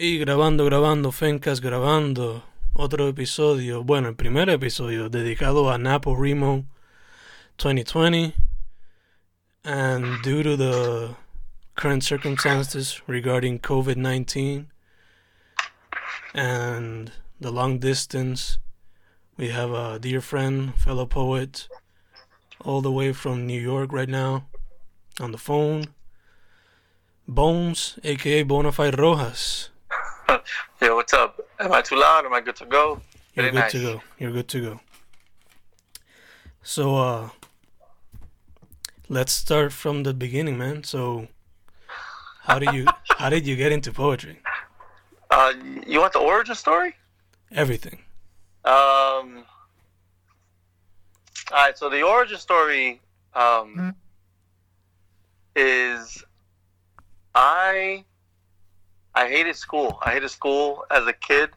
Y grabando, grabando, Fencas grabando otro episodio, bueno, el primer episodio dedicado a NaPoWriMo 2020. And due to the current circumstances regarding COVID 19 and the long distance, we have a dear friend, fellow poet, all the way from New York right now on the phone. Bones, aka Bonafide Rojas. Yo, what's up? Am I too loud? Am I good to go? You're Very good nice. to go. You're good to go. So, uh, let's start from the beginning, man. So, how did you how did you get into poetry? Uh, you want the origin story? Everything. Um. All right. So the origin story um, is I I hated school. I hated school as a kid.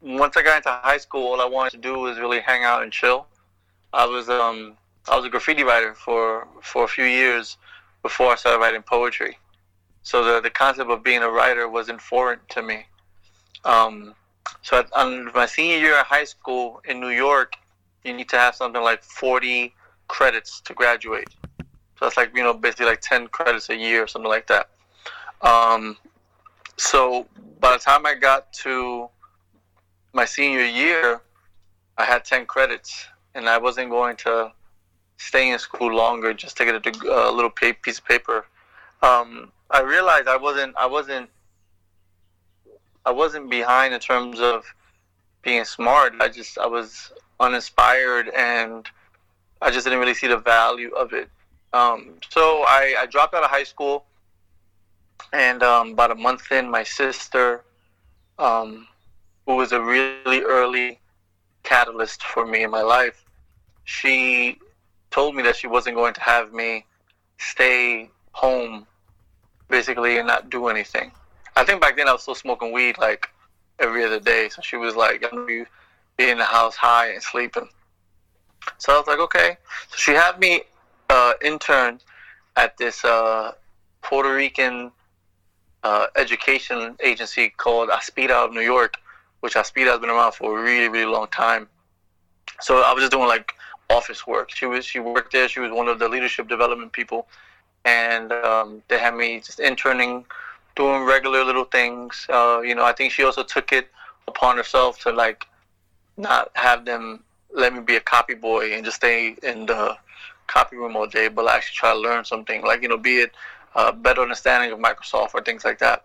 Once I got into high school, all I wanted to do was really hang out and chill. I was um I was a graffiti writer for for a few years before I started writing poetry. So the the concept of being a writer wasn't foreign to me. Um, so at, on my senior year of high school in New York, you need to have something like 40 credits to graduate. So that's like, you know, basically like 10 credits a year or something like that. Um, so by the time I got to my senior year, I had 10 credits and I wasn't going to stay in school longer just to get a, deg- a little piece of paper. Um, I realized I wasn't, I wasn't I wasn't behind in terms of being smart. I just I was uninspired and I just didn't really see the value of it. Um, so I, I dropped out of high school, and um, about a month in, my sister, um, who was a really early catalyst for me in my life, she told me that she wasn't going to have me stay home, basically, and not do anything. I think back then I was still smoking weed like every other day. So she was like, "I'm gonna be in the house high and sleeping." So I was like, "Okay." So she had me uh, intern at this uh, Puerto Rican uh, education agency called ASPIRA of New York, which ASPIRA has been around for a really, really long time. So I was just doing like office work. She was she worked there. She was one of the leadership development people, and um, they had me just interning doing regular little things. Uh, you know, I think she also took it upon herself to like not have them let me be a copy boy and just stay in the copy room all day, but actually try to learn something. Like you know, be it a better understanding of Microsoft or things like that.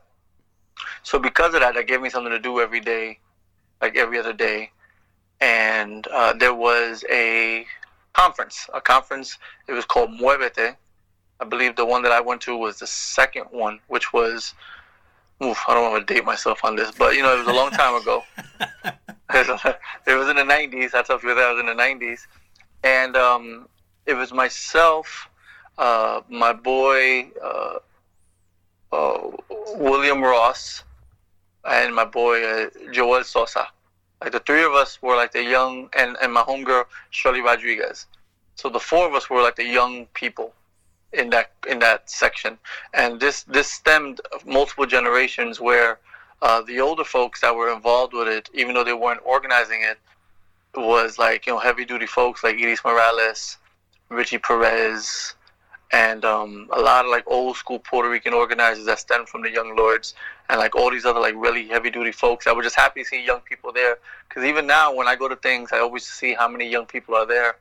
So because of that, that gave me something to do every day, like every other day. And uh, there was a conference, a conference. It was called Muévete, I believe the one that I went to was the second one, which was, oof, I don't want to date myself on this, but you know, it was a long time ago. it was in the 90s. I tell people that was in the 90s. And um, it was myself, uh, my boy, uh, uh, William Ross, and my boy, uh, Joel Sosa. Like the three of us were like the young, and, and my homegirl, Shirley Rodriguez. So the four of us were like the young people in that in that section, and this this stemmed multiple generations where uh, the older folks that were involved with it, even though they weren't organizing it, was like you know heavy duty folks like Iris Morales, Richie Perez, and um, a lot of like old school Puerto Rican organizers that stemmed from the Young Lords, and like all these other like really heavy duty folks. I was just happy to see young people there, because even now when I go to things, I always see how many young people are there,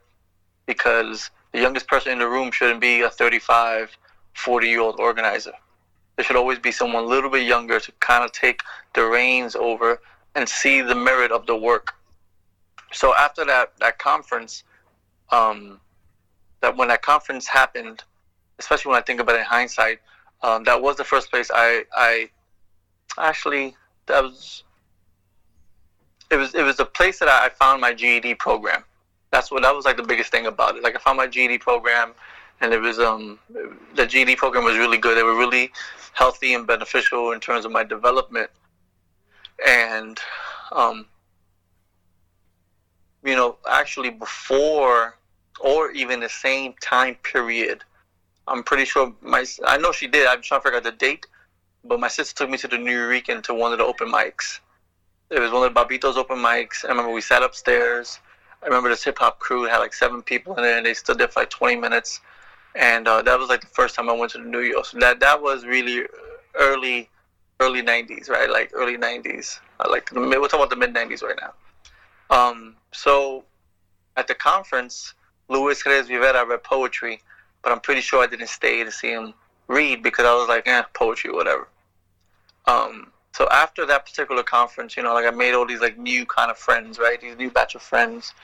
because the youngest person in the room shouldn't be a 35, 40 year old organizer. There should always be someone a little bit younger to kind of take the reins over and see the merit of the work. So after that that conference, um, that when that conference happened, especially when I think about it in hindsight, um, that was the first place I I actually that was it was it was the place that I found my GED program. That's what that was like the biggest thing about it. Like I found my GED program, and it was um the GED program was really good. They were really healthy and beneficial in terms of my development, and um you know actually before or even the same time period, I'm pretty sure my I know she did. I'm trying to figure out the date, but my sister took me to the Nuyorican to one of the open mics. It was one of the Bobbito's open mics. I remember we sat upstairs. I remember this hip hop crew had like seven people in there, and they stood there for like 20 minutes. And uh, that was like the first time I went to the New York. So that that was really early, early 90s, right? Like early 90s. Uh, like the, we're talking about the mid 90s right now. Um, so at the conference, Luis Reyes Rivera read poetry, but I'm pretty sure I didn't stay to see him read because I was like, eh, poetry, whatever. Um, so after that particular conference, you know, like I made all these like new kind of friends, right? These new batch of friends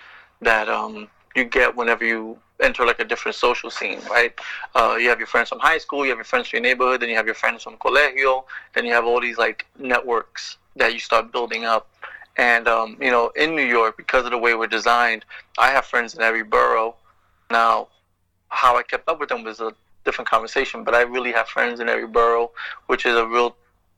that um, you get whenever you enter like a different social scene, right? Uh, you have your friends from high school, you have your friends from your neighborhood, then you have your friends from colegio, then you have all these like networks that you start building up. And um, you know, in New York, because of the way we're designed, I have friends in every borough. Now, how I kept up with them was a different conversation, but I really have friends in every borough, which is a real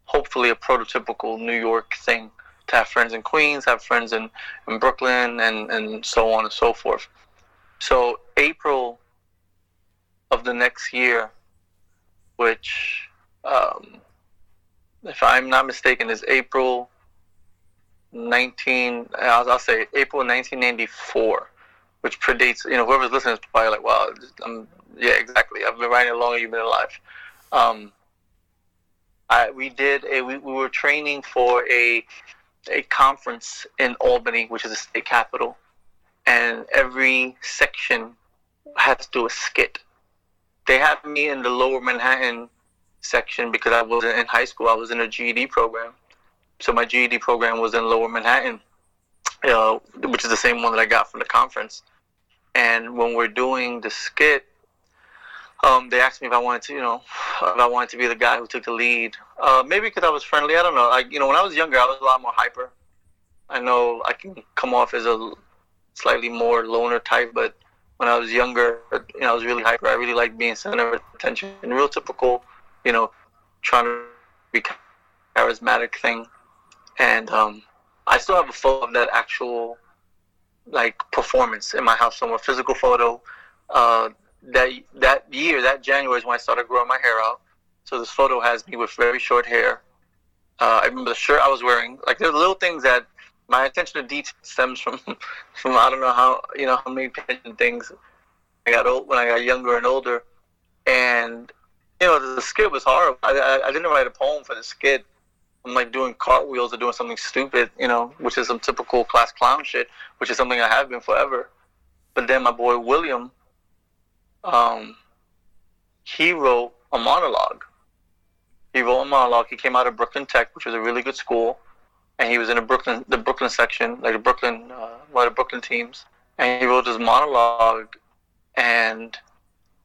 hopefully a prototypical New York thing to have friends in Queens, have friends in, in Brooklyn, and, and so on and so forth. So, April of the next year, which, um, if I'm not mistaken, is April 19, I'll, I'll say April 1994, which predates, you know, whoever's listening is probably like, wow, I'm, yeah, exactly. I've been writing longer, you've been alive. Um, I, we did a we, we were training for a a conference in Albany, which is the state capital, and every section had to do a skit. They had me in the Lower Manhattan section because I wasn't in high school. I was in a GED program, so my GED program was in Lower Manhattan, uh, which is the same one that I got from the conference. And when we're doing the skit, um, they asked me if I wanted to, you know, if I wanted to be the guy who took the lead. Uh, maybe because I was friendly. I don't know. Like, you know, when I was younger, I was a lot more hyper. I know I can come off as a slightly more loner type, but when I was younger, you know, I was really hyper. I really liked being center of attention. And real typical, you know, trying to be charismatic thing. And um, I still have a photo of that actual, like, performance in my house somewhere, physical photo. Uh, that that year, that January is when I started growing my hair out. So this photo has me with very short hair. Uh, I remember the shirt I was wearing. Like there's little things that my attention to detail stems from from I don't know how you know how many things I got old when I got younger and older, and you know the skit was horrible. I, I, I didn't write a poem for the skit. I'm like doing cartwheels or doing something stupid, you know, which is some typical class clown shit, which is something I have been forever. But then my boy William, um, he wrote a monologue. He wrote a monologue. He came out of Brooklyn Tech, which was a really good school, and he was in the Brooklyn, the Brooklyn section, like the Brooklyn, uh, one of the Brooklyn teams. And he wrote this monologue, and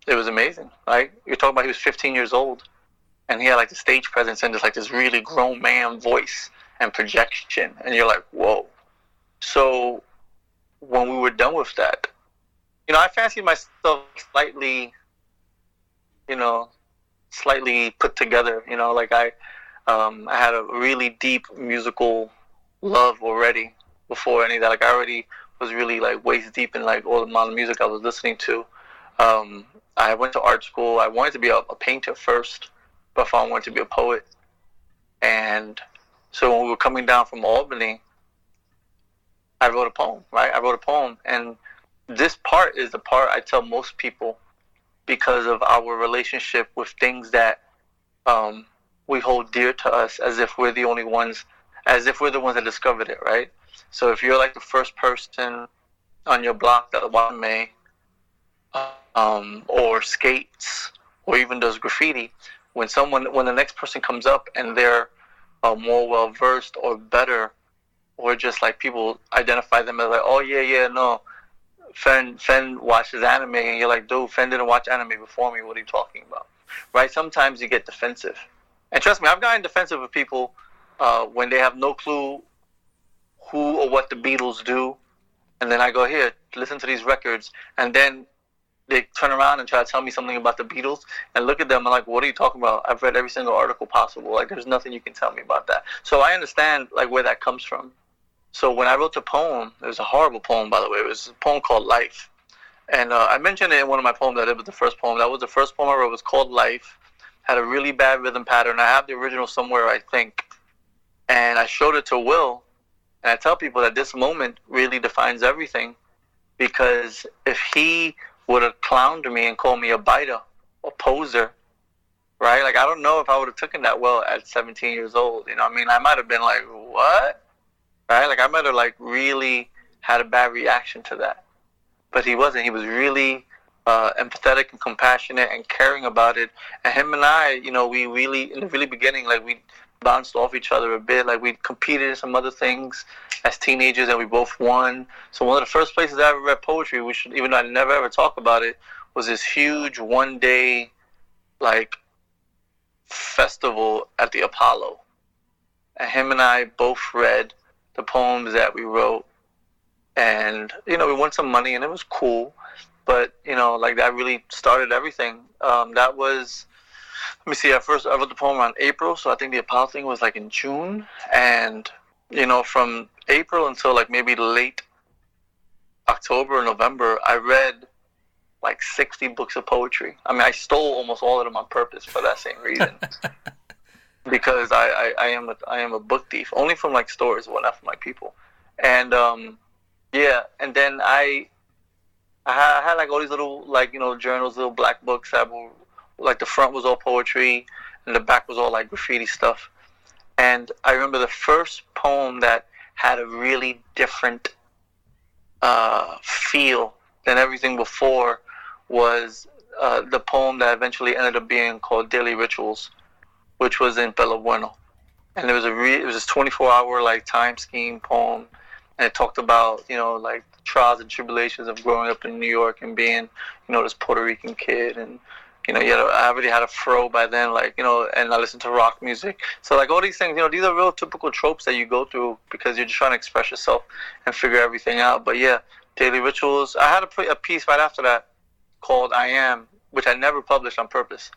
it was amazing. Right? You're talking about he was 15 years old, and he had like the stage presence and just like this really grown man voice and projection, and you're like, whoa. So when we were done with that, you know, I fancied myself slightly, you know, slightly put together. You know, like I, um, I had a really deep musical love already before any of that. Like I already was really like waist deep in like all the amount of music I was listening to. Um, I went to art school. I wanted to be a, a painter first, I wanted to be a poet. And so when we were coming down from Albany, I wrote a poem. Right, I wrote a poem, and this part is the part I tell most people because of our relationship with things that um, we hold dear to us as if we're the only ones, as if we're the ones that discovered it, right? So if you're like the first person on your block that one may, um, or skates, or even does graffiti, when someone, when the next person comes up and they're uh, more well versed or better, or just like people identify them as like, oh yeah, yeah, no, Fen Fen watches anime and you're like, dude, Fen didn't watch anime before me. What are you talking about? Right? Sometimes you get defensive, and trust me, I've gotten defensive with people uh, when they have no clue who or what the Beatles do, and then I go here, listen to these records, and then they turn around and try to tell me something about the Beatles, and look at them and like, what are you talking about? I've read every single article possible. Like, there's nothing you can tell me about that. So I understand like where that comes from. So when I wrote the poem, it was a horrible poem, by the way. It was a poem called Life. And uh, I mentioned it in one of my poems that it was the first poem. That was the first poem I wrote. It was called Life. had a really bad rhythm pattern. I have the original somewhere, I think, and I showed it to Will, and I tell people that this moment really defines everything, because if he would have clowned me and called me a biter, a poser, right? Like I don't know if I would have taken that well at 17 years old. You know, I mean, I might have been like, what? Right? Like I might have like really had a bad reaction to that, but he wasn't. He was really uh, empathetic and compassionate and caring about it. And him and I, you know, we really in the really beginning, like we bounced off each other a bit. Like we competed in some other things as teenagers, and we both won. So one of the first places I ever read poetry, which even though I never ever talk about it, was this huge one day, like festival at the Apollo. And him and I both read the poems that we wrote, and you know we won some money, and it was cool but you know, like that really started everything. Um, that was, let me see. I first I wrote the poem around April, so I think the Apollo thing was like in June, and you know, from April until like maybe late October or November, I read like 60 books of poetry. I mean, I stole almost all of them on purpose for that same reason. because I, I, I, am a, I am a book thief, only from like stores, well, not from my people. And um, yeah, and then I I had, I had like all these little like you know journals, little black books that were like the front was all poetry and the back was all like graffiti stuff. And I remember the first poem that had a really different uh, feel than everything before was uh, the poem that eventually ended up being called Daily Rituals, which was in Pelo Bueno. And it was a re- it was this 24 hour like time scheme poem, and it talked about you know like trials and tribulations of growing up in New York and being, you know, this Puerto Rican kid and you know, you know, I already had a fro by then, like, you know, and I listened to rock music. So, like, all these things, you know, these are real typical tropes that you go through because you're just trying to express yourself and figure everything out. But yeah, daily rituals. I had a, a piece right after that called I Am, which I never published on purpose.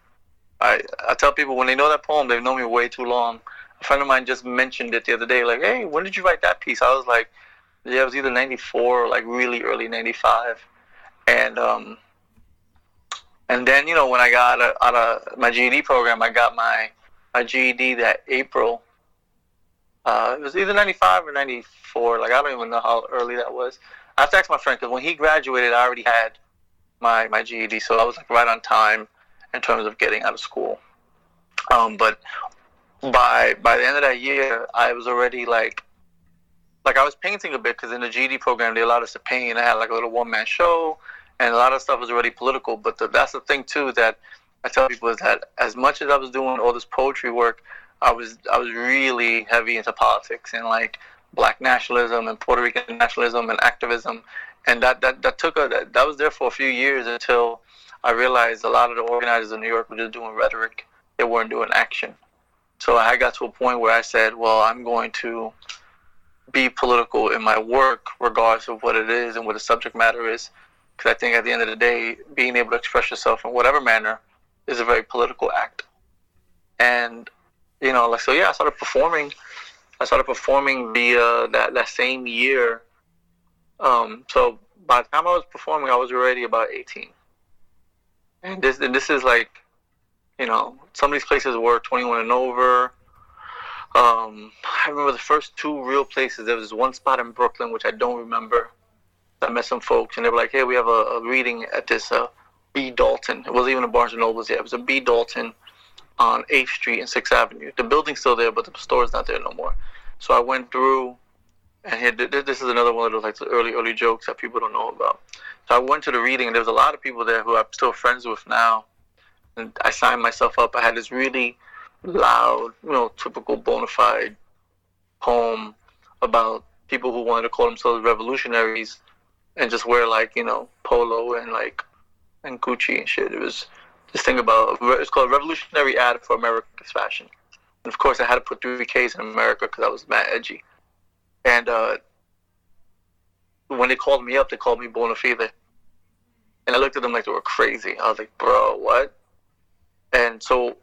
I, I tell people when they know that poem, they've known me way too long. A friend of mine just mentioned it the other day, like, hey, when did you write that piece? I was like, yeah, it was either '94 or like really early '95, and um, and then you know when I got out of, out of my GED program, I got my my GED that April. Uh, it was either '95 or '94. Like I don't even know how early that was. I have to ask my friend because when he graduated, I already had my my GED, so I was like right on time in terms of getting out of school. Um, but by by the end of that year, I was already like like I was painting a bit because in the GED program they allowed us to paint. I had like a little one man show, and a lot of stuff was already political. But the, that's the thing too that I tell people is that as much as I was doing all this poetry work, I was I was really heavy into politics and like black nationalism and Puerto Rican nationalism and activism, and that that, that took a that, that was there for a few years until I realized a lot of the organizers in New York were just doing rhetoric; they weren't doing action. So I got to a point where I said, "Well, I'm going to." be political in my work, regardless of what it is and what the subject matter is. Because I think at the end of the day, being able to express yourself in whatever manner is a very political act. And you know, like so, yeah, I started performing. I started performing the uh, that that same year. Um, so by the time I was performing, I was already about eighteen. And this and this is like, you know, some of these places were twenty one and over. Um, I remember the first two real places. There was one spot in Brooklyn, which I don't remember. I met some folks, and they were like, "Hey, we have a, a reading at this uh, B Dalton. It wasn't even a Barnes and Nobles yet. It was a B Dalton on 8th Street and 6th Avenue. The building's still there, but the store's not there no more. So I went through, and here, this is another one of those like early, early jokes that people don't know about. So I went to the reading, and there was a lot of people there who I'm still friends with now. And I signed myself up. I had this really loud, you know, typical bona fide poem about people who wanted to call themselves revolutionaries and just wear like, you know, polo and like and Gucci and shit. It was this thing about it's called Revolutionary Ad for America's Fashion. And of course, I had to put three Ks in America because I was mad edgy. And uh, when they called me up, they called me Bonafide. And I looked at them like they were crazy. I was like, bro, what? And so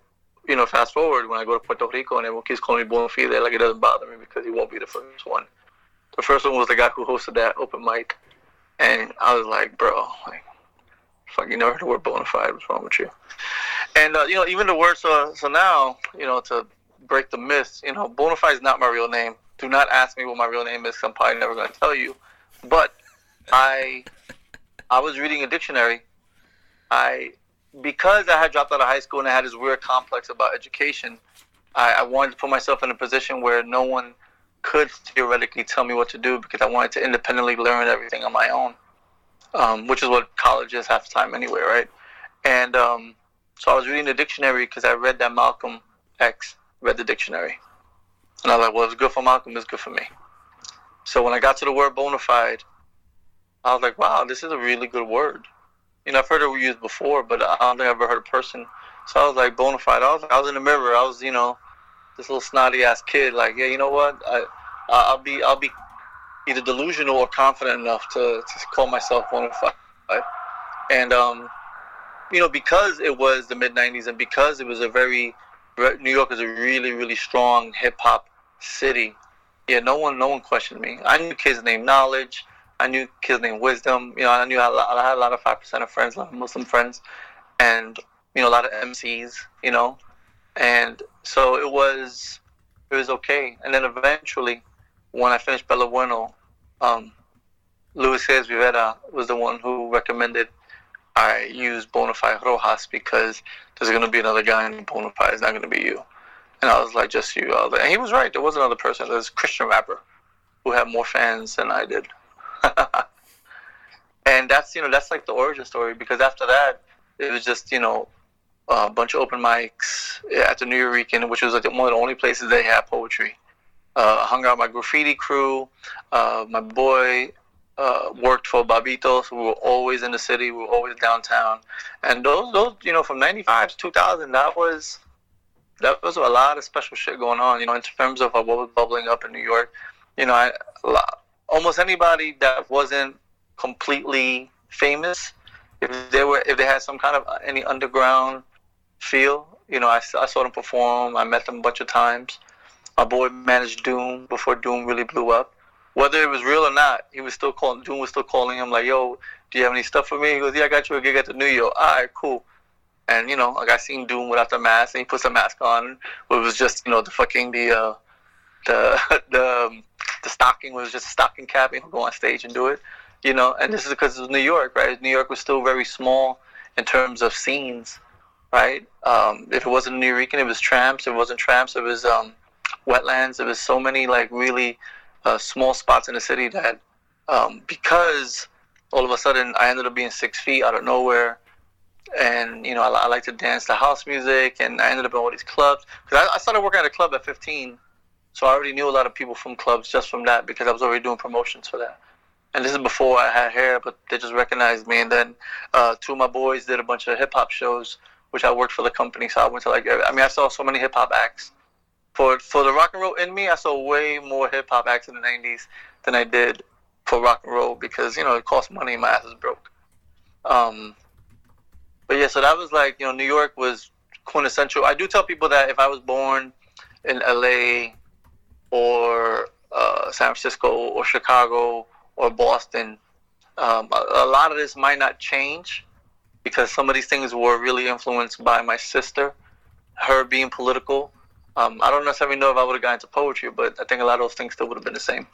you know, fast forward when I go to Puerto Rico and everyone keeps calling me Bonafide, like it doesn't bother me because he won't be the first one. The first one was the guy who hosted that open mic, and I was like, bro, like, fuck, you never heard the word bona fide. What's wrong with you? And uh, you know, even the word so so now, you know, to break the myth, you know, Bonafide is not my real name. Do not ask me what my real name is. I'm probably never going to tell you. But I I was reading a dictionary. I because I had dropped out of high school and I had this weird complex about education. I, I wanted to put myself in a position where no one could theoretically tell me what to do because I wanted to independently learn everything on my own, um, which is what college is half the time anyway, right? And um, so I was reading the dictionary because I read that Malcolm X read the dictionary. And I was like, well, it's good for Malcolm, it's good for me. So when I got to the word bona fide, I was like, wow, this is a really good word. You know, I've heard it used before, but I don't think I've ever heard a person. So I was like, bona fide. I was, I was in the mirror. I was, you know, this little snotty ass kid. Like, yeah, you know what? I, I'll be, I'll be either delusional or confident enough to, to call myself bona fide. And, um, you know, because it was the mid '90s and because it was a very New York is a really, really strong hip hop city. Yeah, no one, no one questioned me. I knew kids named Knowledge. I knew kids named Wisdom. You know, I knew I, I had a lot of five percent of friends, a lot of Muslim friends, and you know, a lot of MCs. You know, and so it was, it was okay. And then eventually, when I finished Pelo Bueno, um, Luis Rivera was the one who recommended I use Bonafide Rojas because there's going to be another guy in Bonafide. It's not going to be you. And I was like, just you. And he was right. There was another person. There's a Christian rapper who had more fans than I did. and that's, you know, that's like the origin story because after that, it was just, you know, a bunch of open mics at the Nuyorican, which was like one of the only places they had poetry. Uh, hung out with my graffiti crew. Uh, my boy uh, worked for Bobbito, so we were always in the city. We were always downtown, and those those you know from '95 to 2000, that was that was a lot of special shit going on. You know, in terms of what was bubbling up in New York. You know, I, almost anybody that wasn't completely famous, if they were if they had some kind of any underground feel, you know, I, I saw them perform. I met them a bunch of times. My boy managed Doom before Doom really blew up whether it was real or not, he was still calling. Doom was still calling him like, "Yo, do you have any stuff for me?" He goes, "Yeah, I got you a gig at the New York." All right, cool. And you know, like I seen Doom without the mask, and he puts a mask on. It was just you know the fucking the uh, the the um, the stocking was just a stocking cap, he'll go on stage and do it. You know, and this is because it was New York, right? New York was still very small in terms of scenes, right? Um, if it wasn't New York, it was Tramps. If it wasn't Tramps, it was um, Wetlands. There was so many like really uh, small spots in the city that um, because all of a sudden I ended up being six feet out of nowhere. And you know, I, I like to dance to house music, and I ended up in all these clubs. Because I, I started working at a club at 15, so I already knew a lot of people from clubs just from that because I was already doing promotions for that. And this is before I had hair, but they just recognized me. And then uh, two of my boys did a bunch of hip hop shows, which I worked for the company. So I went to like, I mean, I saw so many hip hop acts for for the rock and roll in me, I saw way more hip hop acts in the '90s than I did for rock and roll because you know it cost money and my ass is broke. Um, but yeah, so that was like you know New York was quintessential. I do tell people that if I was born in LA or uh, San Francisco or Chicago or Boston, um, a, a lot of this might not change because some of these things were really influenced by my sister, her being political um, I don't necessarily know if I would have gotten into poetry, but I think a lot of those things still would have been the same.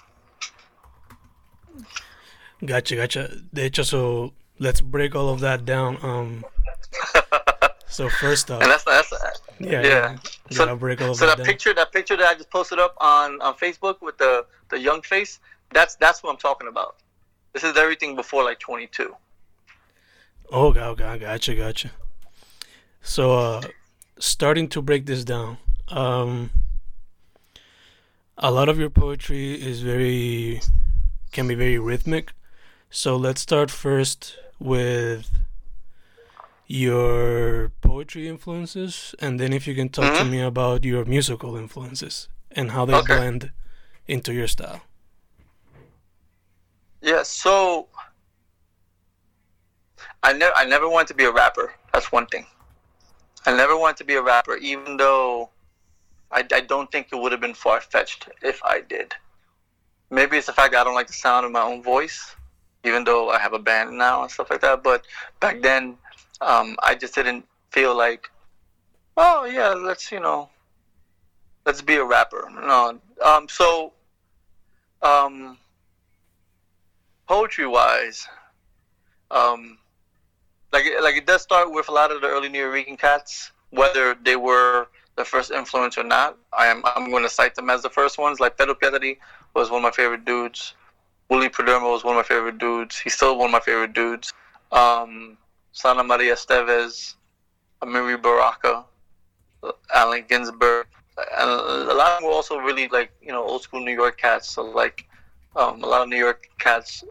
Gotcha, gotcha. De hecho, so let's break all of that down. Um, so first off, and that's, that's yeah, yeah. yeah. So, break all so that, that picture, that picture that I just posted up on, on Facebook with the the young face, that's that's what I'm talking about. This is everything before like 22. Oh, okay, gotcha, gotcha. So, uh, starting to break this down, um, a lot of your poetry is very can be very rhythmic. So let's start first with your poetry influences, and then if you can talk mm-hmm. to me about your musical influences and how they okay. blend into your style. Yeah, so I never I never wanted to be a rapper. That's one thing. I never wanted to be a rapper, even though I, I don't think it would have been far fetched if I did. Maybe it's the fact that I don't like the sound of my own voice, even though I have a band now and stuff like that. But back then, um, I just didn't feel like oh yeah, let's you know, let's be a rapper. No, um, so, um, poetry wise, um, like like it does start with a lot of the early New Nuyorican cats, whether they were the first influence or not. I am I'm going to cite them as the first ones. Like Pedro Pietri was one of my favorite dudes. Willie Perdomo was one of my favorite dudes. He's still one of my favorite dudes. Um, Sandra Maria Esteves, Amiri Baraka, Allen Ginsberg, and a lot of them were also really like you know old school New York cats. So like um, a lot of New York cats,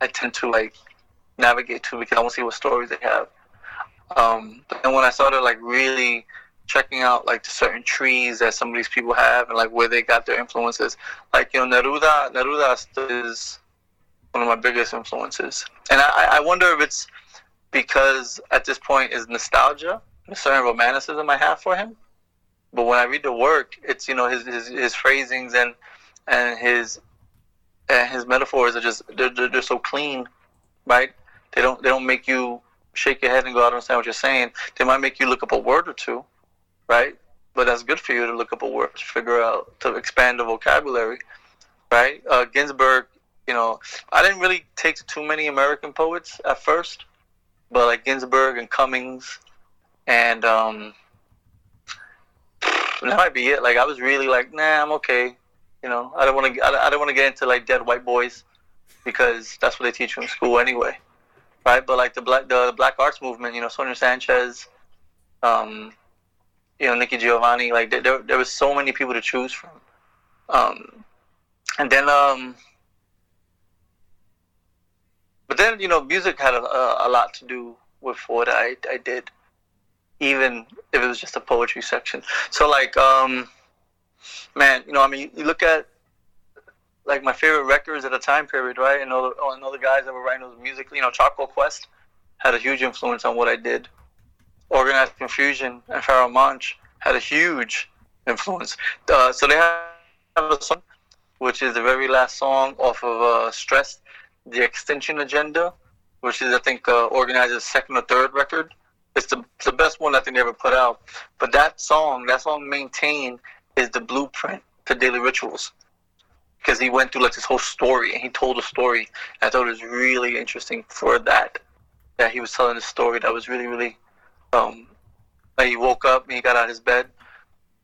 I tend to like navigate to because I want to see what stories they have. Um, then when I started like really checking out like the certain trees that some of these people have and like where they got their influences, like you know Neruda, Neruda is one of my biggest influences, and I, I wonder if it's because at this point is nostalgia, a certain romanticism I have for him. But when I read the work, it's you know his his, his phrasings and and his and his metaphors are just they're, they're, they're so clean, right? They don't they don't make you shake your head and go, I don't understand what you're saying. They might make you look up a word or two, right? But that's good for you to look up a word to figure out to expand the vocabulary, right? Uh, Ginsberg, you know, I didn't really take to too many American poets at first, but like Ginsberg and Cummings, and um, that might be it. Like I was really like, nah, I'm okay. You know, I don't want to. I don't want to get into like dead white boys because that's what they teach you in school anyway right? But like the black the black arts movement, you know, Sonia Sanchez, um, you know, Nikki Giovanni, like there there was so many people to choose from, um, and then um, but then you know, music had a, a, a lot to do with what I I did, even if it was just a poetry section. So like um, man, you know, I mean, you look at like my favorite records at the time period, right? And all the, all the guys that were writing those music, you know, Tribe Called Quest had a huge influence on what I did. Organized Konfusion and Pharoahe Monch had a huge influence. Uh, so they have a song, which is the very last song off of uh, Stress, The Extinction Agenda, which is, I think, uh, Organizer's second or third record. It's the, the best one I think they ever put out. But that song, that song maintained is the blueprint to Daily Rituals because he went through like this whole story and he told a story. I thought it was really interesting for that. That he was telling a story that was really, really. Um, like he woke up and he got out of his bed,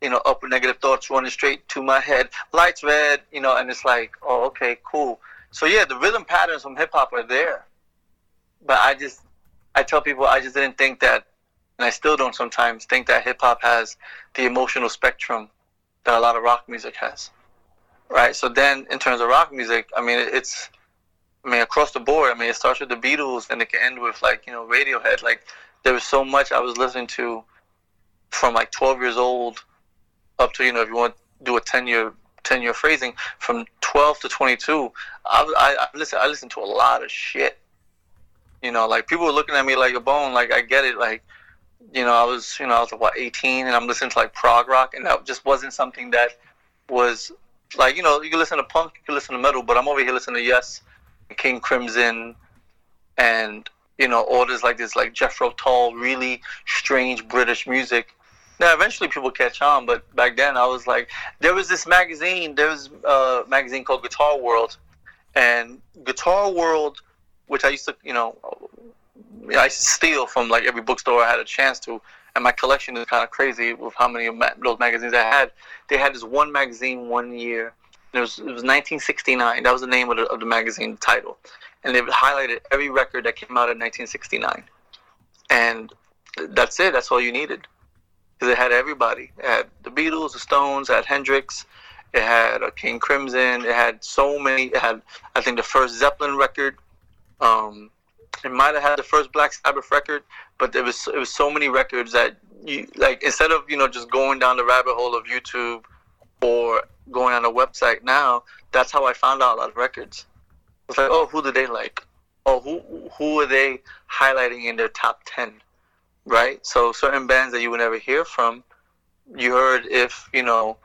you know, up with negative thoughts running straight to my head. Lights red, you know, and it's like, oh, okay, cool. So yeah, the rhythm patterns from hip hop are there, but I just, I tell people I just didn't think that, and I still don't sometimes think that hip hop has the emotional spectrum that a lot of rock music has right? So then, in terms of rock music, I mean, it's, I mean, across the board. I mean, it starts with the Beatles and it can end with like you know Radiohead. Like there was so much I was listening to from like 12 years old up to you know if you want to do a 10 year 10 year phrasing from 12 to 22. I I, I listen I listened to a lot of shit. You know, like people were looking at me like a bone. Like I get it. Like you know, I was you know I was what 18 and I'm listening to like prog rock and that just wasn't something that was like you know you can listen to punk, you can listen to metal, but I'm over here listening to Yes, King Crimson, and you know this like this like Jethro Tull, really strange British music. Now eventually people catch on, but back then I was like, there was this magazine, there was a magazine called Guitar World, and Guitar World, which I used to you know, I used to steal from like every bookstore I had a chance to and my collection is kind of crazy with how many of those magazines I had. They had this one magazine one year. It was it was 1969. That was the name of the, of the magazine title, and they highlighted every record that came out in 1969, and that's it. That's all you needed, because it had everybody. It had the Beatles, the Stones, it had Hendrix, it had uh, King Crimson, it had so many. It had I think the first Zeppelin record. Um, it might have had the first Black Sabbath record, but there was it was so many records that you like instead of you know just going down the rabbit hole of YouTube or going on a website now, that's how I found out a lot of records. It's like, oh, who do they like? Oh, who who are they highlighting in their top ten? Right. So certain bands that you would never hear from, you heard if you know,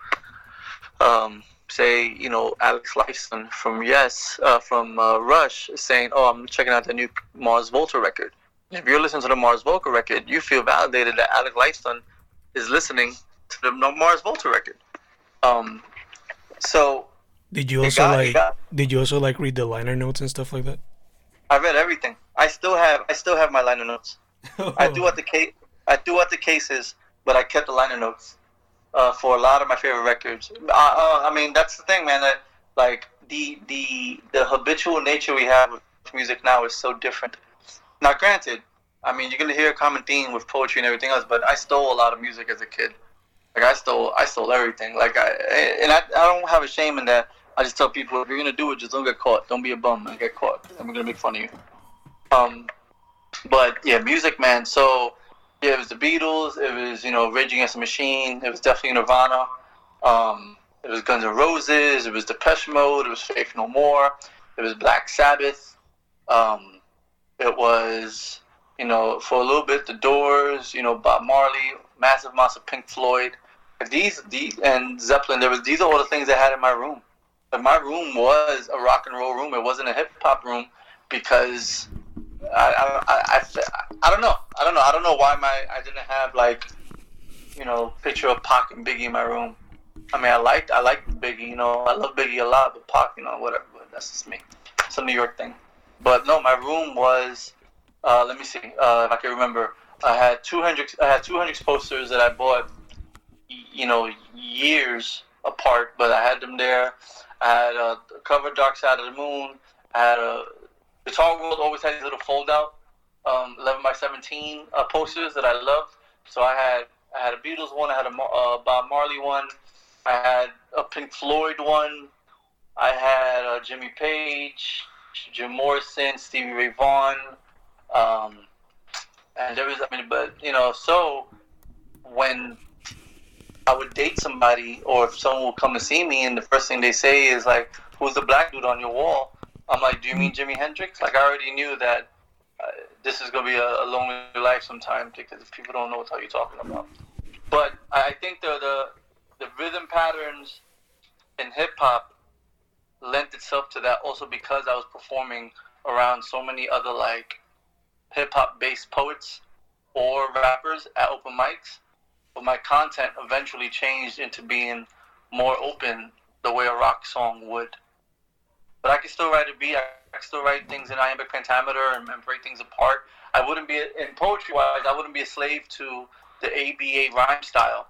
um, say you know Alex Lifeson from Yes, uh, from uh, Rush, saying, oh, I'm checking out the new Mars Volta record if you're listening to the Mars Volta record, you feel validated that Alex Lifeson is listening to the Mars Volta record. Um, so Did you also got- like? got- Did you also like read the liner notes and stuff like that? I read everything. I still have I still have my liner notes. I do what the case. I threw out the cases, but I kept the liner notes uh, for a lot of my favorite records. Uh, uh, I mean, that's the thing, man. That like the the the habitual nature we have with music now is so different. Now, granted, I mean, you're gonna hear a common theme with poetry and everything else, but I stole a lot of music as a kid. Like I stole, I stole everything. Like I, and I, I don't have a shame in that. I just tell people if you're gonna do it, just don't get caught. Don't be a bum and get caught. We're gonna make fun of you. Um, but yeah, music, man. So yeah, it was the Beatles. It was you know Rage Against the Machine. It was definitely Nirvana. Um, it was Guns N' Roses. It was Depeche Mode. It was Faith No More. It was Black Sabbath. Um, it was you know for a little bit the Doors. You know Bob Marley. Massive amounts of Pink Floyd. These these and Zeppelin. There was these are all the things I had in my room. But my room was a rock and roll room. It wasn't a hip hop room because I, I, I, I, don't know. I don't know. I don't know why my I didn't have like, you know, picture of Pac and Biggie in my room. I mean, I liked I liked Biggie. You know, I love Biggie a lot, but Pac, you know, whatever. But that's just me. It's a New York thing. But no, my room was. Uh, let me see uh, if I can remember. I had two hundred. I had two hundred posters that I bought. You know, years apart, but I had them there. I had a cover Dark Side of the Moon. I had a Guitar World always had these little fold out um, 11 by 17 uh, posters that I loved. So I had I had a Beatles one, I had a uh, Bob Marley one, I had a Pink Floyd one, I had uh, Jimmy Page, Jim Morrison, Stevie Ray Vaughan, um, and there was I mean, but you know, so when I would date somebody or if someone would come to see me and the first thing they say is like, "Who's the black dude on your wall?" I'm like, do you mean Jimi Hendrix? Like, I already knew that uh, this is gonna be a, a lonely life sometime because people don't know what the you're talking about. But I I think the the, the rhythm patterns in hip hop lent itself to that also because I was performing around so many other like hip hop based poets or rappers at open mics. But my content eventually changed into being more open the way a rock song would but I can still write a beat. I can still write things in iambic pentameter and, and break things apart. I wouldn't be in poetry wise. I wouldn't be a slave to the ABA rhyme style.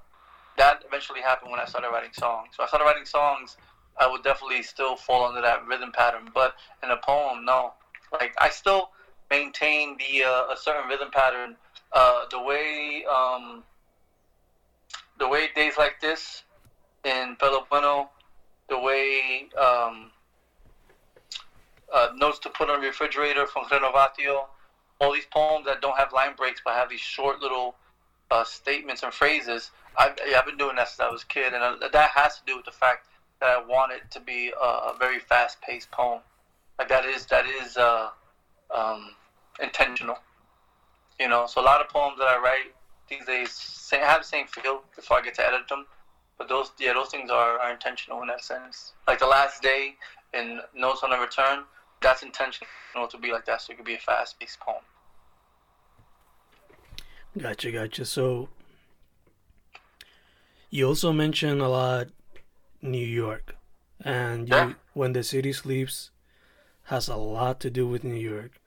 That eventually happened when I started writing songs. So I started writing songs. I would definitely still fall under that rhythm pattern, but in a poem, no. Like I still maintain the uh, a certain rhythm pattern. Uh, the way um, the way days like this in Pelo Bueno, the way um, uh, notes to put on refrigerator from Renovatio. All these poems that don't have line breaks but have these short little uh, statements and phrases. I've, I've been doing that since I was a kid, and uh, that has to do with the fact that I want it to be a, a very fast-paced poem. Like that is that is uh, um, intentional. You know, so a lot of poems that I write these days have the same feel before I get to edit them. But those, yeah, those things are, are intentional in that sense. Like the last day in Notes on a Return, that's intentional to be like that, so it could be a fast-paced poem. Gotcha, gotcha. So you also mentioned a lot New York, and you, Yeah. when the city sleeps has a lot to do with New York.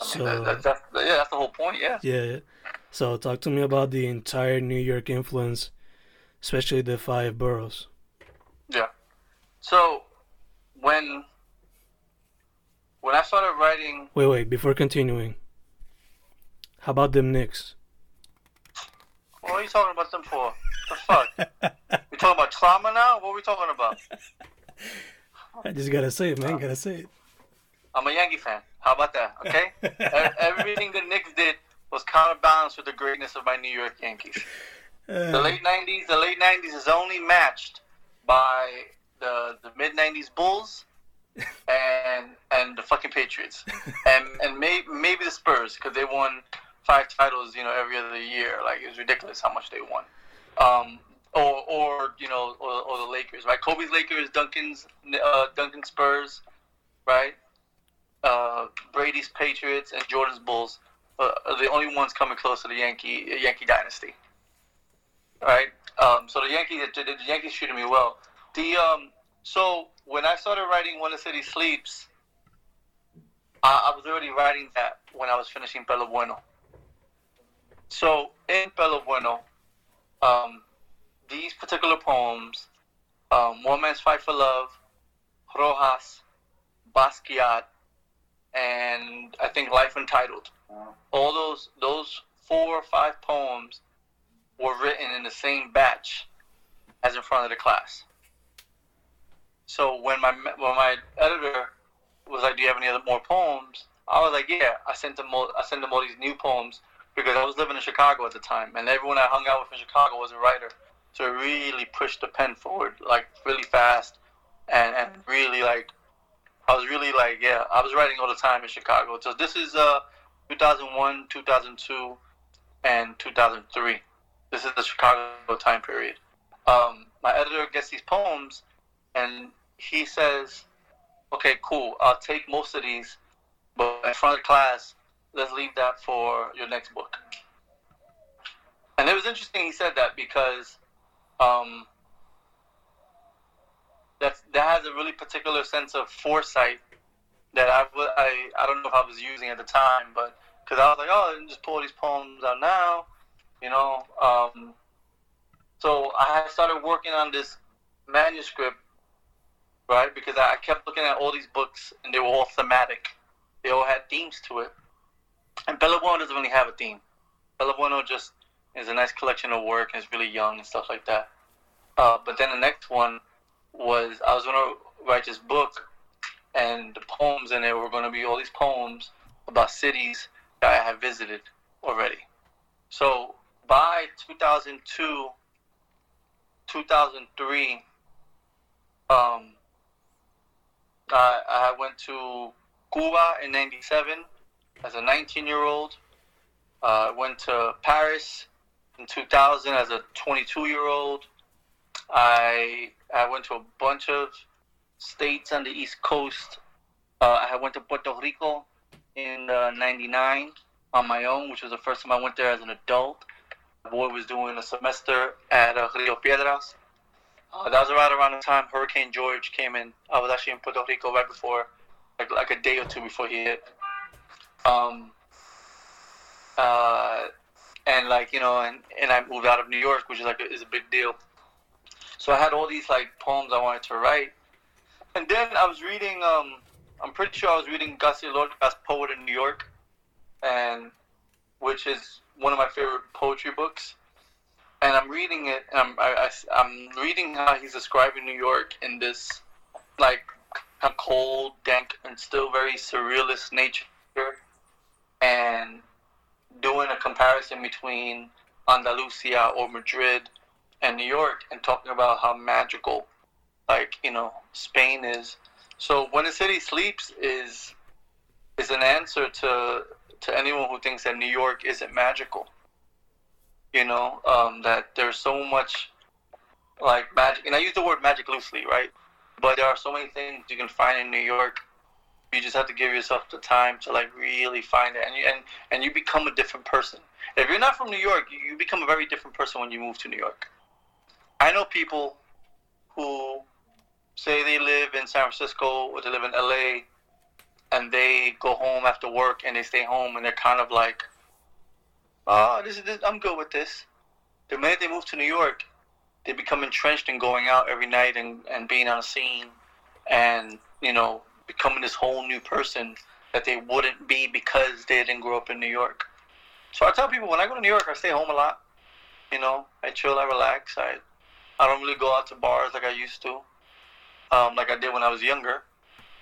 So that, that, that's, yeah, that's the whole point. Yeah. yeah, so talk to me about the entire New York influence, especially the five boroughs. Yeah. So when when I started writing, Wait, wait, before continuing, how about them Knicks? what are you talking about them for? The fuck? we talking about trauma now? What are we talking about? I just gotta say it, man. Gotta say it. I'm a Yankee fan. How about that? Okay. Everything the Knicks did was counterbalanced with the greatness of my New York Yankees. The Uh, late '90s, the late '90s is only matched by the the mid '90s Bulls and and the fucking Patriots, and and may, maybe the Spurs because they won five titles, you know, every other year. Like it's ridiculous how much they won. Um, or or you know, or, or the Lakers, right? Kobe's Lakers, Duncan's uh, Duncan Spurs, right? Uh, Brady's Patriots and Jordan's Bulls uh, are the only ones coming close to the Yankee Yankee dynasty. right? Um, so the Yankees, the, the Yankees treated me well. The um, so when I started writing When the City Sleeps, I, I was already writing that when I was finishing Pelo Bueno. So in Pelo Bueno, um, these particular poems, um, One Man's Fight for Love, Rojas, Basquiat, and I think Life Untitled. All those those four or five poems were written in the same batch as in front of the class. So when my when my editor was like, "Do you have any other more poems?" I was like, "Yeah." I sent them all. I sent them all these new poems because I was living in Chicago at the time, and everyone I hung out with in Chicago was a writer. So it really pushed the pen forward, like really fast, and and really like I was really like, yeah, I was writing all the time in Chicago. So this is uh 2001, 2002, and 2003. This is the Chicago time period. Um, my editor gets these poems, and he says, "Okay, cool. I'll take most of these, but in front of class, let's leave that for your next book." And it was interesting he said that because um, that's that has a really particular sense of foresight that I, I, I don't know if I was using at the time, but because I was like, oh, just pull these poems out now, you know. Um, so I started working on this manuscript, right? Because I kept looking at all these books, and they were all thematic. They all had themes to it. And Pelo Bueno doesn't really have a theme. Pelo Bueno just is a nice collection of work, and it's really young and stuff like that. Uh, but then the next one was I was gonna write this book, and the poems in it were gonna be all these poems about cities that I have visited already. So by 2002, 2003, um, I, I went to Cuba in 97 as a 19 year old. I uh, went to Paris in 2000 as a 22 year old. I I went to a bunch of states on the East Coast. Uh, I went to Puerto Rico in '99 uh, on my own, which was the first time I went there as an adult. My boy was doing a semester at uh, Rio Piedras. Uh, that was right around the time Hurricane George came in. I was actually in Puerto Rico right before, like like a day or two before he hit. Um, uh, and like you know, and, and I moved out of New York, which is like a, is a big deal. So I had all these like poems I wanted to write, and then I was reading. Um, I'm pretty sure I was reading Garcia Lorca's Poet in New York, and which is one of my favorite poetry books. And I'm reading it, and I'm I, I, am reading how he's describing New York in this like kind of cold, dank, and still very surrealist nature, and doing a comparison between Andalusia or Madrid and New York and talking about how magical, like you know, Spain is. So when a city sleeps is is an answer to to anyone who thinks that New York isn't magical. You know, um, that there's so much like magic, and I use the word magic loosely, right? But there are so many things you can find in New York. You just have to give yourself the time to like really find it, and you and and you become a different person. If you're not from New York, you become a very different person when you move to New York. I know people who say they live in San Francisco or they live in LA and they go home after work and they stay home and they're kind of like, oh, this is this, I'm good with this. The minute they move to New York, they become entrenched in going out every night and, and being on a scene and, you know, becoming this whole new person that they wouldn't be because they didn't grow up in New York. So I tell people when I go to New York, I stay home a lot. You know, I chill, I relax, I I don't really go out to bars like I used to, um, like I did when I was younger.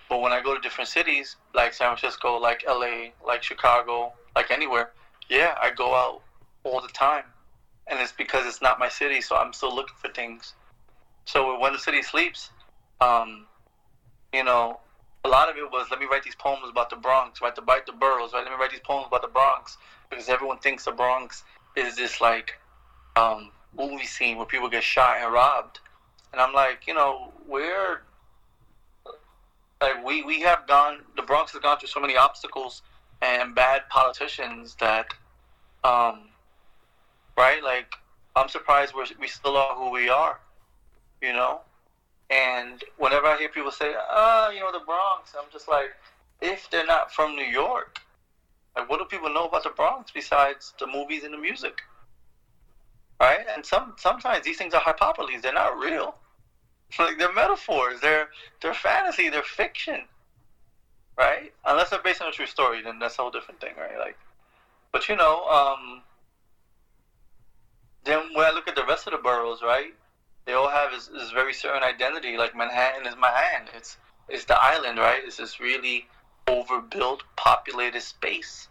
But when I go to different cities, like San Francisco, like LA, like Chicago, like anywhere, yeah, I go out all the time. And it's because it's not my city, so I'm still looking for things. So when the city sleeps, um, you know, a lot of it was let me write these poems about the Bronx, right? The bite the boroughs, right? Let me write these poems about the Bronx because everyone thinks the Bronx is this like um, movie scene where people get shot and robbed, and I'm like, you know, we're like we we have gone. The Bronx has gone through so many obstacles and bad politicians that, um, right? Like I'm surprised we're, we still are who we are, you know. And whenever I hear people say, "Ah, you know, the Bronx," I'm just like, if they're not from New York, like, what do people know about the Bronx besides the movies and the music? Right? And some sometimes these things are hyperboles. They're not real. Like they're metaphors. They're they're fantasy. They're fiction. Right? Unless they're based on a true story, then that's a whole different thing, right? Like, but you know, um, then when I look at the rest of the boroughs, right? They all have this, this very certain identity. Like Manhattan is Manhattan. It's it's the island, right? It's this really overbuilt, populated space,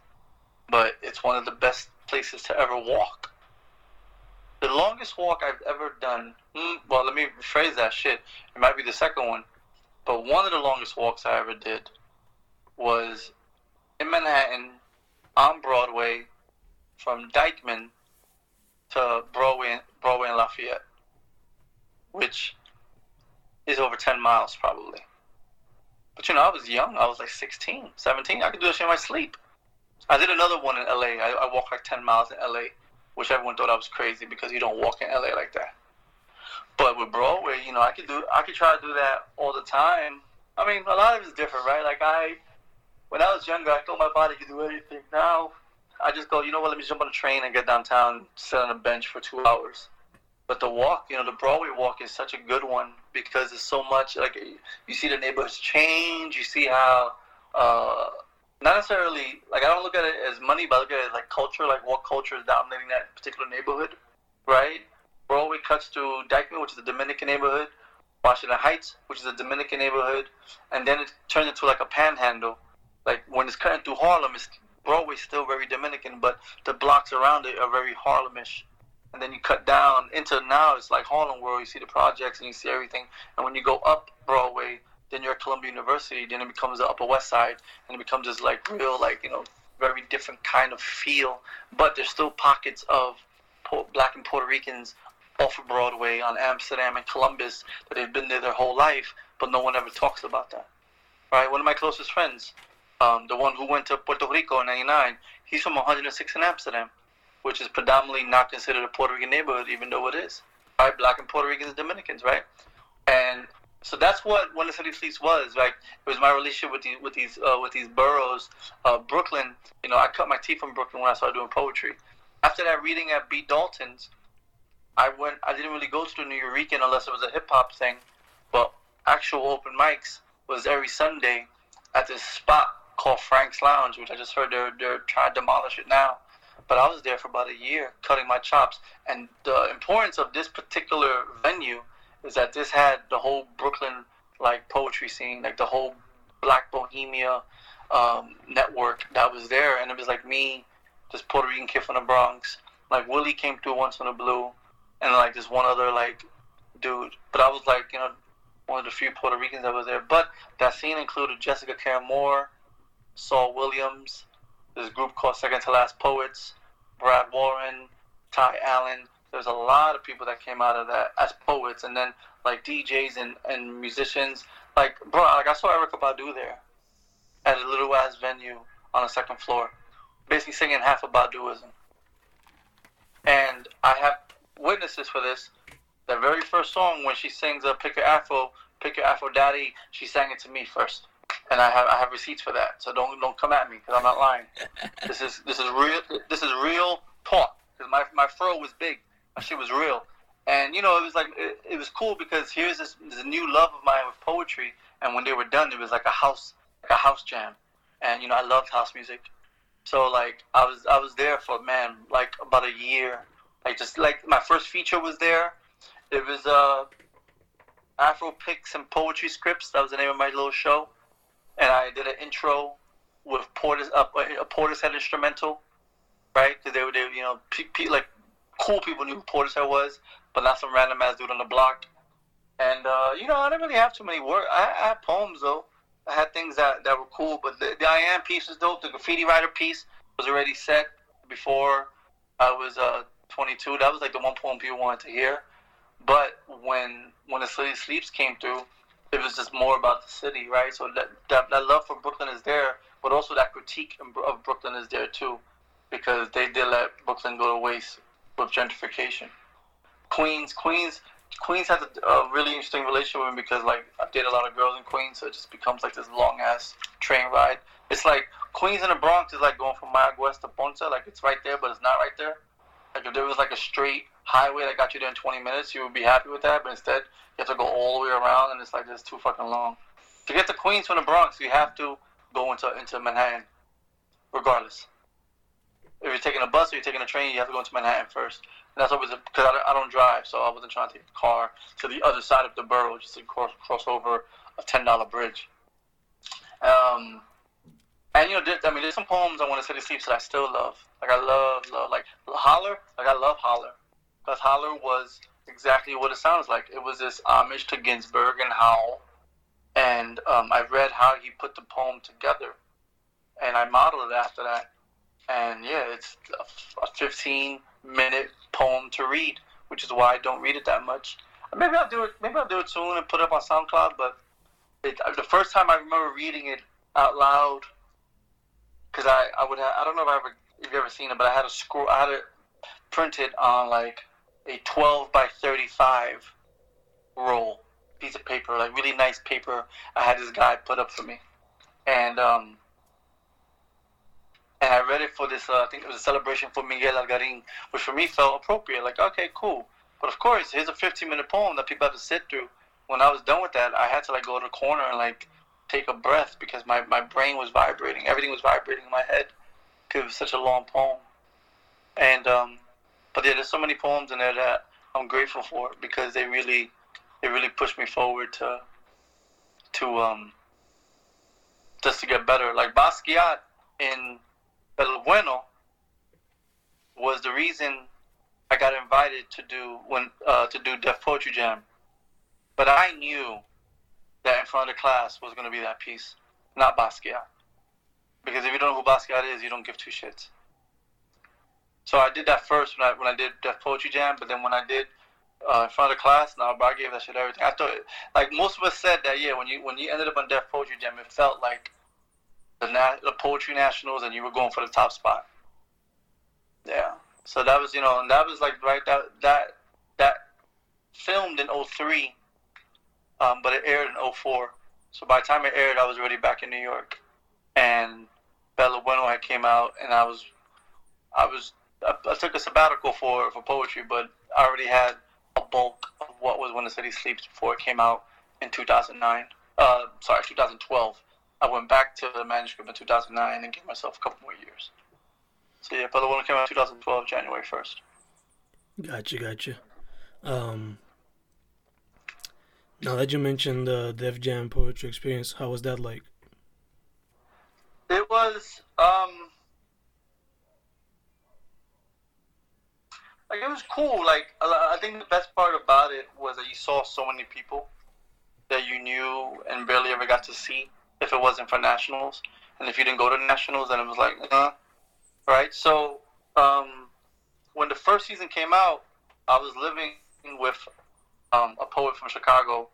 but it's one of the best places to ever walk. The longest walk I've ever done, hmm, well, let me rephrase that shit. It might be the second one, but one of the longest walks I ever did was in Manhattan on Broadway from Dyckman to Broadway, Broadway and Lafayette, which is over 10 miles probably. But you know, I was young. I was like 16, 17. I could do this in my sleep. I did another one in LA. I, I walked like 10 miles in LA, which everyone thought I was crazy because you don't walk in LA like that. But with Broadway, you know, I could do, I could try to do that all the time. I mean, a lot of it's different, right? Like I, when I was younger, I thought my body could do anything. Now, I just go, you know what? Let me jump on a train and get downtown, sit on a bench for two hours. But the walk, you know, the Broadway walk is such a good one because there's so much. Like you see the neighborhoods change. You see how, uh, not necessarily like I don't look at it as money, but I look at it like culture. Like what culture is dominating that particular neighborhood, right? Broadway cuts to Dyckman, which is a Dominican neighborhood. Washington Heights, which is a Dominican neighborhood, and then it turns into like a panhandle. Like when it's cutting through Harlem, it's Broadway's still very Dominican, but the blocks around it are very Harlemish and then you cut down into now it's like Harlem where you see the projects and you see everything. And when you go up Broadway, then you're at Columbia University. Then it becomes the Upper West Side, and it becomes this like real like you know very different kind of feel. But there's still pockets of black and Puerto Ricans off of Broadway on Amsterdam and Columbus that they've been there their whole life, but no one ever talks about that. Right? One of my closest friends, um, the one who went to Puerto Rico in '99, he's from 106 in Amsterdam which is predominantly not considered a Puerto Rican neighborhood, even though it is. Right, black and Puerto Ricans and Dominicans, right? And so that's what When the City Sleeps was. Like it was my relationship with these with these uh, with these boroughs. Uh, Brooklyn, you know, I cut my teeth from Brooklyn when I started doing poetry. After that reading at Beat Dalton's, I went. I didn't really go to the Nuyorican unless it was a hip hop thing, but actual open mics was every Sunday at this spot called Frank's Lounge, which I just heard they're they're trying to demolish it now. But I was there for about a year cutting my chops. And the importance of this particular venue is that this had the whole Brooklyn like poetry scene, like the whole Black Bohemia um, network that was there. And it was like me, this Puerto Rican kid from the Bronx. Like Willie came through once in the blue, and like this one other like dude. But I was like, you know, one of the few Puerto Ricans that was there. But that scene included Jessica Care Moore, Saul Williams, this group called Second to Last Poets, Brad Warren, Ty Allen. There's a lot of people that came out of that as poets, and then like DJs and, and musicians. Like bro, like I saw Erykah Badu there at a little ass venue on the second floor, basically singing half of Baduism. And I have witnesses for this. The very first song when she sings uh, "Pick Your Afro," "Pick Your Afro Daddy," she sang it to me first and I have I have receipts for that. So don't don't come at me because I'm not lying. this is this is real. This is real talk. Because my my fro was big. My shit was real. And you know, it was like it, it was cool because here's this, this new love of mine with poetry. And when they were done, it was like a house like a house jam. And you know, I loved house music. So like I was I was there for man like about a year. Like just like my first feature was there. It was uh Afro Picks and Poetry Scripts. That was the name of my little show and I did an intro with Portis, uh, a Portishead instrumental, right? Because they were, they, you know, pe- pe- like cool people knew who Portishead was, but not some random ass dude on the block. And uh, you know, I didn't really have too many words. I, I, had poems though. I had things that, that were cool, but the, the I am piece was dope. The graffiti writer piece was already set before I was uh, 22. That was like the one poem people wanted to hear. But when when the city sleeps came through, it was just more about the city, right? So that, that, that love for Brooklyn is there, but also that critique of Brooklyn is there too, because they did let Brooklyn go to waste with gentrification. Queens, Queens, Queens has a, a really interesting relationship with me because like I date a lot of girls in Queens, so it just becomes like this long ass train ride. It's like Queens and the Bronx is like going from Mayagüez West to Ponce, like it's right there, but it's not right there. Like if there was like a straight highway that got you there in 20 minutes, you would be happy with that. But instead, you have to go all the way around, and it's like just too fucking long. To get to Queens from the Bronx, you have to go into into Manhattan, regardless. If you're taking a bus or you're taking a train, you have to go into Manhattan first. And that's always because I, I don't drive, so I wasn't trying to take a car to the other side of the borough just to cross, cross over a ten dollar bridge. Um, and you know, there, I mean, there's some poems I want to the City Sleeps that I still love. Like I love, love, like Holler. Like I love Holler, because Holler was exactly what it sounds like. It was this homage to Ginsberg and Howl, and um, I read how he put the poem together, and I modeled it after that. And yeah, it's a 15 minute poem to read, which is why I don't read it that much. Maybe I'll do it. Maybe I'll do it soon and put it up on SoundCloud. But it, the first time I remember reading it out loud, because I, I would have, I don't know if I ever if you ever seen it, but I had a scroll, I had it printed on like a 12 by 35 roll piece of paper, like really nice paper. I had this guy put up for me, and um, and I read it for this. Uh, I think it was a celebration for Miguel Algarin, which for me felt appropriate. Like, okay, cool. But of course, here's a 15 minute poem that people have to sit through. When I was done with that, I had to like go to the corner and like take a breath because my, my brain was vibrating. Everything was vibrating in my head because it was such a long poem. And um, but yeah, there's so many poems in there that I'm grateful for because they really they really pushed me forward to to um just to get better. Like Basquiat in Pelo Bueno was the reason I got invited to do when uh, to do Def Poetry Jam. But I knew that in front of the class was going to be that piece, not Basquiat. Because if you don't know who Basquiat is, you don't give two shits. So I did that first when I when I did Def Poetry Jam, but then when I did uh, in front of the class, now I gave that shit everything. I thought, like most of us said that, yeah, when you when you ended up on Def Poetry Jam, it felt like the, na- the poetry nationals, and you were going for the top spot. Yeah. So that was, you know, and that was like right that that that filmed in 03, um, but it aired in 04. So by the time it aired, I was already back in New York, and Pelo Bueno had came out, and I was, I was, I, I took a sabbatical for for poetry, but I already had a bulk of what was When the City Sleeps before it came out in 2009. Uh, sorry, 2012. I went back to the manuscript in 2009 and gave myself a couple more years. So yeah, but the one came out 2012, January 1st. Gotcha, gotcha. Um, now that you mentioned the Def Jam poetry experience, how was that like? It was um like it was cool. Like I think the best part about it was that you saw so many people that you knew and barely ever got to see if it wasn't for nationals, and if you didn't go to nationals, then it was like, uh, right? So um, when the first season came out, I was living with um, a poet from Chicago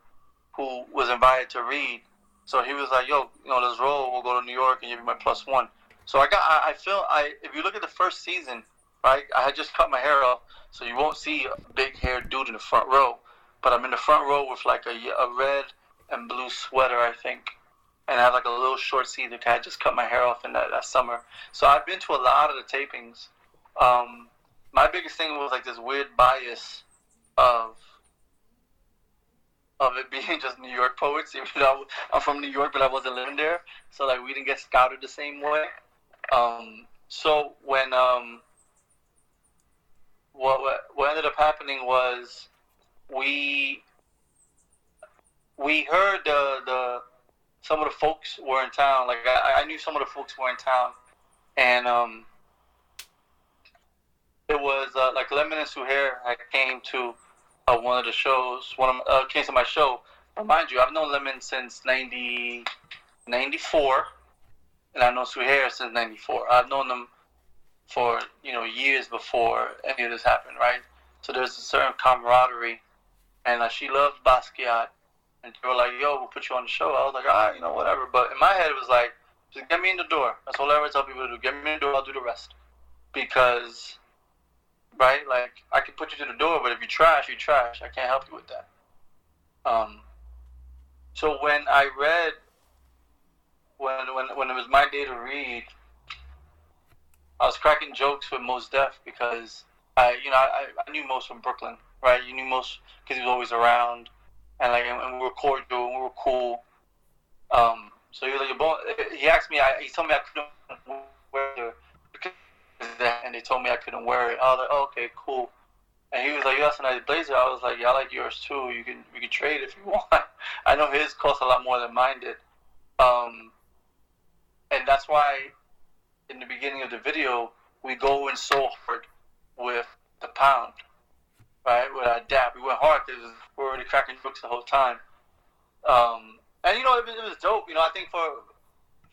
who was invited to read. So he was like, "Yo, you know, let's roll. We'll go to New York and give you my plus one." So I got, I, I feel, I if you look at the first season, right? I had just cut my hair off, so you won't see a big haired dude in the front row. But I'm in the front row with like a, a red and blue sweater, I think, and I have like a little short sleeve. I just cut my hair off in that, that summer. So I've been to a lot of the tapings. Um, my biggest thing was like this weird bias of of it being just New York poets. Even though I'm from New York, but I wasn't living there, so like we didn't get scouted the same way. Um, so when um, what, what ended up happening was we we heard the the some of the folks were in town. Like I, I knew some of the folks were in town, and um, it was uh, like Lemon and Suheir I came to uh, one of the shows. One of uh, came to my show. But mind you, I've known Lemon since 90, 94, and I know Suheir since '94. I've known them for you know years before any of this happened, right? So there's a certain camaraderie, and uh, she loved Basquiat and they were like, yo, we'll put you on the show. I was like, ah, you know, whatever. But in my head, it was like, just get me in the door. That's all I ever tell people to do. Get me in the door, I'll do the rest. Because right? Like I can put you to the door, but if you trash, you trash. I can't help you with that. Um. So when I read, when when when it was my day to read, I was cracking jokes with Mos Def because I, you know, I, I knew Mos from Brooklyn, right? You knew Mos because he was always around, and like, and, we were cordial, and we were cool. Um, so he was like, he asked me, I, he told me I couldn't wear it and they told me I couldn't wear it. I was like, oh, okay, cool. And he was like, "You that's a nice blazer." I was like, "Yeah, I like yours too. You can we can trade if you want." I know his cost a lot more than mine did, um, and that's why in the beginning of the video we go in so hard with the pound, right? With our dap, we went hard because we're already cracking jokes the whole time. Um, and you know, it, it was dope. You know, I think for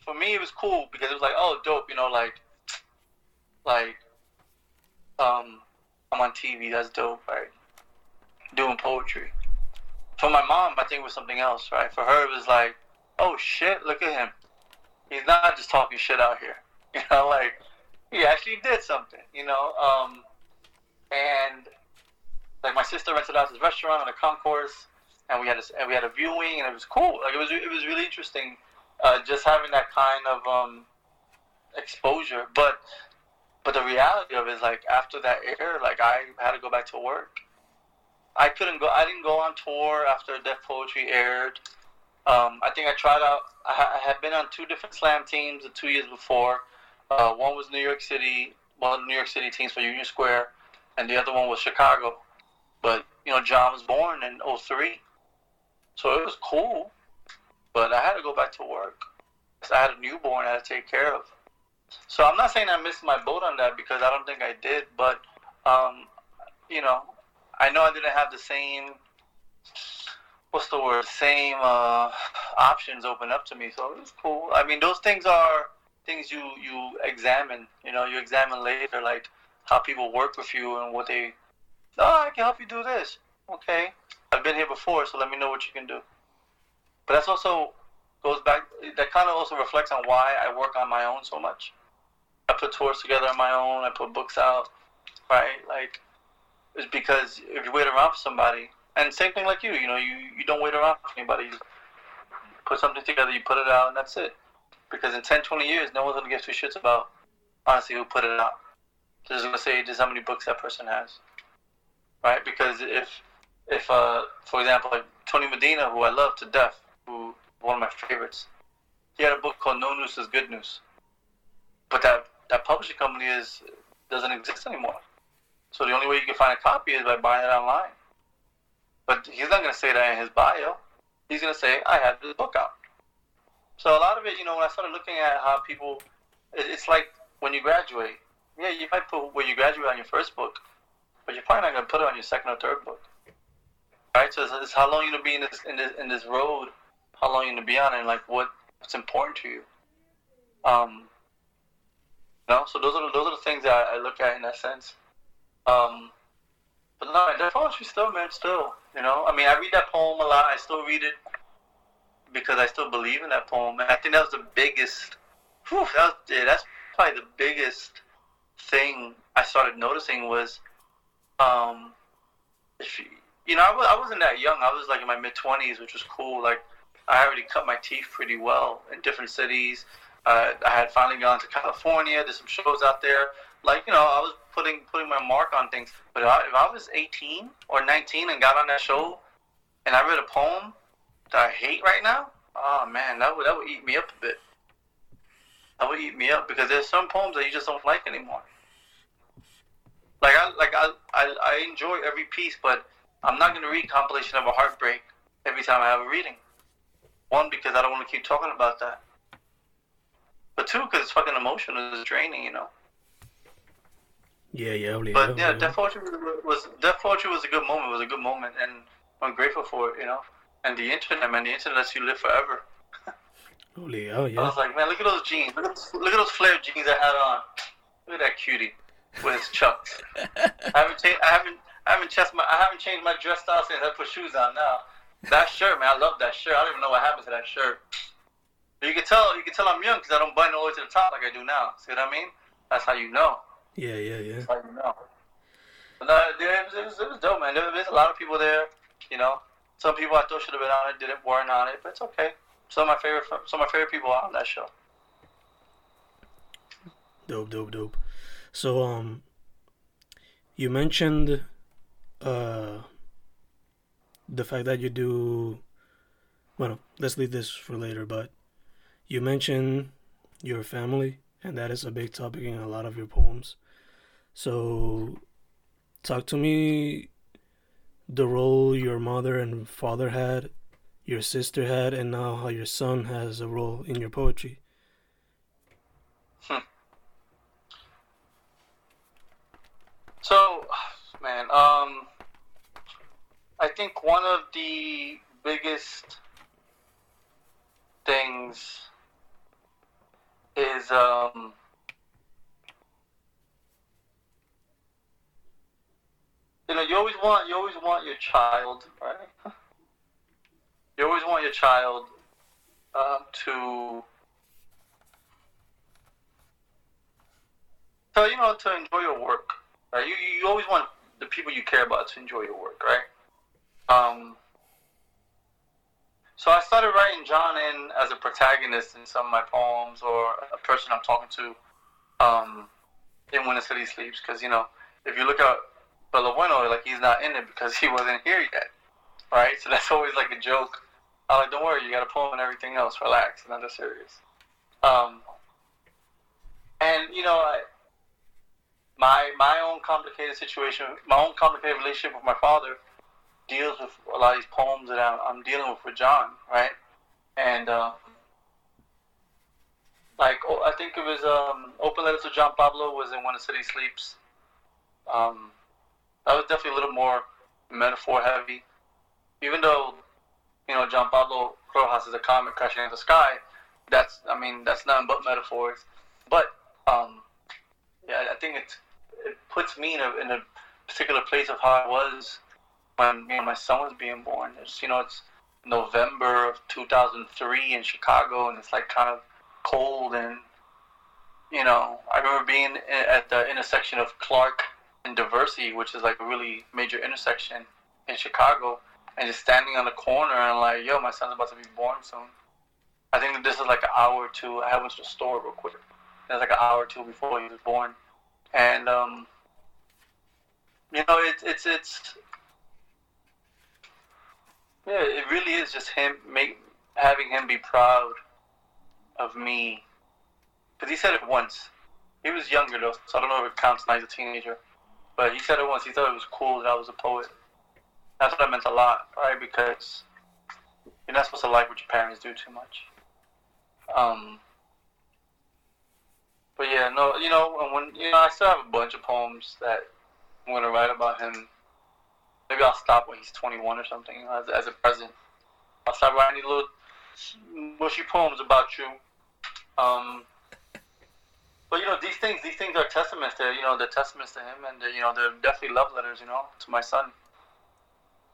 for me it was cool because it was like, oh, dope. You know, like like um I'm on TV. That's dope, right? Doing poetry. For my mom, I think it was something else, right? For her, it was like, oh shit, look at him. He's not just talking shit out here. You know, like he actually did something. You know, um, and like my sister rented out this restaurant on the concourse, and we had a, and we had a viewing, and it was cool. Like it was it was really interesting, uh, just having that kind of um, exposure. But but the reality of it is like after that air, like I had to go back to work. I couldn't go. I didn't go on tour after Def Poetry aired. Um, I think I tried out. I, I, had been on two different slam teams the two years before. Uh, one was New York City, one New York City teams for Union Square, and the other one was Chicago. But you know, John was born in 03. so it was cool. But I had to go back to work. I had a newborn I had to take care of. So I'm not saying I missed my boat on that because I don't think I did, but um, you know, I know I didn't have the same what's the word same uh, options open up to me, so it was cool. I mean, those things are things you you examine. You know, you examine later, like how people work with you and what they. Oh, I can help you do this. Okay, I've been here before, so let me know what you can do. But that's also goes back. That kind of also reflects on why I work on my own so much. I put tours together on my own. I put books out, right? Like, it's because if you wait around for somebody, and same thing like you, you know, you, you don't wait around for anybody. You put something together, you put it out, and that's it. Because in 10, 20 years, no one's gonna give two shits about honestly who put it out. They're just gonna say just how many books that person has, right? Because if if uh, for example, like Tony Medina, who I love to death, who one of my favorites, he had a book called No Noose is Good Noose, but that that publishing company is doesn't exist anymore. So the only way you can find a copy is by buying it online. But he's not going to say that in his bio. He's going to say, I have this book out. So a lot of it, you know, when I started looking at how people, it's like when you graduate. Yeah, you might put where you graduate on your first book, but you're probably not going to put it on your second or third book. Right? So it's, it's how long you're going to be in this, in this in this road, how long you're going to be on it, and like what, what's important to you. Um, no, so those are the, those are the things that I, I look at in that sense. Um, but no, that poetry still, man, still. You know, I mean, I read that poem a lot. I still read it because I still believe in that poem. And I think that was the biggest. Whew, that was, yeah, that's probably the biggest thing I started noticing was, um, if you, know, I wasn't that young. I was like in my mid twenties, which was cool. Like I already cut my teeth pretty well in different cities. Uh, I had finally gone to California, did some shows out there. Like you know, I was putting putting my mark on things. But if I, if I was 18 or 19 and got on that show, and I read a poem that I hate right now, oh man, that would that would eat me up a bit. That would eat me up because there's some poems that you just don't like anymore. Like I like I I, I enjoy every piece, but I'm not gonna read compilation of a heartbreak every time I have a reading. One because I don't want to keep talking about that. But two, because it's fucking emotional, it's draining, you know. Yeah, yeah, obligado, But yeah, Def Fortune was Def Poetry was a good moment. It was a good moment, and I'm grateful for it, you know. And the internet, man, the internet lets you live forever. Obligado, yeah. I was like, man, look at those jeans. Look at those, look at those flare jeans I had on. Look at that cutie with his chucks. I haven't changed. I haven't. I haven't changed my. I haven't changed my dress style since I put shoes on. Now, that shirt, man, I love that shirt. I don't even know what happened to that shirt. You can tell you can tell I'm young because I don't button all the way to the top like I do now. See what I mean? That's how you know. Yeah, yeah, yeah. That's how you know. No, uh, it was, it was, it was dope, man. There was a lot of people there. You know, some people I thought should have been on it didn't weren't on it, but it's okay. Some of my favorite some of my favorite people are on that show. Dope, dope, dope. So um, you mentioned uh the fact that you do. Well, let's leave this for later. But you mentioned your family, and that is a big topic in a lot of your poems. So, talk to me the role your mother and father had, your sister had, and now how your son has a role in your poetry. Hmm. So, man, um, I think one of the biggest things is um, you know you always want you always want your child right you always want your child um, to so you know to enjoy your work right you, you always want the people you care about to enjoy your work right um, so I started writing John in as a protagonist in some of my poems or a person I'm talking to um, in When the City Sleeps. Because, you know, if you look at Pelo Bueno, like he's not in it because he wasn't here yet. Right? So that's always like a joke. I'm like, don't worry, you got a poem and everything else. Relax, not that serious. Um, and, you know, I, my, my own complicated situation, my own complicated relationship with my father deals with a lot of these poems that I'm, I'm dealing with with John, right? And uh, like oh, I think it was um, "Open Letters to John Pablo" was in "When the City Sleeps." Um, that was definitely a little more metaphor heavy, even though you know John Pablo Rojas is a comet crashing in the sky. That's I mean that's nothing but metaphors, but um, yeah, I think it it puts me in a in a particular place of how I was when you know, my son was being born. It's you know it's November of 2003 in Chicago, and it's like kind of cold and you know I remember being at the intersection of Clark and Diversey, which is like a really major intersection in Chicago, and just standing on the corner and like, yo, my son's about to be born soon. I think that this is like an hour or two. I went to the store real quick. It's like an hour or two before he was born, and um, you know, it's it's it's yeah, it really is just him make having him be proud of me. Because he said it once. He was younger though, so I don't know if it counts now. He's a teenager, but he said it once. He thought it was cool that I was a poet. That's what I meant a lot, right? Because you're not supposed to like what your parents do too much. Um. But yeah, no, you know, when you know, I still have a bunch of poems that I'm gonna write about him maybe I'll stop when he's 21 or something as, as a present. I'll start writing little mushy poems about you. Um, but you know these things, these things are testaments to you know the testaments to him, and you know they're definitely love letters, you know, to my son.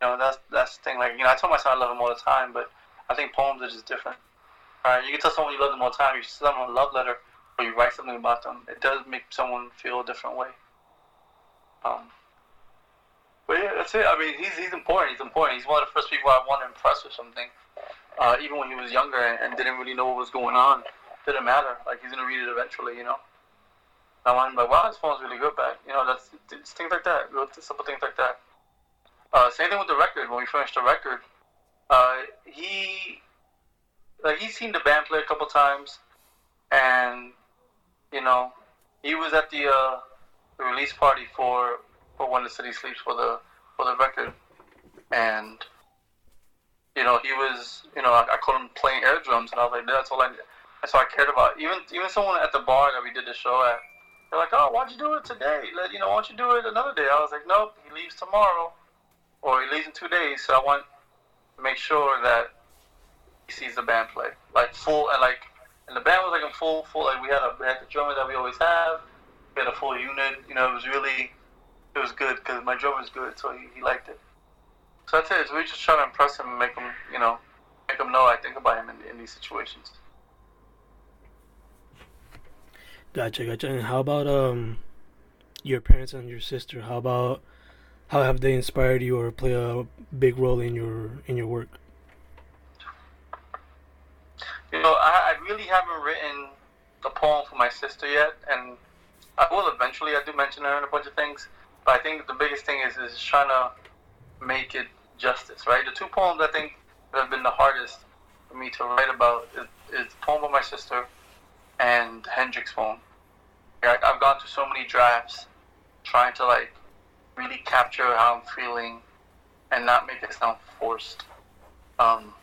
You know that's that's the thing. Like you know, I tell my son I love him all the time, but I think poems are just different. All right, you can tell someone you love them all the time. You send them a love letter, or you write something about them. It does make someone feel a different way. Um, but yeah, that's it. I mean, he's he's important. He's important. He's one of the first people I want to impress with something. Uh, even when he was younger and, and, didn't really know what was going on, didn't matter. Like he's gonna read it eventually, you know. Now I'm like, wow, this phone's really good back. You know, that's it's things like that. Simple things like that. Uh, same thing with the record. When we finished the record, uh, he like he's seen the band play a couple times, and you know, he was at the uh, the release party for for When the City Sleeps for the for the record, and you know he was you know I, I called him playing air drums, and I was like that's all I that's all I cared about. Even even someone at the bar that we did the show at, they're like, oh why'd you do it today? Let you know why don't you do it another day? I was like nope, he leaves tomorrow, or he leaves in two days, so I want to make sure that he sees the band play like full and like and the band was like in full full like we had a we had the drummer that we always have, we had a full unit, you know it was really it was good because my was good, so he, he liked it. So that's it. So we just try to impress him and make him, you know, make him know I think about him in, in these situations. Gotcha, gotcha. And how about um your parents and your sister? How about how have they inspired you or play a big role in your in your work? You know, I, I really haven't written the poem for my sister yet, and I will eventually. I do mention her in a bunch of things, but I think the biggest thing is is trying to make it justice. Right, the two poems I think that have been the hardest for me to write about is, is the poem of my sister and Hendrix poem. I, I've gone through so many drafts trying to like really capture how I'm feeling and not make it sound forced. Um,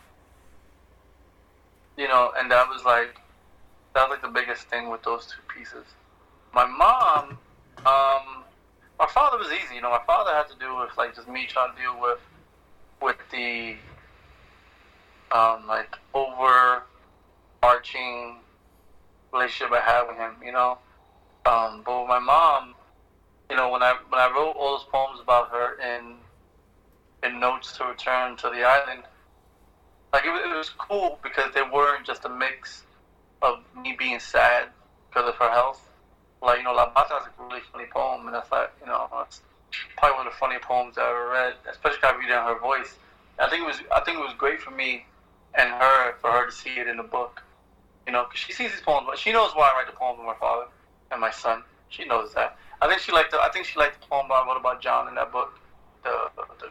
you know, and that was like that was like the biggest thing with those two pieces. My mom, um, my father was easy. You know, my father had to do with like just me trying to deal with with the um, like overarching relationship I had with him. You know, um, but with my mom, you know, when I when I wrote all those poems about her in in notes to return to the island, like it, it was cool because they weren't just a mix of me being sad because of her health. Like you know, La Bata is a really funny poem, and I thought you know it's probably one of the funniest poems I ever read, especially when I read it in her voice. I think it was I think it was great for me and her for her to see it in the book. You know, because she sees these poems, but she knows why I write the poems with my father and my son. She knows that. I think she liked the I think she liked the poem I wrote about John in that book, the the,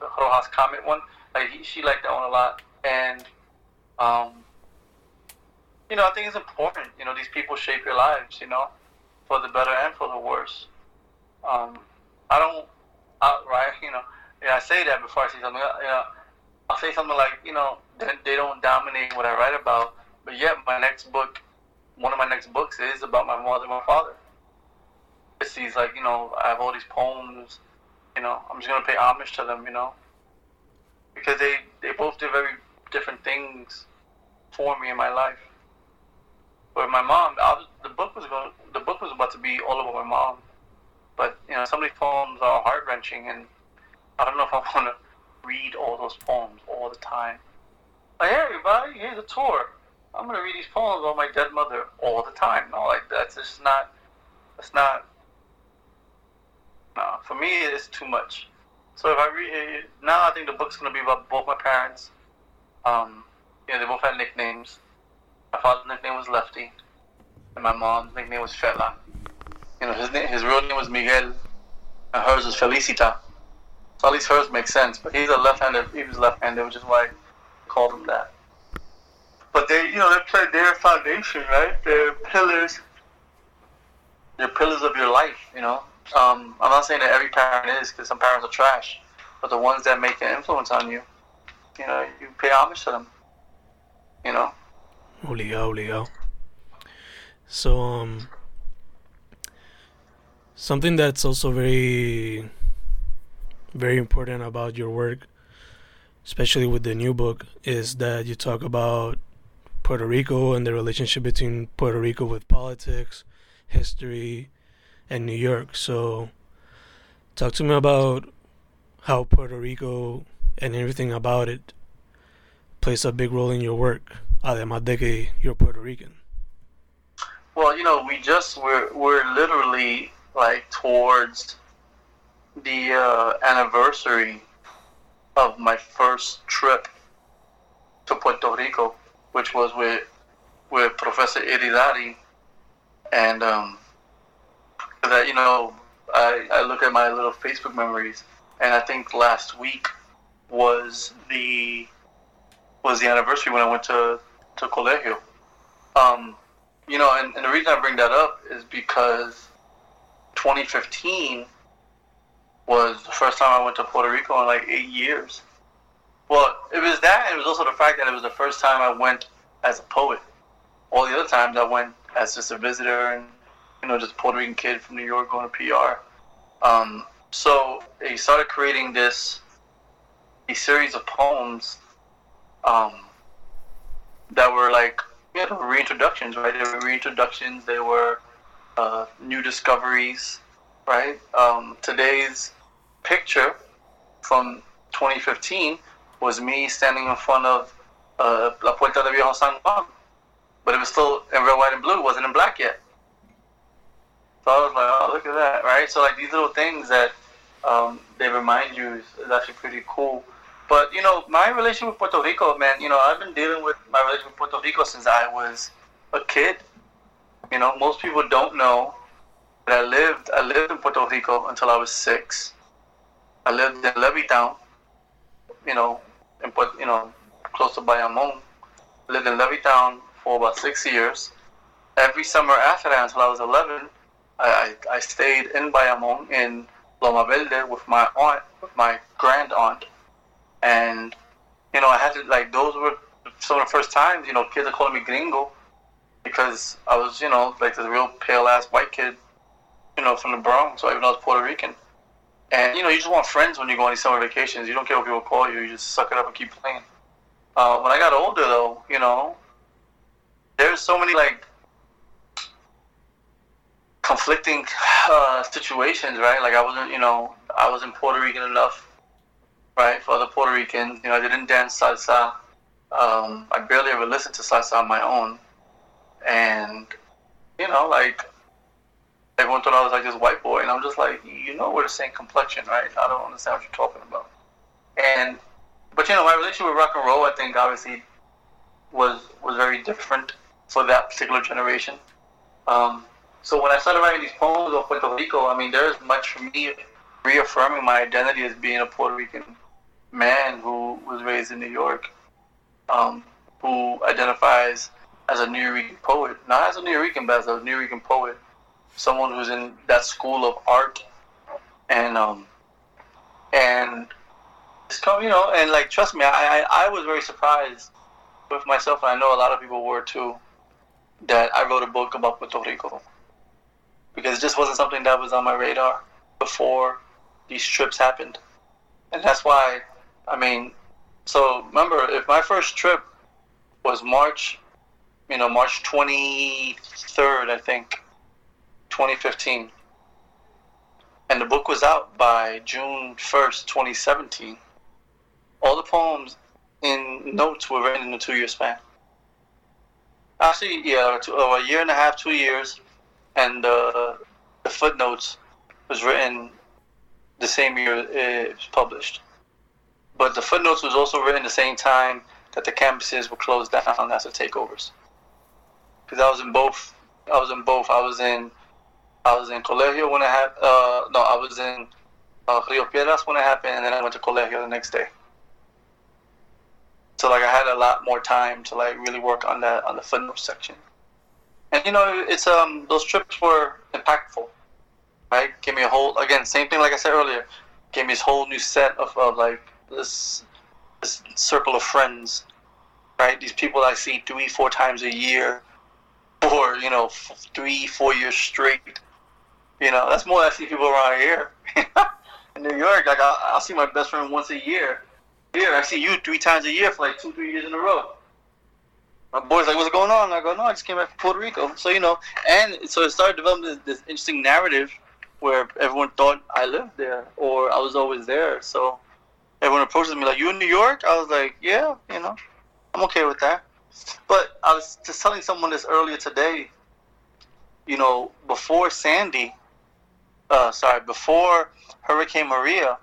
the Rojas Comet one. Like he, she liked that one a lot, and um, you know I think it's important. You know these people shape your lives. You know, for the better and for the worse. Um, I don't outright. You know, yeah, I say that before I say something. You know, I'll say something like you know they, they don't dominate what I write about, but yet my next book, one of my next books is about my mother and my father these like you know I have all these poems. You know, I'm just gonna pay homage to them. You know, because they they both did very different things for me in my life. But my mom, the book was going, the book was about to be all about my mom. But you know, some of these poems are heart wrenching, and I don't know if I want to read all those poems all the time. Hey everybody, here's a tour. I'm gonna read these poems about my dead mother all the time. No, like that's just not. That's not no, for me, it's too much. So if I read now, I think the book's gonna be about both my parents. Um, know, they both had nicknames. My father's nickname was Lefty, and my mom's nickname was Fela. You know, his name, his real name was Miguel, and hers was Felicita. So at least hers makes sense. But he's a left-handed. He was left-handed, which is why I called him that. But they, you know, they play their foundation, right? They're pillars. They're pillars of your life, you know. Um, I'm not saying that every parent is, because some parents are trash, but the ones that make an influence on you, you know, you pay homage to them. You know. Obligado, obligado. So, um, something that's also very, very important about your work, especially with the new book, is that you talk about Puerto Rico and the relationship between Puerto Rico with politics, history, and New York. So, talk to me about how Puerto Rico and everything about it plays a big role in your work. Además de que you're Puerto Rican. Well, you know, we just we're we're literally like towards the uh, anniversary of my first trip to Puerto Rico, which was with with Professor Iridari and um, that you know I, I look at my little Facebook memories, and I think last week was the was the anniversary when I went to to colegio. Um, you know, and, and the reason I bring that up is because 2015 was the first time I went to Puerto Rico in like eight years. Well, it was that, and it was also the fact that it was the first time I went as a poet. All the other times I went as just a visitor and you know, just Puerto Rican kid from New York going to PR. Um, so he started creating this a series of poems um, that were like you know reintroductions, right? They were reintroductions. They were uh, new discoveries, right? Um, today's picture from 2015 was me standing in front of uh, La Puerta de Viejo San Juan, but it was still in red, white, and blue. It wasn't in black yet. So I was like, oh, look at that, right? So like these little things that um, they remind you is, is actually pretty cool. But you know, my relationship with Puerto Rico, man, you know, I've been dealing with my relationship with Puerto Rico since I was a kid. You know, most people don't know that I lived I lived in Puerto Rico until I was six. I lived in Levittown, you know, in you know, close to Bayamon. Lived in Levittown for about six years. Every summer after that, until I was 11, I, I, I stayed in Bayamon in Loma Verde with my aunt, with my grand aunt, and you know I had to like those were some of the first times you know kids are calling me gringo because I was you know like this real pale ass white kid, you know from the Bronx, so even though I was Puerto Rican, and you know you just want friends when you go on these summer vacations. You don't care what people call you. You just suck it up and keep playing. Uh, when I got older though, you know, there's so many like conflicting uh, situations, right? Like I wasn't, you know, I wasn't Puerto Rican enough, right, for the Puerto Ricans. You know, I didn't dance salsa. Um, I barely ever listened to salsa on my own, and you know, like everyone thought I was like this white boy, and I'm just like, you know, we're the same complexion, right? I don't understand what you're talking about. And but you know, my relationship with rock and roll, I think, obviously, was was very different for that particular generation. Um, so when I started writing these poems about Puerto Rico, I mean, there's much for me reaffirming my identity as being a Puerto Rican man who was raised in New York, um, who identifies as a Nuyorican poet, not as a Nuyorican, but as a Nuyorican poet, someone who's in that school of art, and um, and it's come, you know, and like trust me, I, I I was very surprised with myself, and I know a lot of people were too, that I wrote a book about Puerto Rico because it just wasn't something that was on my radar before these trips happened. And that's why, I mean, so remember, if my first trip was March, you know, March 23rd, I think, 2015, and the book was out by June 1st, 2017, all the poems in notes were written in a two year span. Actually, yeah, a year and a half, two years and uh, the footnotes was written the same year it was published. But the footnotes was also written the same time that the campuses were closed down after takeovers. Because I was in both. I was in both. I was in. I was in Colegio when it happened. Uh, no, I was in uh, Rio Piedras when it happened, and then I went to Colegio the next day. So like I had a lot more time to like really work on that on the footnote section. And you know, it's um those trips were impactful, right? Gave me a whole again same thing like I said earlier. Gave me this whole new set of, of like this this circle of friends, right? These people I see three four times a year, or you know three four years straight. You know, that's more I see people around here. In New York, like I'll, I'll see my best friend once a year. Here, I see you three times a year for like two, three years in a row my boy's like, "What's going on?" I go, "No, I just came back from Puerto Rico." So you know, and so it started developing this, this interesting narrative where everyone thought I lived there or I was always there. So everyone approaches me like, "You in New York?" I was like, "Yeah, you know, I'm okay with that." But I was just telling someone this earlier today. You know, before Sandy, uh, sorry, before Hurricane Maria,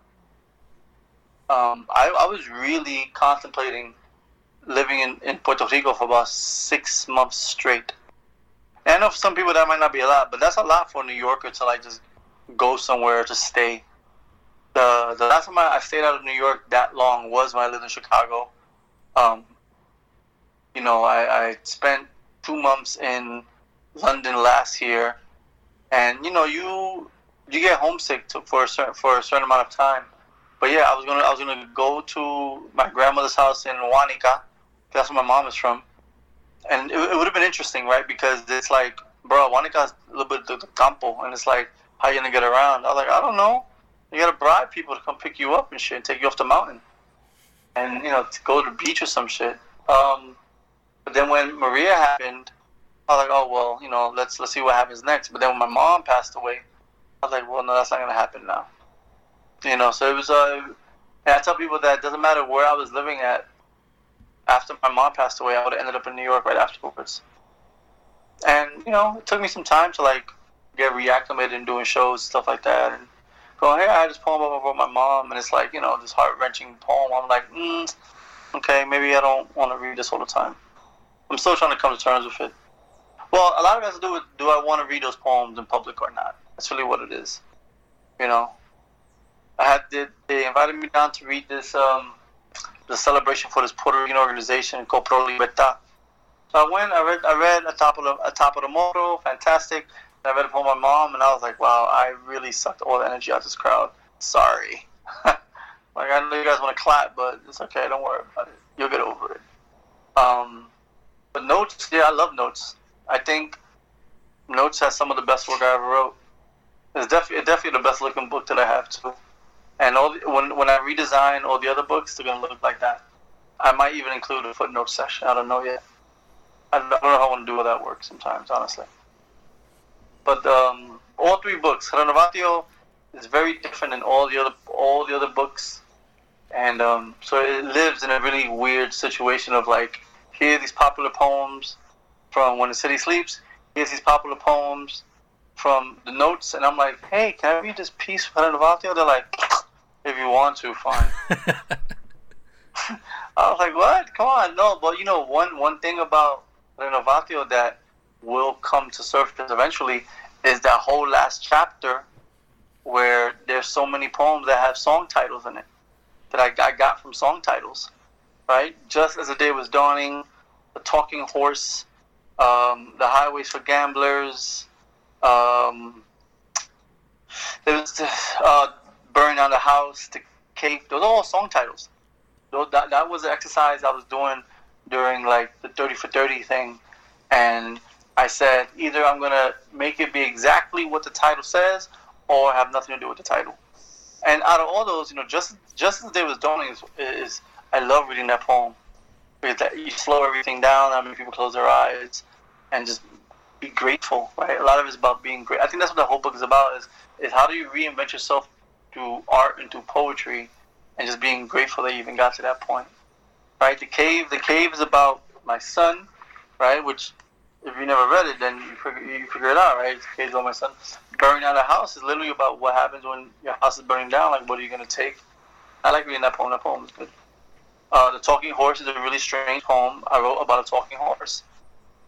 um, I, I was really contemplating living in, in Puerto Rico for about six months straight. And I know some people that might not be a lot, but that's a lot for a New Yorker to like just go somewhere to stay. The the last time I stayed out of New York that long was when I lived in Chicago. Um, you know, I, I spent two months in London last year, and you know, you you get homesick to, for a certain for a certain amount of time. But yeah, I was gonna I was gonna go to my grandmother's house in Guanica, that's where my mom is from. And it, it would have been interesting, right? Because it's like, bro, Guanica's a little bit the campo, and it's like, how you gonna get around? I was like, I don't know. You gotta bribe people to come pick you up and shit, and take you off the mountain, and you know, to go to the beach or some shit. Um, but then when Maria happened, I was like, oh well, you know, let's let's see what happens next. But then when my mom passed away, I was like, well, no, that's not gonna happen now. You know, so it was. Uh, and I tell people that it doesn't matter where I was living at after my mom passed away, I would have ended up in New York right afterwards. And you know, it took me some time to like get reacclimated and doing shows stuff like that. And go, hey, I had this poem about my mom, and it's like, you know, this heart wrenching poem. I'm like, mm, okay, maybe I don't want to read this all the time. I'm still trying to come to terms with it. Well, a lot of it has to do with do I want to read those poems in public or not? That's really what it is. You know, I had they, they invited me down to read this um, the celebration for this Puerto Rican organization called Pro Libertad. So I went, I read, I read a top of the a top of the motto, fantastic. I read it for my mom, and I was like, wow, I really sucked all the energy out of this crowd. Sorry. like I know you guys want to clap, but it's okay. Don't worry about it. You'll get over it. Um, but notes, yeah, I love notes. I think Notes has some of the best work I ever wrote. It's definitely definitely the best looking book that I have too. And all the, when when I redesign all the other books, they're gonna look like that. I might even include a footnote section. I don't know yet. I don't know how I want to do all that work sometimes, honestly. But um, all three books, Renovatio is very different than all the other all the other books, and um, so it lives in a really weird situation of like here are these popular poems from When the City Sleeps. Here's these popular poems from the notes, and I'm like, hey, can I read this piece from Renovatio? They're like, if you want to, fine. I was like, what? Come on, no. But you know, one one thing about Renovatio that will come to surface eventually is that whole last chapter where there's so many poems that have song titles in it that I, I got from song titles, right? Just as the day was dawning, the talking horse, um, the highways for gamblers, um, there was uh, burn down the house, the cave. Those are all song titles. Those, that that was the exercise I was doing during like the thirty for thirty thing, and I said either I'm gonna make it be exactly what the title says, or have nothing to do with the title. And out of all those, you know, just just as day was dawning is, is I love reading that poem. Because you slow everything down. I mean, people close their eyes and just be grateful. Right? A lot of it's about being great. I think that's what the whole book is about. Is is how do you reinvent yourself through art and through poetry, and just being grateful that you even got to that point. Right? The cave. The cave is about my son. Right? Which if you never read it, then you figure, you figure it out, right? It's case on my son. Burning down a house is literally about what happens when your house is burning down. Like, what are you going to take? I like reading that poem. That poem is good. Uh, the Talking Horse is a really strange poem I wrote about a talking horse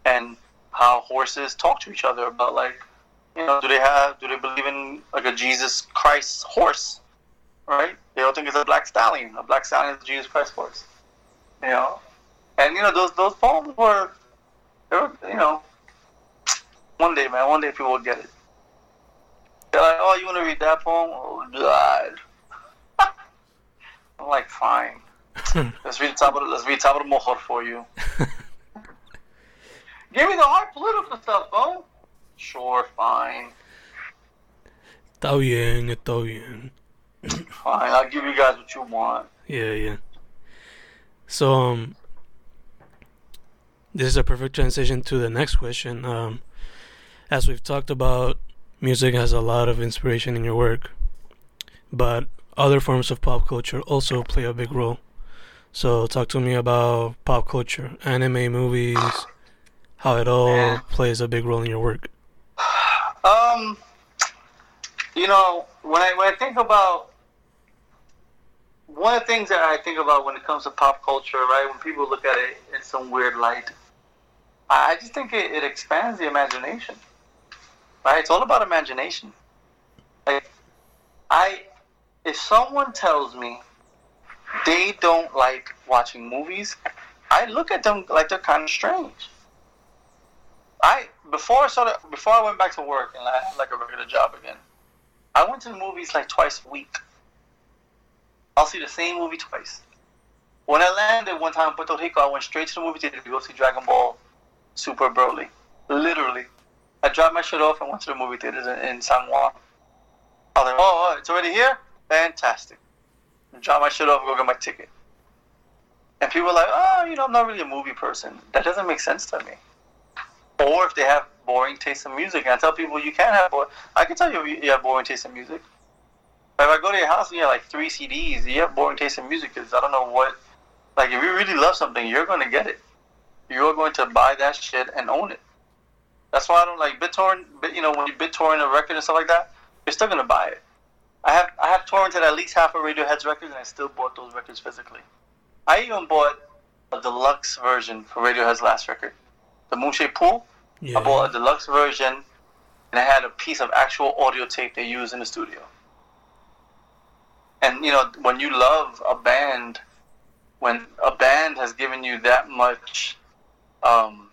and how horses talk to each other about like, you know, do they have, do they believe in like a Jesus Christ horse, right? They don't think it's a black stallion. A black stallion is a Jesus Christ horse, you know. And you know those those poems were they were you know, one day, man, one day people will get it. They're like, oh, you want to read that poem? Oh, God. I'm like, fine. let's read top of the, let's read top of the mohor for you. Give me the hard political stuff, bro. Sure, fine. Está bien, está bien. Fine, I'll give you guys what you want. Yeah, yeah. So, um, this is a perfect transition to the next question. Um, as we've talked about, music has a lot of inspiration in your work, but other forms of pop culture also play a big role. So, talk to me about pop culture, anime, movies, how it all plays a big role in your work. Um, you know, when I when I think about one of the things that I think about when it comes to pop culture, right? When people look at it in some weird light, I just think it, it expands the imagination. Right? It's all about imagination. Like, I, if someone tells me they don't like watching movies, I look at them like they're kind of strange. I before I started before I went back to work and I had like a regular job again, I went to the movies like twice a week. I'll see the same movie twice. When I landed one time in Puerto Rico, I went straight to the movie theater to go see Dragon Ball Super Broly. Literally. I dropped my shit off and went to the movie theaters in, in San Juan. I was like, oh, oh, it's already here? Fantastic. Drop my shit off go get my ticket. And people are like, oh, you know, I'm not really a movie person. That doesn't make sense to me. Or if they have boring taste in music, and I tell people you can't have boring. I can tell you you have boring taste in music. If I go to your house and you have like three CDs, you have boring taste in music because I don't know what. Like, if you really love something, you're going to get it you're going to buy that shit and own it. That's why I don't like BitTorrent. You know, when you BitTorrent a record and stuff like that, you're still gonna buy it. I have I have torrented at least half of Radiohead's records, and I still bought those records physically. I even bought a deluxe version for Radiohead's last record, the Moonshaped Pool. Yeah. I bought a deluxe version, and it had a piece of actual audio tape they use in the studio. And you know, when you love a band, when a band has given you that much, um,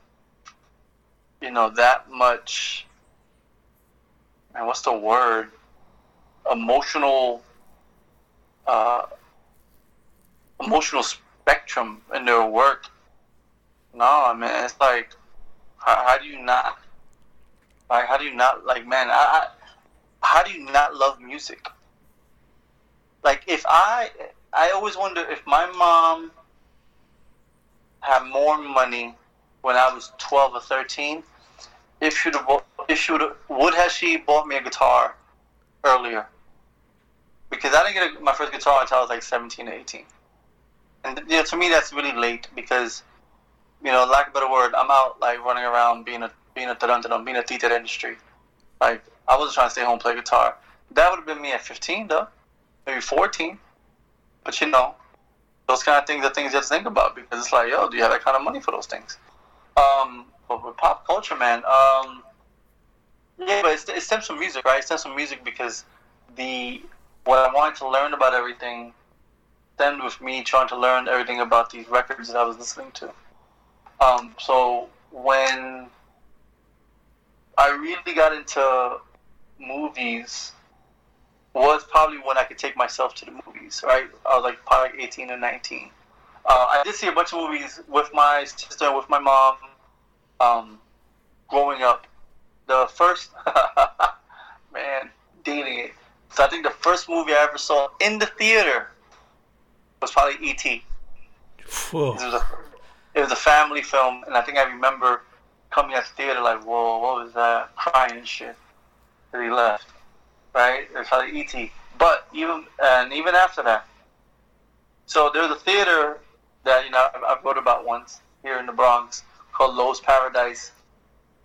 you know, that much, and what's the word? Emotional, uh, emotional spectrum in their work. No, I mean, it's like, how, how do you not, like, how do you not, like, man, I, I, how do you not love music? Like, if I, I always wonder if my mom had more money when I was 12 or 13, if she'd have, if she would, would have she bought me a guitar earlier? Because I didn't get a, my first guitar until I was like 17 or 18. And you know, to me, that's really late because, you know, lack of a better word, I'm out like running around being a being a tarantula, being a theater industry. Like I wasn't trying to stay home and play guitar. That would have been me at 15 though, maybe 14. But you know, those kind of things are things you have to think about because it's like, yo, do you have that kind of money for those things? Um, but with pop culture, man, um, yeah, but it's, it stems from music, right? It stems from music because the what I wanted to learn about everything stemmed with me trying to learn everything about these records that I was listening to. Um, so when I really got into movies was probably when I could take myself to the movies, right? I was like probably 18 or 19. Uh, I did see a bunch of movies with my sister and with my mom um, growing up. The first, man, dating it. So I think the first movie I ever saw in the theater was probably E.T. Whoa. It was a, it was a family film, and I think I remember coming out the theater like, whoa, what was that? Crying and shit. That he left, right? It was probably E.T. But even and even after that, so there's a theater that you know I've, wrote about once here in the Bronx called Lowe's Paradise,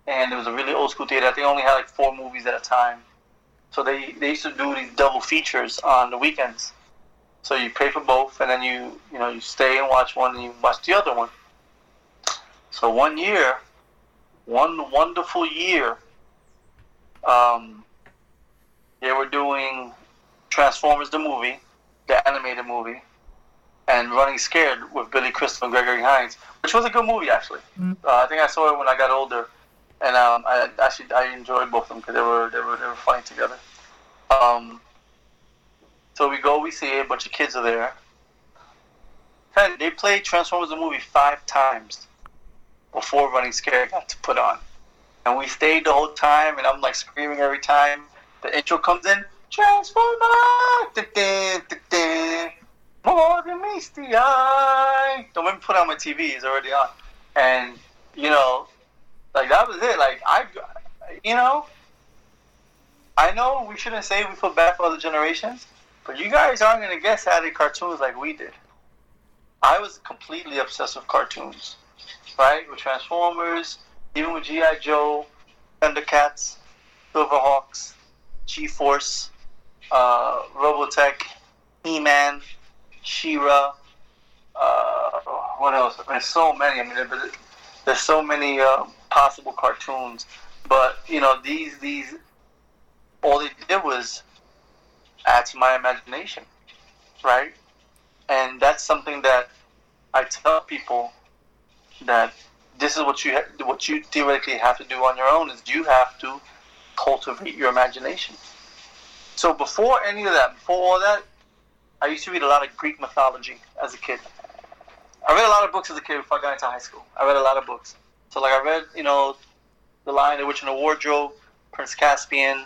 and it was a really old school theater. They only had like four movies at a time. So they, they used to do these double features on the weekends. So you pay for both, and then you you know you stay and watch one, and you watch the other one. So one year, one wonderful year, um, they were doing Transformers the movie, the animated movie, and Running Scared with Billy Crystal and Gregory Hines, which was a good movie actually. Uh, I think I saw it when I got older, and um, I actually I enjoyed both of them because they were they were they were funny together. Um, so we go, we see it, a bunch of kids are there. Hey, they played Transformers the movie five times before Running Scared got to put on. And we stayed the whole time, and I'm like screaming every time the intro comes in. Da-da, More than meets the eye. Don't me put on my TV, it's already on. And, you know, like that was it. Like, I, you know, I know we shouldn't say we feel bad for other generations, but you guys aren't going to get Saturday cartoons like we did. I was completely obsessed with cartoons, right? With Transformers, even with G.I. Joe, Thundercats, Silverhawks, G-Force, uh, Robotech, He-Man, She-Ra, uh, what else? There's so many. I mean, there's so many uh, possible cartoons, but you know, these these all they did was add to my imagination, right? And that's something that I tell people that this is what you ha- what you theoretically have to do on your own is you have to cultivate your imagination. So before any of that, before all that, I used to read a lot of Greek mythology as a kid. I read a lot of books as a kid before I got into high school. I read a lot of books. So like I read, you know, The Lion, the Witch, and the Wardrobe, Prince Caspian,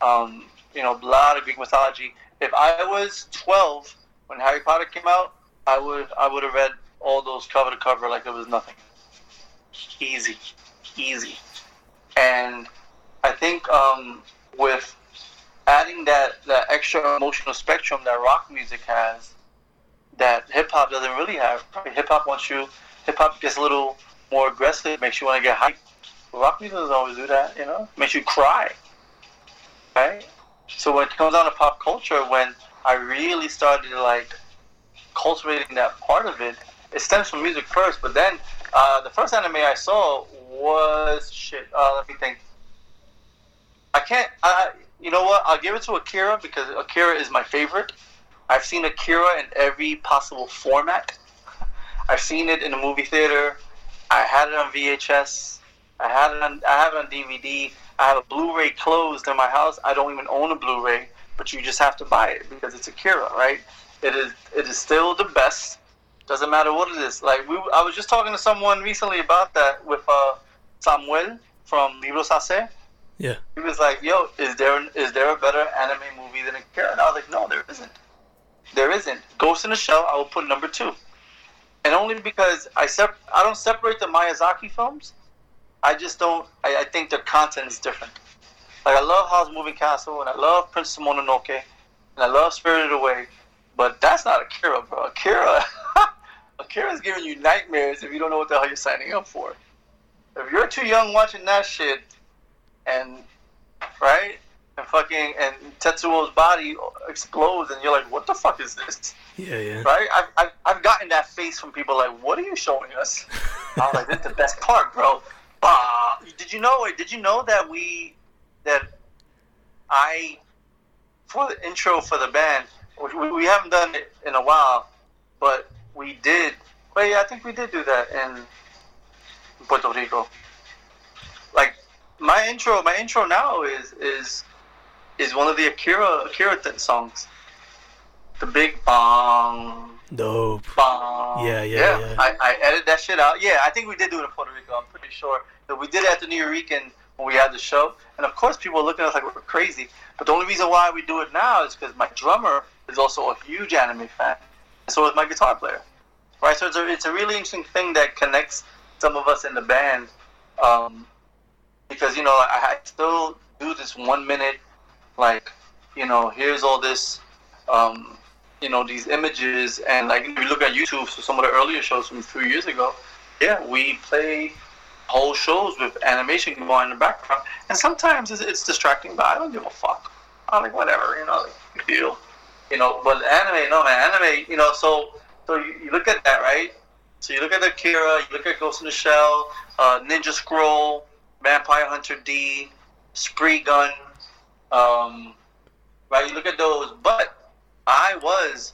um, you know, a lot of Greek mythology. If I was 12 when Harry Potter came out, I would I would have read all those cover to cover like it was nothing. Easy, easy. And I think um, with adding that, that extra emotional spectrum that rock music has, that hip hop doesn't really have. Hip hop wants you. Hip hop gets a little more aggressive, makes you want to get hyped. Rock music doesn't always do that, you know. Makes you cry, right? So when it comes down to pop culture, when I really started like cultivating that part of it, it stems from music first. But then uh, the first anime I saw was shit. Uh, let me think. I can't. I, you know what? I'll give it to Akira because Akira is my favorite. I've seen Akira in every possible format. I've seen it in the movie theater. I had it on VHS. I had it on. I have it on DVD. I have a Blu-ray closed in my house. I don't even own a Blu-ray, but you just have to buy it because it's Akira, right? It is. It is still the best. Doesn't matter what it is. Like we, I was just talking to someone recently about that with uh, Samuel from Libros Hace. Yeah. He was like, "Yo, is there is there a better anime movie than Akira?" And I was like, "No, there isn't. There isn't. Ghost in the Shell. I will put number two, and only because I sep- I don't separate the Miyazaki films. I just don't. I, I think their content is different. Like I love Howl's Moving Castle, and I love Princess Mononoke, and I love Spirited Away, but that's not Akira, bro. Akira, Akira's giving you nightmares if you don't know what the hell you're signing up for. If you're too young watching that shit, and right, and fucking and Tetsuo's body explodes, and you're like, what the fuck is this? Yeah, yeah. Right? I've, I've, I've gotten that face from people like, what are you showing us? I was like, that's the best part, bro. Uh, did you know? It did you know that we that I for the intro for the band, we, we haven't done it in a while, but we did. But yeah, I think we did do that in Puerto Rico. Like my intro, my intro now is is is one of the Akira Akira th- songs. The big bong Dope. bong. Yeah, yeah, yeah. I, I edited that shit out. Yeah, I think we did do it in Puerto Rico. I'm pretty sure that we did it at the Nuyorican when we had the show. And of course, people were looking at us like we're crazy. But the only reason why we do it now is because my drummer is also a huge anime fan, so is my guitar player. Right, so it's a, it's a really interesting thing that connects some of us in the band. Um, because you know I, I still do this one minute, like you know here's all this, um, you know these images and like if you look at YouTube for some of the earlier shows from three years ago, yeah we play whole shows with animation going on in the background, and sometimes it's, it's distracting, but I don't give a fuck. I'm like whatever, you know, like, deal, you know. But anime, no man, anime, you know. So so you, look at that right. So you look at Akira, you look at Ghost in the Shell, uh, Ninja Scroll, Vampire Hunter D, Spriggan, um, right? You look at those, but I was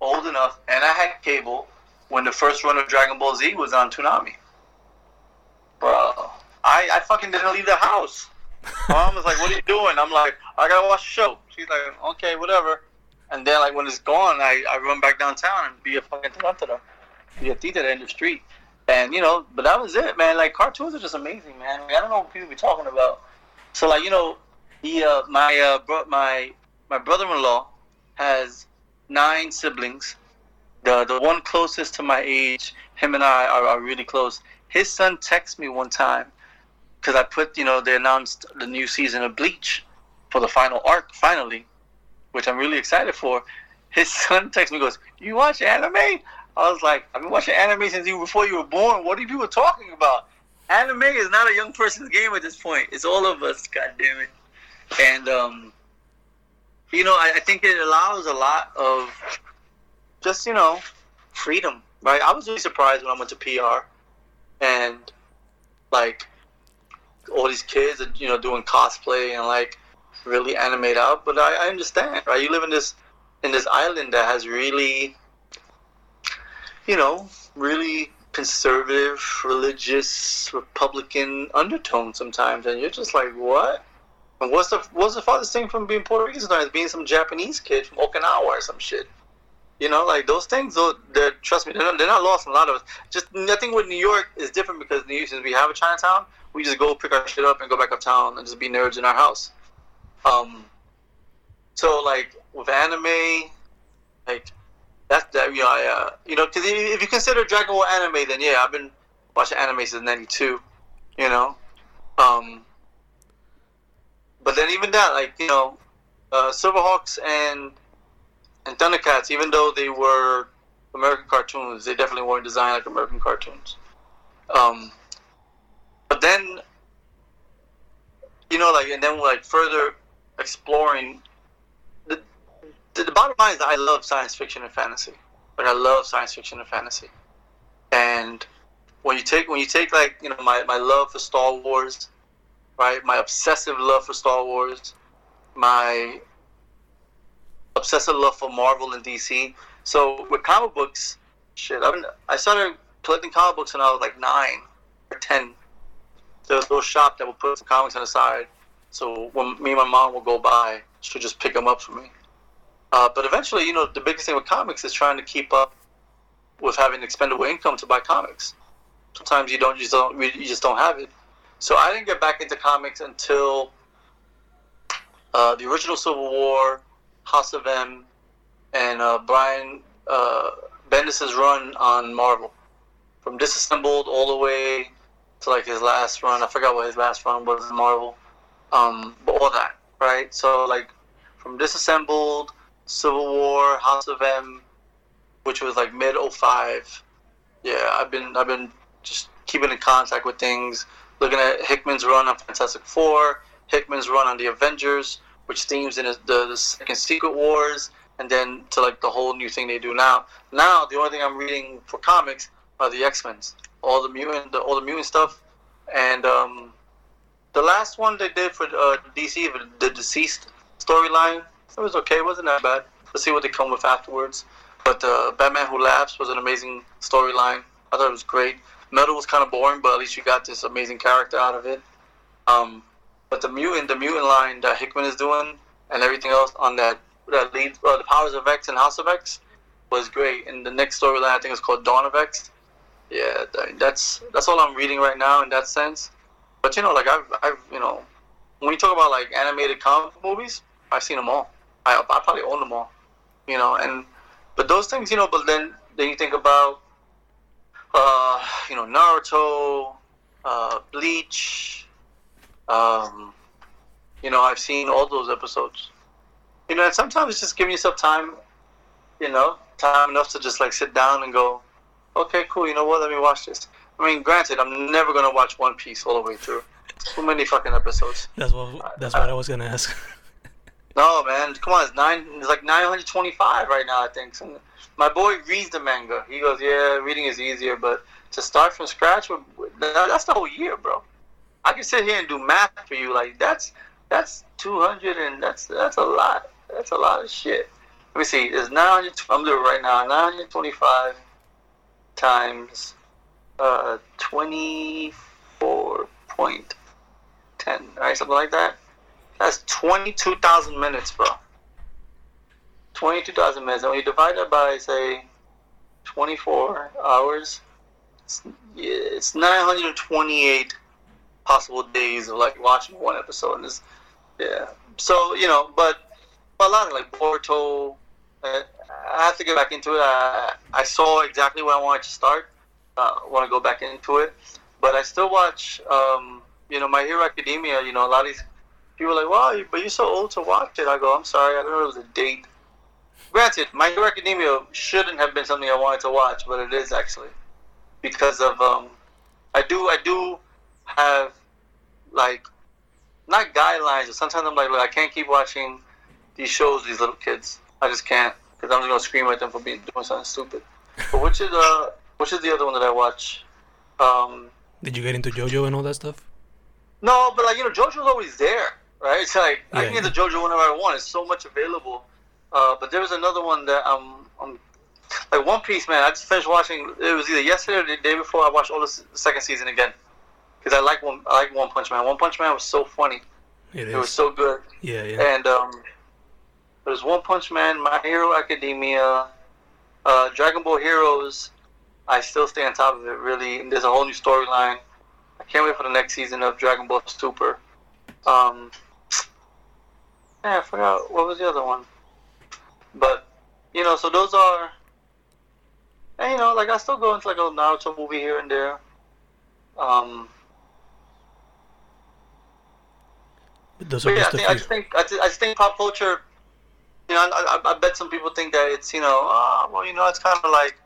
old enough and I had cable when the first run of Dragon Ball Z was on Toonami. Bro, I, I fucking didn't leave the house. Mom was like, "What are you doing?" I'm like, "I gotta watch the show." She's like, "Okay, whatever." And then like when it's gone, I, I run back downtown and be a fucking tarantula, be a tita in the street. And you know, but that was it, man. Like cartoons are just amazing, man. I, mean, I don't know what people be talking about. So like you know, he uh, my uh, bro- my my brother-in-law has nine siblings. The the one closest to my age, him and I are, are really close. His son texted me one time because I put you know they announced the new season of Bleach for the final arc finally, which I'm really excited for. His son texts me goes, "You watch anime?" I was like, "I've been watching anime since you before you were born. What are you people talking about? Anime is not a young person's game at this point. It's all of us. God damn it!" And um, you know, I, I think it allows a lot of just you know freedom. Right? I was really surprised when I went to PR and like all these kids are you know doing cosplay and like really animate out. But I, I understand, right? You live in this in this island that has really, you know, really conservative, religious, Republican undertones sometimes, and you're just like, what? And what's the what's the farthest thing from being Puerto Rican sometimes? Being some Japanese kid from Okinawa or some shit. You know, like those things. Though, they're trust me, they're not, they're not lost in a lot of us. Just nothing with New York is different because New York, since we have a Chinatown, we just go pick our shit up and go back uptown and just be nerds in our house. Um, so like with anime, like that's that you know, I, uh, you know, because if you consider Dragon Ball anime, then yeah, I've been watching anime since '92. You know, um, but then even that, like you know, uh, Silverhawks and and Thundercats, even though they were American cartoons, they definitely weren't designed like American cartoons. Um, but then, you know, like and then like further exploring the, the bottom line is I love science fiction and fantasy. Like I love science fiction and fantasy. And when you take when you take like you know my, my love for Star Wars, right? My obsessive love for Star Wars, my obsessive love for Marvel and DC. So with comic books, shit, I, mean, I started collecting comic books when I was like nine or ten. There was a little shop that would put some comics on the side. So when me and my mom would go by, she would just pick them up for me. Uh, but eventually, you know, the biggest thing with comics is trying to keep up with having expendable income to buy comics. Sometimes you don't, you just don't, you just don't have it. So I didn't get back into comics until uh, the original Civil War, House of M, and uh, Brian uh, Bendis' run on Marvel, from Disassembled all the way to like his last run. I forgot what his last run was in Marvel, um, that, right? So like from Disassembled, Civil War, House of M, which was like mid 05. Yeah, I've been I've been just keeping in contact with things, looking at Hickman's run on Fantastic Four, Hickman's run on the Avengers, which themes in the, the second Secret Wars, and then to like the whole new thing they do now. Now the only thing I'm reading for comics are the X Men's, all the mutant, the, all the mutant stuff, and um, the last one they did for uh, DC, the DCeased storyline, it was okay. It wasn't that bad. Let's see what they come with afterwards. But uh, Batman Who Laughs was an amazing storyline. I thought it was great. Metal was kind of boring, but at least you got this amazing character out of it. Um, but the mutant, the mutant line that Hickman is doing, and everything else on that that leads uh, the Powers of X and House of X was great. And the next storyline I think is called Dawn of X. Yeah, that's that's all I'm reading right now in that sense. But you know, like I've, I've you know, when you talk about like animated comic movies, I've seen them all. I, I probably own them all. You know, and but those things, you know, but then then you think about, uh, you know, Naruto, uh, Bleach. Um, you know, I've seen all those episodes. You know, and sometimes it's just giving yourself time. You know, time enough to just like sit down and go, okay, cool. You know what? Let me watch this. I mean, granted, I'm never gonna watch One Piece all the way through. Too many fucking episodes. That's what. That's what I was gonna ask. No, man, come on, it's nine. It's like nine hundred twenty-five right now, I think. So my boy reads the manga. He goes, "Yeah, reading is easier, but to start from scratch, that's the whole year, bro. I can sit here and do math for you. Like that's that's two hundred, and that's that's a lot. That's a lot of shit. Let me see. It's nine hundred. I'm doing it right now. Nine hundred twenty-five times uh, twenty-four point ten. Right, something like that. That's 22,000 minutes, bro. 22,000 minutes. And when you divide that by, say, 24 hours, it's, it's 928 possible days of, like, watching one episode. And yeah. So, you know, but a lot of, like, Porto, uh, I have to get back into it. I saw exactly where I wanted to start. Uh, want to go back into it. But I still watch, um, you know, My Hero Academia. You know, a lot of these people are like, wow, but you're so old to watch it. I go, I'm sorry, I don't know it was a date. Granted, My Hero Academia shouldn't have been something I wanted to watch, but it is actually because of um, I do I do have like not guidelines, but sometimes I'm like, look, I can't keep watching these shows, these little kids. I just can't because I'm just gonna scream at them for being doing something stupid. But which is uh, which is the other one that I watch? Um, Did you get into JoJo and all that stuff? No, but like you know, JoJo's always there right? It's like yeah, I can get the JoJo whenever I want. It's so much available. Uh, but there was another one that I'm, I'm like One Piece, man. I just finished watching. It was either yesterday or the day before. I watched all the, the second season again because I like one. I like One Punch Man. One Punch Man was so funny. It, it was so good. Yeah, yeah. And um, there's One Punch Man, My Hero Academia, uh, Dragon Ball Heroes. I still stay on top of it. Really, and there's a whole new storyline. I can't wait for the next season of Dragon Ball Super. Um, yeah, I forgot what was the other one. But you know, so those are. And you know, like I still go into like a Naruto movie here and there. Um. Those are yeah, I, think, I just think I, just, I just think pop culture. You know, I, I, I bet some people think that it's you know, oh, well, you know, it's kind of like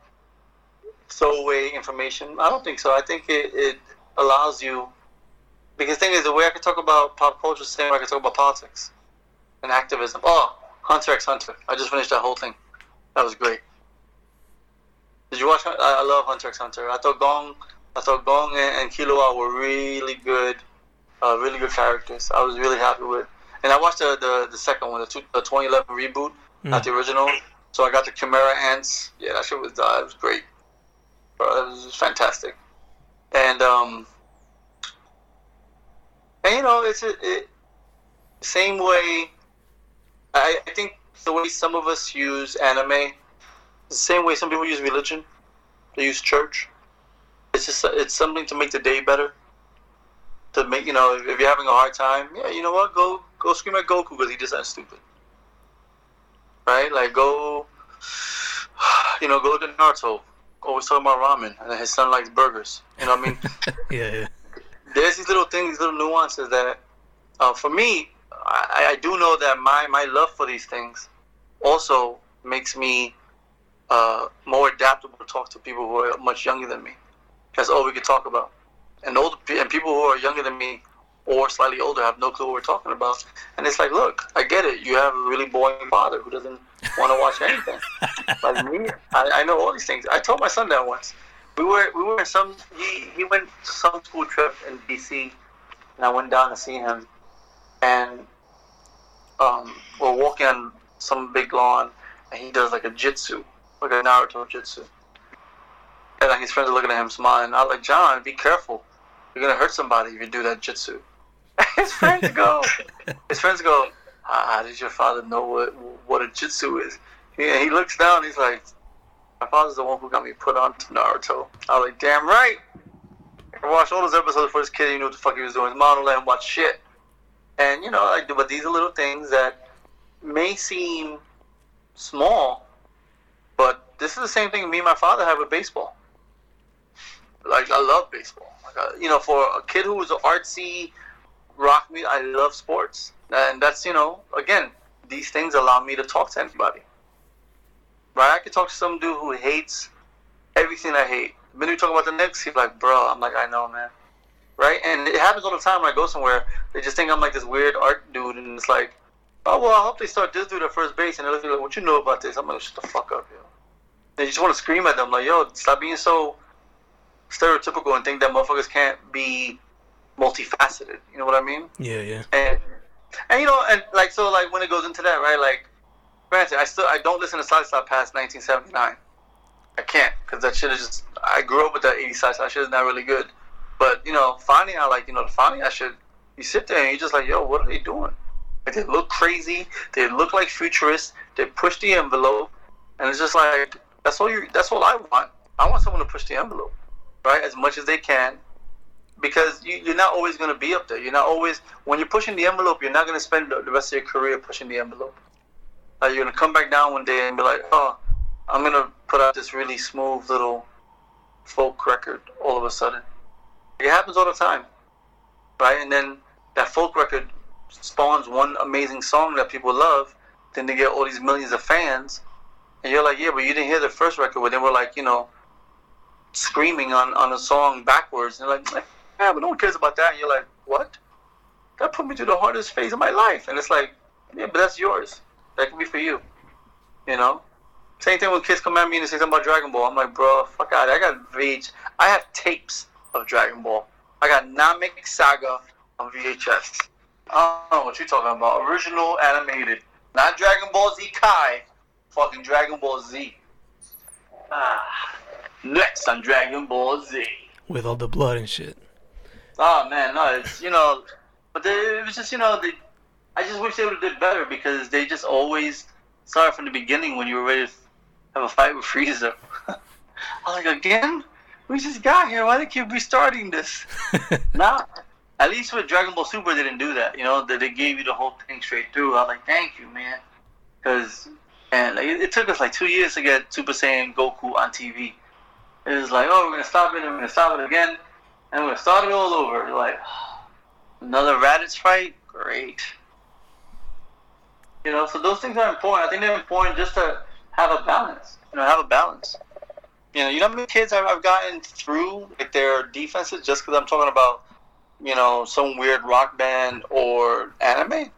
throwaway information. I don't think so. I think it, it allows you because the thing is, the way I can talk about pop culture is the same way I can talk about politics and activism. Oh, Hunter x Hunter. I just finished that whole thing. That was great. Did you watch? I, I love Hunter x Hunter. I thought Gon, I thought Gon and, and Killua were really good, uh, really good characters. I was really happy with. And I watched the the, the second one, the, two, the 2011 reboot, Mm. not the original. So I got the Chimera ants. Yeah, that shit was uh, it was great. Bro, it was fantastic. And um, and you know, it's a, it same way. I, I think the way some of us use anime, the same way some people use religion, they use church. It's just it's something to make the day better. To make you know, if, you're having a hard time, yeah, you know what, go go scream at Goku because he just that stupid, right? Like go, you know, go to Naruto. Always talking about ramen, and his son likes burgers. You know what I mean? yeah, yeah. there's these little things, these little nuances that, uh, for me, I, I do know that my, my love for these things also makes me uh, more adaptable to talk to people who are much younger than me. That's all we could talk about. And pe- and people who are younger than me or slightly older have no clue what we're talking about. And it's like, look, I get it. You have a really boring father who doesn't want to watch anything. like me, I, I know all these things. I told my son that once. We were we were in some he, he went to some school trip in DC and I went down to see him. And um we're walking on some big lawn and he does like a jitsu like a Naruto jitsu. And like his friends are looking at him smiling. I was like John be careful. You're gonna hurt somebody if you do that jitsu. His friends go his friends go ah, how does your father know what what a jitsu is he, he looks down he's like my father's the one who got me put on to Naruto. I was like, damn right. I watched all those episodes for this kid. He knew what the fuck he was doing. His mom let him watch shit. And you know, like, but these are little things that may seem small, but this is the same thing me and my father have with baseball. Like, I love baseball. Like, uh, you know, for a kid who was artsy rock me, I love sports, and that's you know, again, these things allow me to talk to anybody right? I could talk to some dude who hates everything I hate. Minute we talk about the Knicks, he's like, bro, I'm like, I know, man. Right? And it happens all the time when I go somewhere. They just think I'm like this weird art dude, and it's like, oh, well, I hope they start this dude at first base, and they're like, what you know about this? I'm like, shut the fuck up, yo. They just want to scream at them, like, yo, stop being so stereotypical and think that motherfuckers can't be multifaceted. You know what I mean? Yeah, yeah. And, and you know, and like, so, like, when it goes into that, right, like, granted, I still I don't listen to Slap past 1979. I can't because that shit is just. I grew up with that 80s Side Slap shit is not really good. But you know, finding out like you know the finding I should. you sit there and you're just like, yo, what are they doing? Like, they look crazy. They look like futurists. They push the envelope, and it's just like that's all you. That's all I want. I want someone to push the envelope, right, as much as they can. Because you, you're not always going to be up there. You're not always when you're pushing the envelope. You're not going to spend the rest of your career pushing the envelope. Uh, you're gonna come back down one day and be like, oh, I'm gonna put out this really smooth little folk record all of a sudden. It happens all the time, right? And then that folk record spawns one amazing song that people love. Then they get all these millions of fans, and you're like, yeah, but you didn't hear the first record where they were like, you know, screaming on on a song backwards. And like, yeah, but no one cares about that. And you're like, what? That put me through the hardest phase of my life. And it's like, yeah, but that's yours. That can be for you. You know? Same thing when kids come at me and say something about Dragon Ball. I'm like, bro, fuck out. I got VH. I have tapes of Dragon Ball. I got Namek Saga on VHS. I don't know what you're talking about. Original animated. Not Dragon Ball Z Kai. Fucking Dragon Ball Z. Ah. Next on Dragon Ball Z. With all the blood and shit. Oh man, no, it's you know, but they, it was just you know, they, I just wish they would have did better because they just always started from the beginning when you were ready to have a fight with Frieza. I was like, again, we just got here. Why do they keep restarting this? nah, at least with Dragon Ball Super, they didn't do that. You know, that they gave you the whole thing straight through. I was like, thank you, man, because and like, it, it took us like two years to get Super Saiyan Goku on TV. It was like, oh, we're gonna stop it, and we're gonna stop it again, and we're gonna start it all over. Like another Raditz fight, great. You know, so those things are important. I think they're important just to have a balance. You know, have a balance. You know, you know how many kids I've, I've gotten through like their defenses just because I'm talking about, you know, some weird rock band or anime.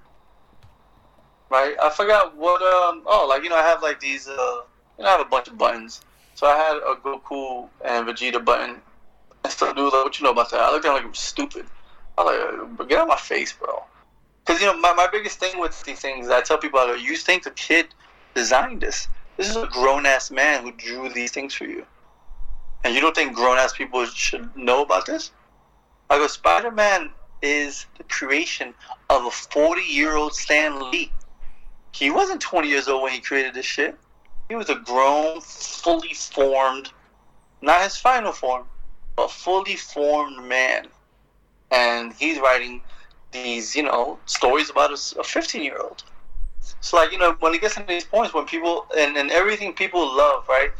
right? I forgot what. Um, oh, like you know, I have like these. Uh, you know, I have a bunch of buttons. So I had a Goku and Vegeta button. And still do like, what you know about that? I looked at him like I'm stupid. I was like, uh, get out my face, bro. Because you know, my, my biggest thing with these things, I tell people, I go, you think the kid designed this? This is a grown ass man who drew these things for you, and you don't think grown ass people should know about this? I go, Spider Man is the creation of a 40 year old Stan Lee. He wasn't 20 years old when he created this shit. He was a grown, fully formed, not his final form, but fully formed man. And he's writing these, you know, stories about a 15 year old. So, like, you know, when it gets to these points, when people, and, and everything people love, right?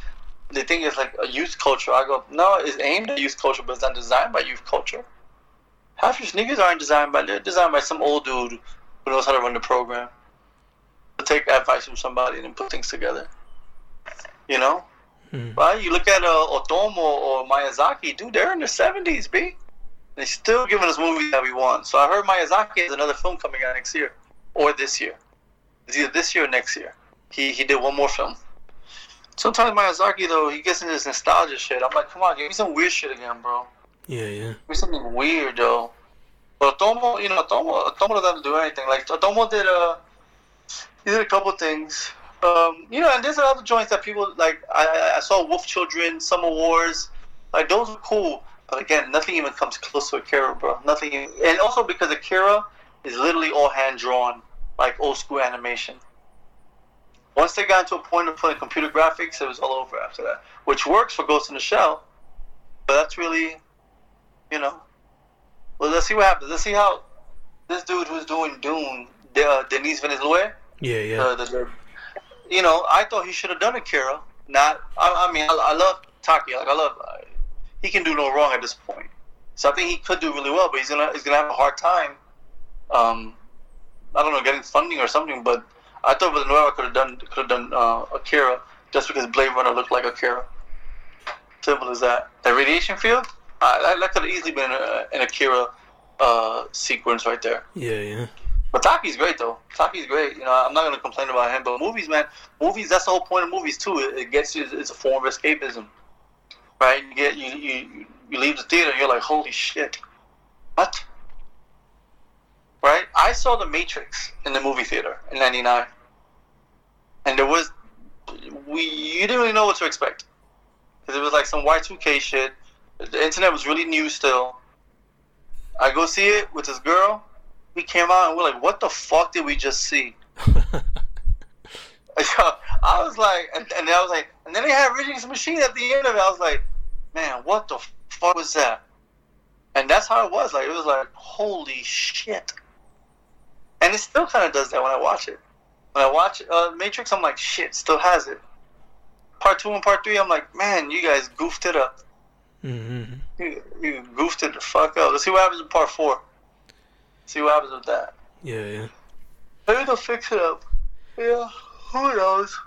They think it's like a youth culture. I go, no, it's aimed at youth culture, but it's not designed by youth culture. Half your sneakers aren't designed by, they're designed by some old dude who knows how to run the program. To take advice from somebody and put things together. You know? Hmm. Right? You look at uh, Otomo or Miyazaki, dude, they're in their 70s, B. They're still giving us movies that we want. So I heard Miyazaki has another film coming out next year. Or this year. It's either this year or next year. He, he did one more film. Sometimes Miyazaki, though, he gets into this nostalgia shit. I'm like, come on, give me some weird shit again, bro. Yeah, yeah. Give me something weird, though. But Otomo, you know, Otomo, Otomo doesn't do anything. Like, Otomo did, uh, he did a couple things. Um, you know, and there's a lot of joints that people like. I, I saw Wolf Children, Summer Wars, like those are cool. But again, nothing even comes close to Akira, bro. Nothing, even, and also because Akira is literally all hand drawn, like old school animation. Once they got to a point of putting computer graphics, it was all over after that, which works for Ghost in the Shell. But that's really, you know. Well, let's see what happens. Let's see how this dude who's doing Dune, uh, Denis Villeneuve. Yeah, yeah. Uh, the, you know, I thought he should have done Akira. Not, I, I mean, I, I, love Taika. Like I love, uh, he can do no wrong at this point. So I think he could do really well, but he's gonna he's gonna have a hard time. Um, I don't know, getting funding or something. But I thought Villeneuve could have done could have done uh, Akira just because Blade Runner looked like Akira. Simple as that. The radiation field, uh, that could have easily been an Akira uh, sequence right there. Yeah, yeah. But Taika's great though. Taika's great. You know, I'm not gonna complain about him. But movies, man, movies. That's the whole point of movies too. It, it gets you. It's a form of escapism, right? You get you you you leave the theater. You're like, holy shit, what? Right? I saw The Matrix in the movie theater in '99, and there was we you didn't really know what to expect because it was like some Y2K shit. The internet was really new still. I go see it with this girl we came out and we're like, what the fuck did we just see? I was like, and, and I was like, and then they had Rage Machine at the end of it. I was like, man, what the fuck was that? And that's how it was. Like, it was like, holy shit. And it still kind of does that when I watch it. When I watch uh, Matrix, I'm like, shit, still has it. Part two and part three, I'm like, man, you guys goofed it up. Mm-hmm. You, you goofed it the fuck up. Let's see what happens in part four. See what happens with that. Yeah, yeah. Maybe they'll fix it up. Yeah, who knows?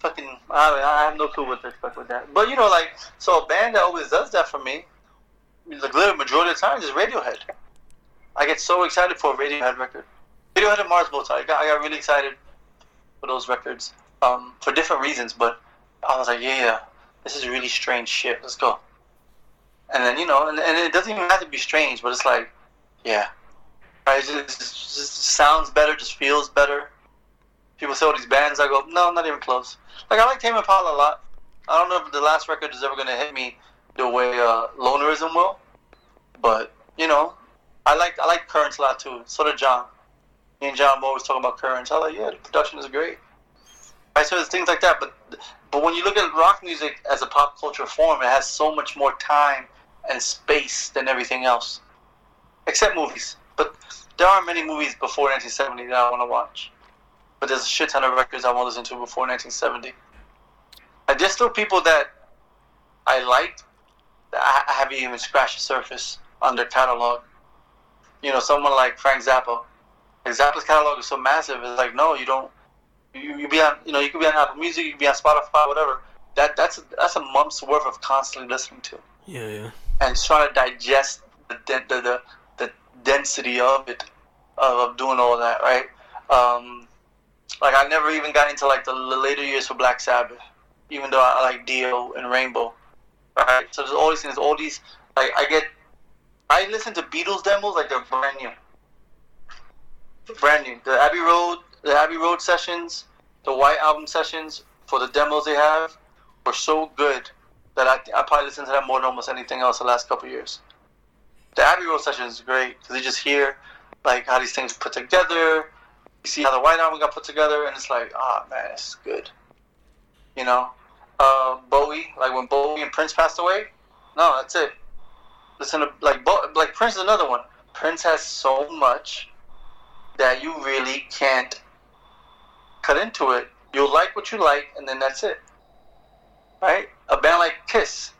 Fucking, I, I have no clue what to expect with that. But you know, like, so a band that always does that for me, like, literally majority of the time, is Radiohead. I get so excited for a Radiohead record. Radiohead and Mars Volta. I got, I got really excited for those records um, for different reasons, but I was like, yeah, this is really strange shit. Let's go. And then you know, and, and it doesn't even have to be strange, but it's like, yeah, Right? It just, just sounds better, just feels better. People say all these bands, I go, no, not even close. Like I like Tame Impala a lot. I don't know if the last record is ever gonna hit me the way uh, Lonerism will, but you know, I like I like Currents a lot too. So did John. Me and John always talking about Currents. I like, yeah, the production is great. Right, so things like that. But but when you look at rock music as a pop culture form, it has so much more time and space than everything else, except movies. But there aren't many movies before 1970 that I want to watch. But there's a shit ton of records I want to listen to before 1970. And there's still people that I liked that I haven't even scratched the surface on their catalog. You know, someone like Frank Zappa. Like Zappa's catalog is so massive. It's like, no, you don't. You, you be on, you know, you could be on Apple Music, you could be on Spotify, whatever. That that's a, that's a month's worth of constantly listening to. Yeah, yeah. And trying to digest the the, the, the density of it, of doing all that, right? Um, Like I never even got into like the later years for Black Sabbath, even though I like Dio and Rainbow. Right. So there's all these things, all these like I get. I listen to Beatles demos like they're brand new. Brand new. The Abbey Road, the Abbey Road sessions, the White Album sessions for the demos they have were so good that I, I probably listened to that more than almost anything else the last couple years. The Abbey Road session is great because you just hear like how these things put together. You see how the White Album got put together, and it's like, ah, oh, man, it's good. You know, uh, Bowie, like when Bowie and Prince passed away. No, that's it. Listen to like Bo- like Prince is another one. Prince has so much that you really can't cut into it. You'll like what you like, and then that's it. Right? A band like Kiss,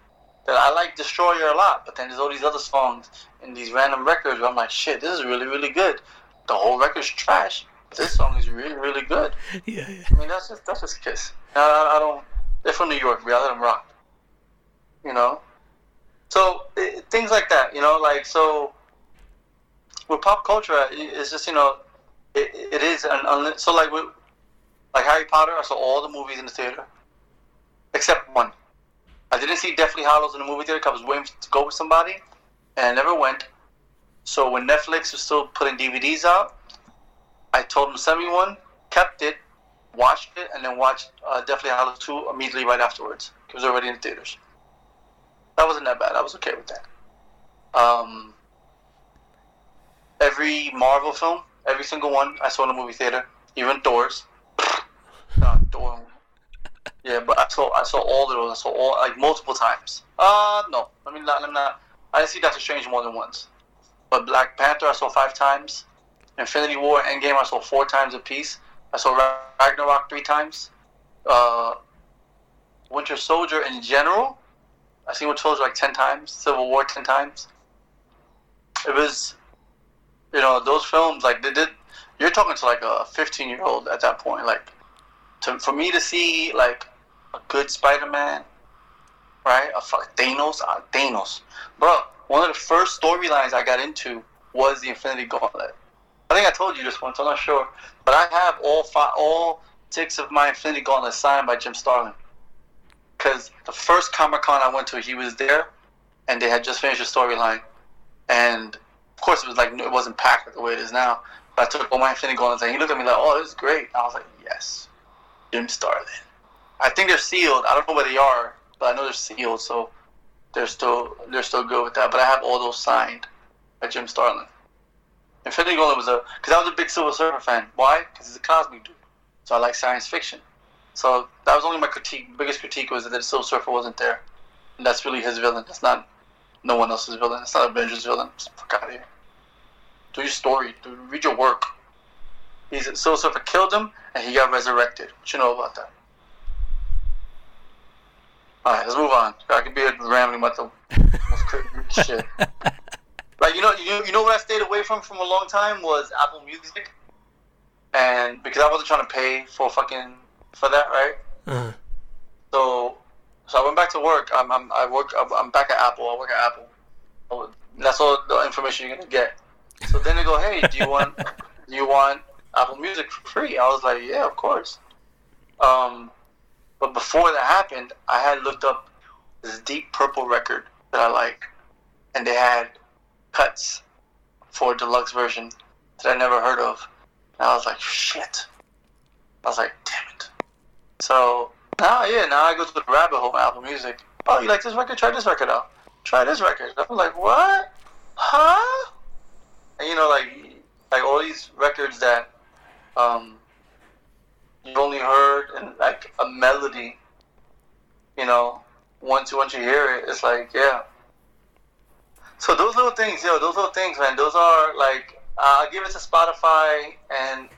that I like Destroyer a lot, but then there's all these other songs and these random records where I'm like, shit, this is really, really good. The whole record's trash. This song is really, really good. Yeah, yeah. I mean, that's just that's just Kiss. I, I don't. They're from New York. We let them rock. You know. So it, things like that, you know, like so. With pop culture, it's just you know, it, it is an so like with like Harry Potter. I saw all the movies in the theater, except one. I didn't see Deathly Hallows in the movie theater because I was waiting to go with somebody, and I never went. So when Netflix was still putting DVDs out, I told them send me one, kept it, watched it, and then watched uh, Deathly Hallows 2 immediately right afterwards. It was already in the theaters. That wasn't that bad. I was okay with that. Um, every Marvel film, every single one, I saw in the movie theater. Even Thor's. Yeah, but I saw I saw all those. I saw all like multiple times. Uh no, I mean me not. I see Doctor Strange more than once. But Black Panther I saw five times. Infinity War, Endgame I saw four times a piece. I saw Ragnarok three times. Uh, Winter Soldier in general, I seen Winter Soldier like ten times. Civil War ten times. It was, you know, those films like they did. You're talking to like a 15 year old at that point. Like, to, for me to see like a good Spider-Man, right? A fuck Thanos, uh, Thanos, bro. One of the first storylines I got into was the Infinity Gauntlet. I think I told you this once. I'm not sure, but I have all five, all six of my Infinity Gauntlet signed by Jim Starlin. Because the first Comic Con I went to, he was there, and they had just finished the storyline, and of course it was like it wasn't packed the way it is now. But I took all my Infinity Gauntlets, and he looked at me like, "Oh, this is great." I was like, "Yes, Jim Starlin." I think they're sealed. I don't know where they are, but I know they're sealed, so they're still they're still good with that. But I have all those signed by Jim Starlin. Infinity Gauntlet was a because I was a big Silver Surfer fan. Why? Because he's a cosmic dude, so I like science fiction. So that was only my critique. Biggest critique was that the Silver Surfer wasn't there, and that's really his villain. That's not no one else's villain. It's not Avengers villain. Just fuck out of here. Do your story. Do read your work. He's Silver Surfer killed him, and he got resurrected. What you know about that? All right, let's move on. I could be rambling about the most crazy shit. Like you know, you, you know what I stayed away from from a long time was Apple Music, and because I wasn't trying to pay for fucking for that, right? Uh-huh. So, so I went back to work. I'm, I'm I work. I'm back at Apple. I work at Apple. That's all the information you're gonna get. So then they go, hey, do you want do you want Apple Music for free? I was like, yeah, of course. Um, but before that happened, I had looked up this Deep Purple record that I like, and they had cuts for a deluxe version that I never heard of. And I was like, shit. I was like, damn it. So now, yeah, now I go to the rabbit hole of Apple Music. Oh, you like this record? Try this record out. Try this record. I'm like, what? Huh? And you know, like, like all these records that um, you've only heard in like a melody. You know, once once you hear it, it's like, yeah. So those little things, yo, those little things, man, those are like, uh, I give it to Spotify and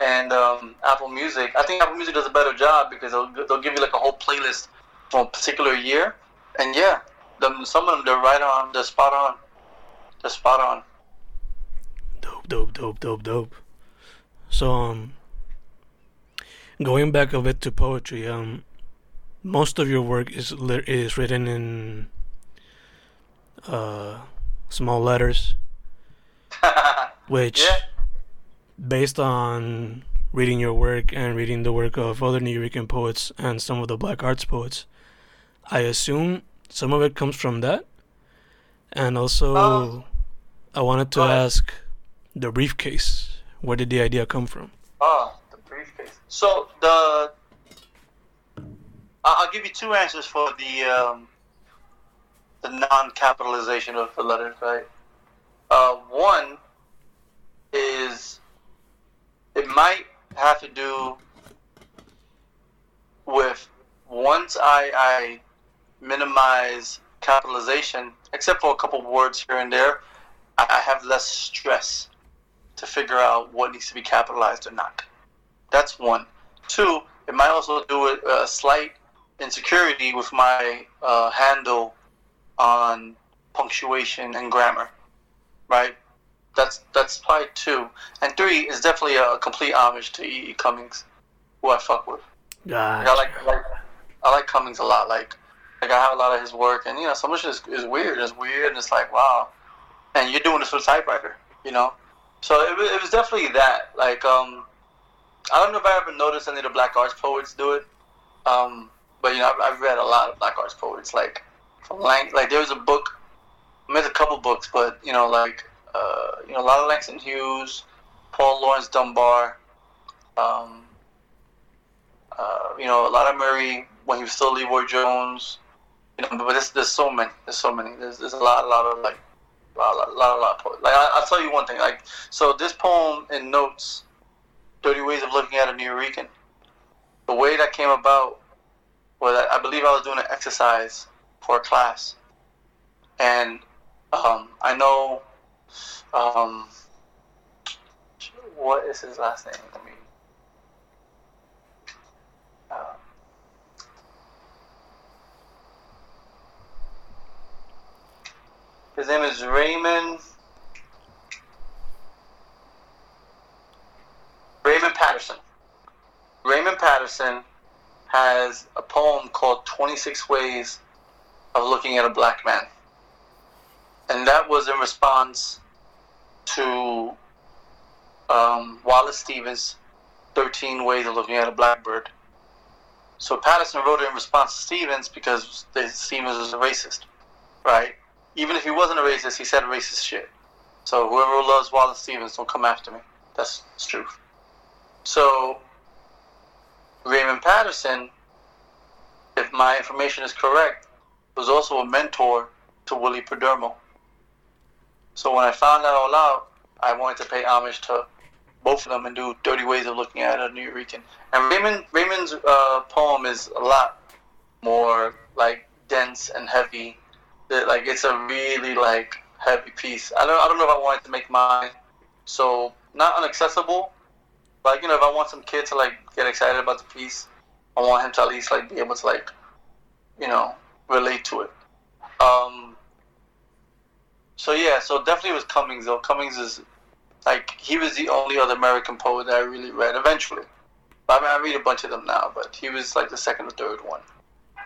and um, Apple Music. I think Apple Music does a better job because they'll, they'll give you like a whole playlist from a particular year. And yeah, them, some of them, they're right on, they're spot on. They're spot on. Dope, dope, dope, dope, dope. So, um, going back a bit to poetry, um, most of your work is is written in uh, small letters, which, Yeah. based on reading your work and reading the work of other Nuyorican poets and some of the black arts poets. I assume some of it comes from that. And also, Um, I wanted to ahead. ask the briefcase. Where did the idea come from? Briefcase. So the I'll give you two answers for the um, the non-capitalization of the letters, right? Uh, one is it might have to do with once I, I minimize capitalization, except for a couple words here and there, I have less stress to figure out what needs to be capitalized or not. That's one. Two, it might also do with a slight insecurity with my uh, handle on punctuation and grammar, right? That's that's probably two. And three is definitely a complete homage to E. E. Cummings, who I fuck with. Like, I like, like I like Cummings a lot. Like like I have a lot of his work, and you know, some of it is, is weird. It's weird, and it's like wow. And you're doing this with a typewriter, you know. So it, it was definitely that. Like um, I don't know if I ever noticed any of the black arts poets do it. Um, but you know, I've, I've read a lot of black arts poets. Like from Lang, like there was a book. I read a couple books, but you know, like uh, you know, a lot of Langston Hughes, Paul Laurence Dunbar. Um, uh, you know, a lot of Amiri when he was still LeRoi Jones. You know, but there's, there's so many. There's so many. There's, there's a lot, a lot of like, a lot, lot, lot, lot of poets. Like I, I'll tell you one thing. Like so, this poem in notes, "30 Ways of Looking at a Nuyorican." The way that came about was I believe I was doing an exercise for a class, and um, I know um, what is his last name? Let me. Uh, his name is Raymond. Raymond Patterson. Raymond Patterson has a poem called 26 Ways of Looking at a Black Man. And that was in response to um, Wallace Stevens' 13 Ways of Looking at a Blackbird. So Patterson wrote it in response to Stevens because Stevens was a racist, right? Even if he wasn't a racist, he said racist shit. So whoever loves Wallace Stevens, don't come after me. That's the truth. So Raymond Patterson, if my information is correct, was also a mentor to Willie Perdomo. So when I found that all out, I wanted to pay homage to both of them and do 30 ways of looking at a Nuyorican. And Raymond Raymond's uh, poem is a lot more like dense and heavy. Like it's a really like heavy piece. I don't I don't know if I wanted to make mine so not inaccessible. Like you know, if I want some kid to like get excited about the piece, I want him to at least like be able to like, you know, relate to it. Um. So yeah, so definitely was Cummings though. Cummings is like he was the only other American poet that I really read eventually. I mean, I read a bunch of them now, but he was like the second or third one.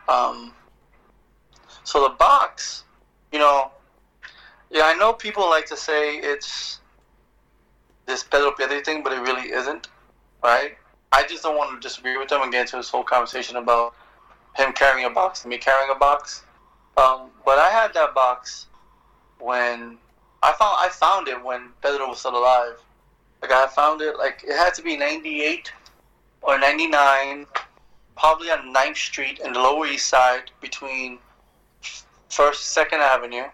Um. So the box, you know, yeah, I know people like to say it's this Pedro Pietri thing, but it really isn't, right? I just don't want to disagree with him and get into this whole conversation about him carrying a box and me carrying a box. Um, but I had that box when I found I found it when Pedro was still alive. Like I found it like it had to be '98 or '99, probably on 9th Street in the Lower East Side between First Second Avenue.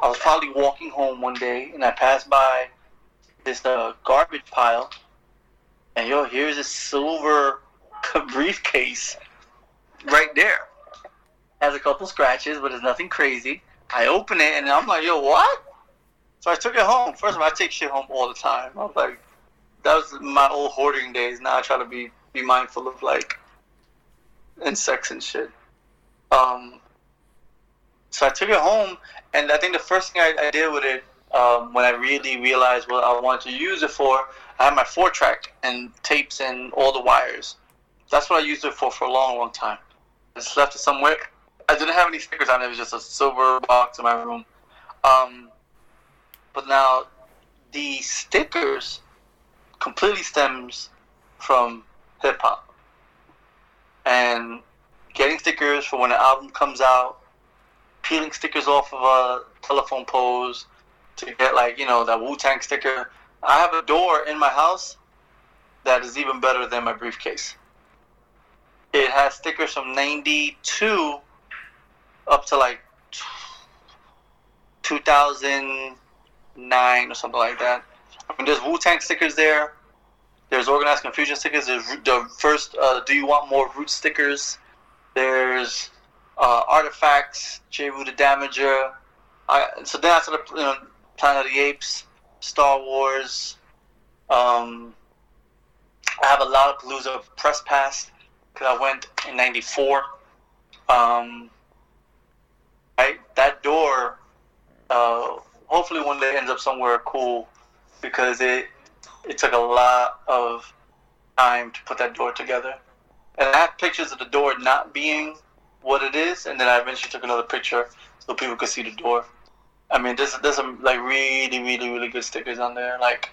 I was probably walking home one day and I passed by this uh, garbage pile, and yo, here's a silver briefcase right there. Has a couple scratches, but it's nothing crazy. I open it and I'm like, yo, what? So I took it home. First of all, I take shit home all the time. I was like, that was my old hoarding days. Now I try to be be mindful of like insects and shit. Um, so I took it home, and I think the first thing I, I did with it um, when I really realized what I wanted to use it for, I had my four track and tapes and all the wires. That's what I used it for for a long, long time. I just left it somewhere. I didn't have any stickers on it. It was just a silver box in my room. Um, but now the stickers completely stems from hip hop. And getting stickers for when an album comes out, peeling stickers off of a telephone pose to get like, you know, that Wu Tang sticker. I have a door in my house that is even better than my briefcase. It has stickers from 92 up to like 2009 or something like that. I mean, there's Wu Tang stickers there. There's Organized Konfusion stickers. There's the first uh, Do You Want More Root stickers. There's uh, Artifacts, Jeru the Damaja. I, so then I started, you know, Planet of the Apes, Star Wars. Um, I have a Lollapalooza press pass because I went in '94. Um, I, that door, uh, hopefully one day ends up somewhere cool because it it took a lot of time to put that door together. And I have pictures of the door not being what it is, and then I eventually took another picture so people could see the door. I mean, there's there's some like really really really good stickers on there, like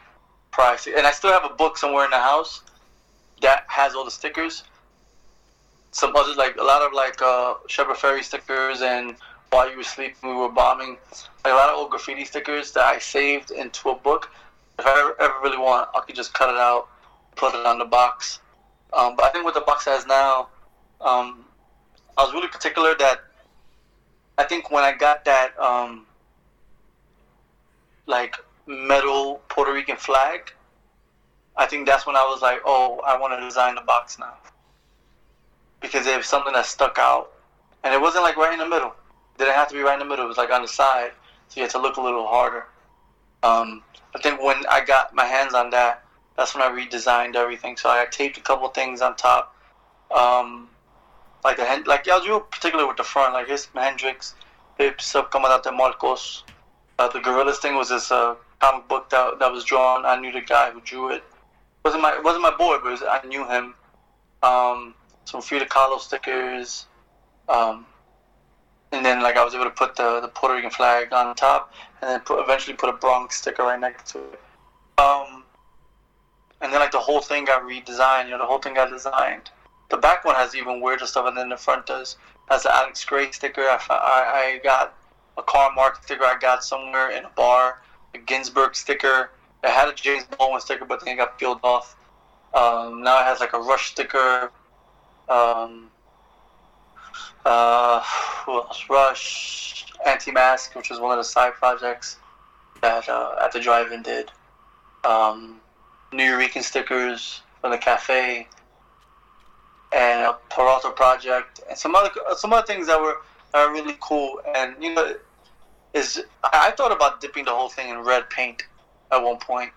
pricey. And I still have a book somewhere in the house that has all the stickers. Some others like a lot of like uh, Shepard Fairey stickers and while you were sleeping we were bombing. Like a lot of old graffiti stickers that I saved into a book. If I ever, ever really want, I could just cut it out, put it on the box. Um, but I think what the box has now, um, I was really particular that I think when I got that um, like metal Puerto Rican flag, I think that's when I was like, oh, I want to design the box now. Because it was something that stuck out. And it wasn't like right in the middle. It didn't have to be right in the middle. It was like on the side. So you had to look a little harder. Um, I think when I got my hands on that, that's when I redesigned everything. So I taped a couple things on top. Um, like the like I was real particular with the front. Like here's Hendrix, Pips of Comandante Marcos. Uh, the Gorillaz thing was this uh, comic book that, that was drawn. I knew the guy who drew it. wasn't my wasn't my boy, but was, I knew him. Um, some Frida Kahlo stickers. Um, and then like I was able to put the, the Puerto Rican flag on top, and then put, eventually put a Bronx sticker right next to it. Um, and then like the whole thing got redesigned. You know, the whole thing got designed. The back one has even weirder stuff, and then the front does has the Alex Grey sticker. I, I, I got a Karl Marx sticker I got somewhere in a bar, a Ginsberg sticker. It had a James Baldwin sticker, but then it got peeled off. Um, now it has like a Rush sticker. Um, uh, who else? Rush, Antemasque, which was one of the side projects that uh, at the drive-in did. Um, Nuyorican stickers from the cafe, and a Peralta project, and some other some other things that were are really cool. And you know, is I thought about dipping the whole thing in red paint at one point.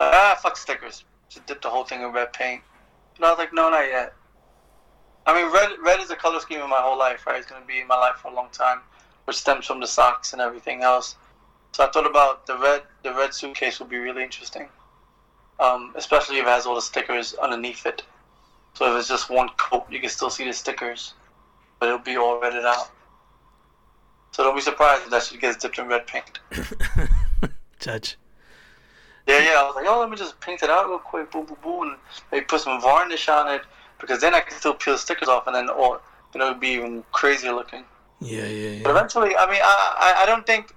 ah, fuck stickers. Just dip the whole thing in red paint. And I was like, no, not yet. I mean, red red is a color scheme in my whole life, right? It's gonna be in my life for a long time, which stems from the socks and everything else. So I thought about the red the red suitcase would be really interesting, um, especially if it has all the stickers underneath it. So if it's just one coat, you can still see the stickers, but it'll be all redded out. So don't be surprised if that shit gets dipped in red paint. Judge. Yeah, yeah. I was like, oh, let me just paint it out real quick, boo, boo, boo, and maybe put some varnish on it because then I can still peel the stickers off, and then or you know, it'd be even crazier looking. Yeah, yeah, But eventually, I mean, I, I, I don't think.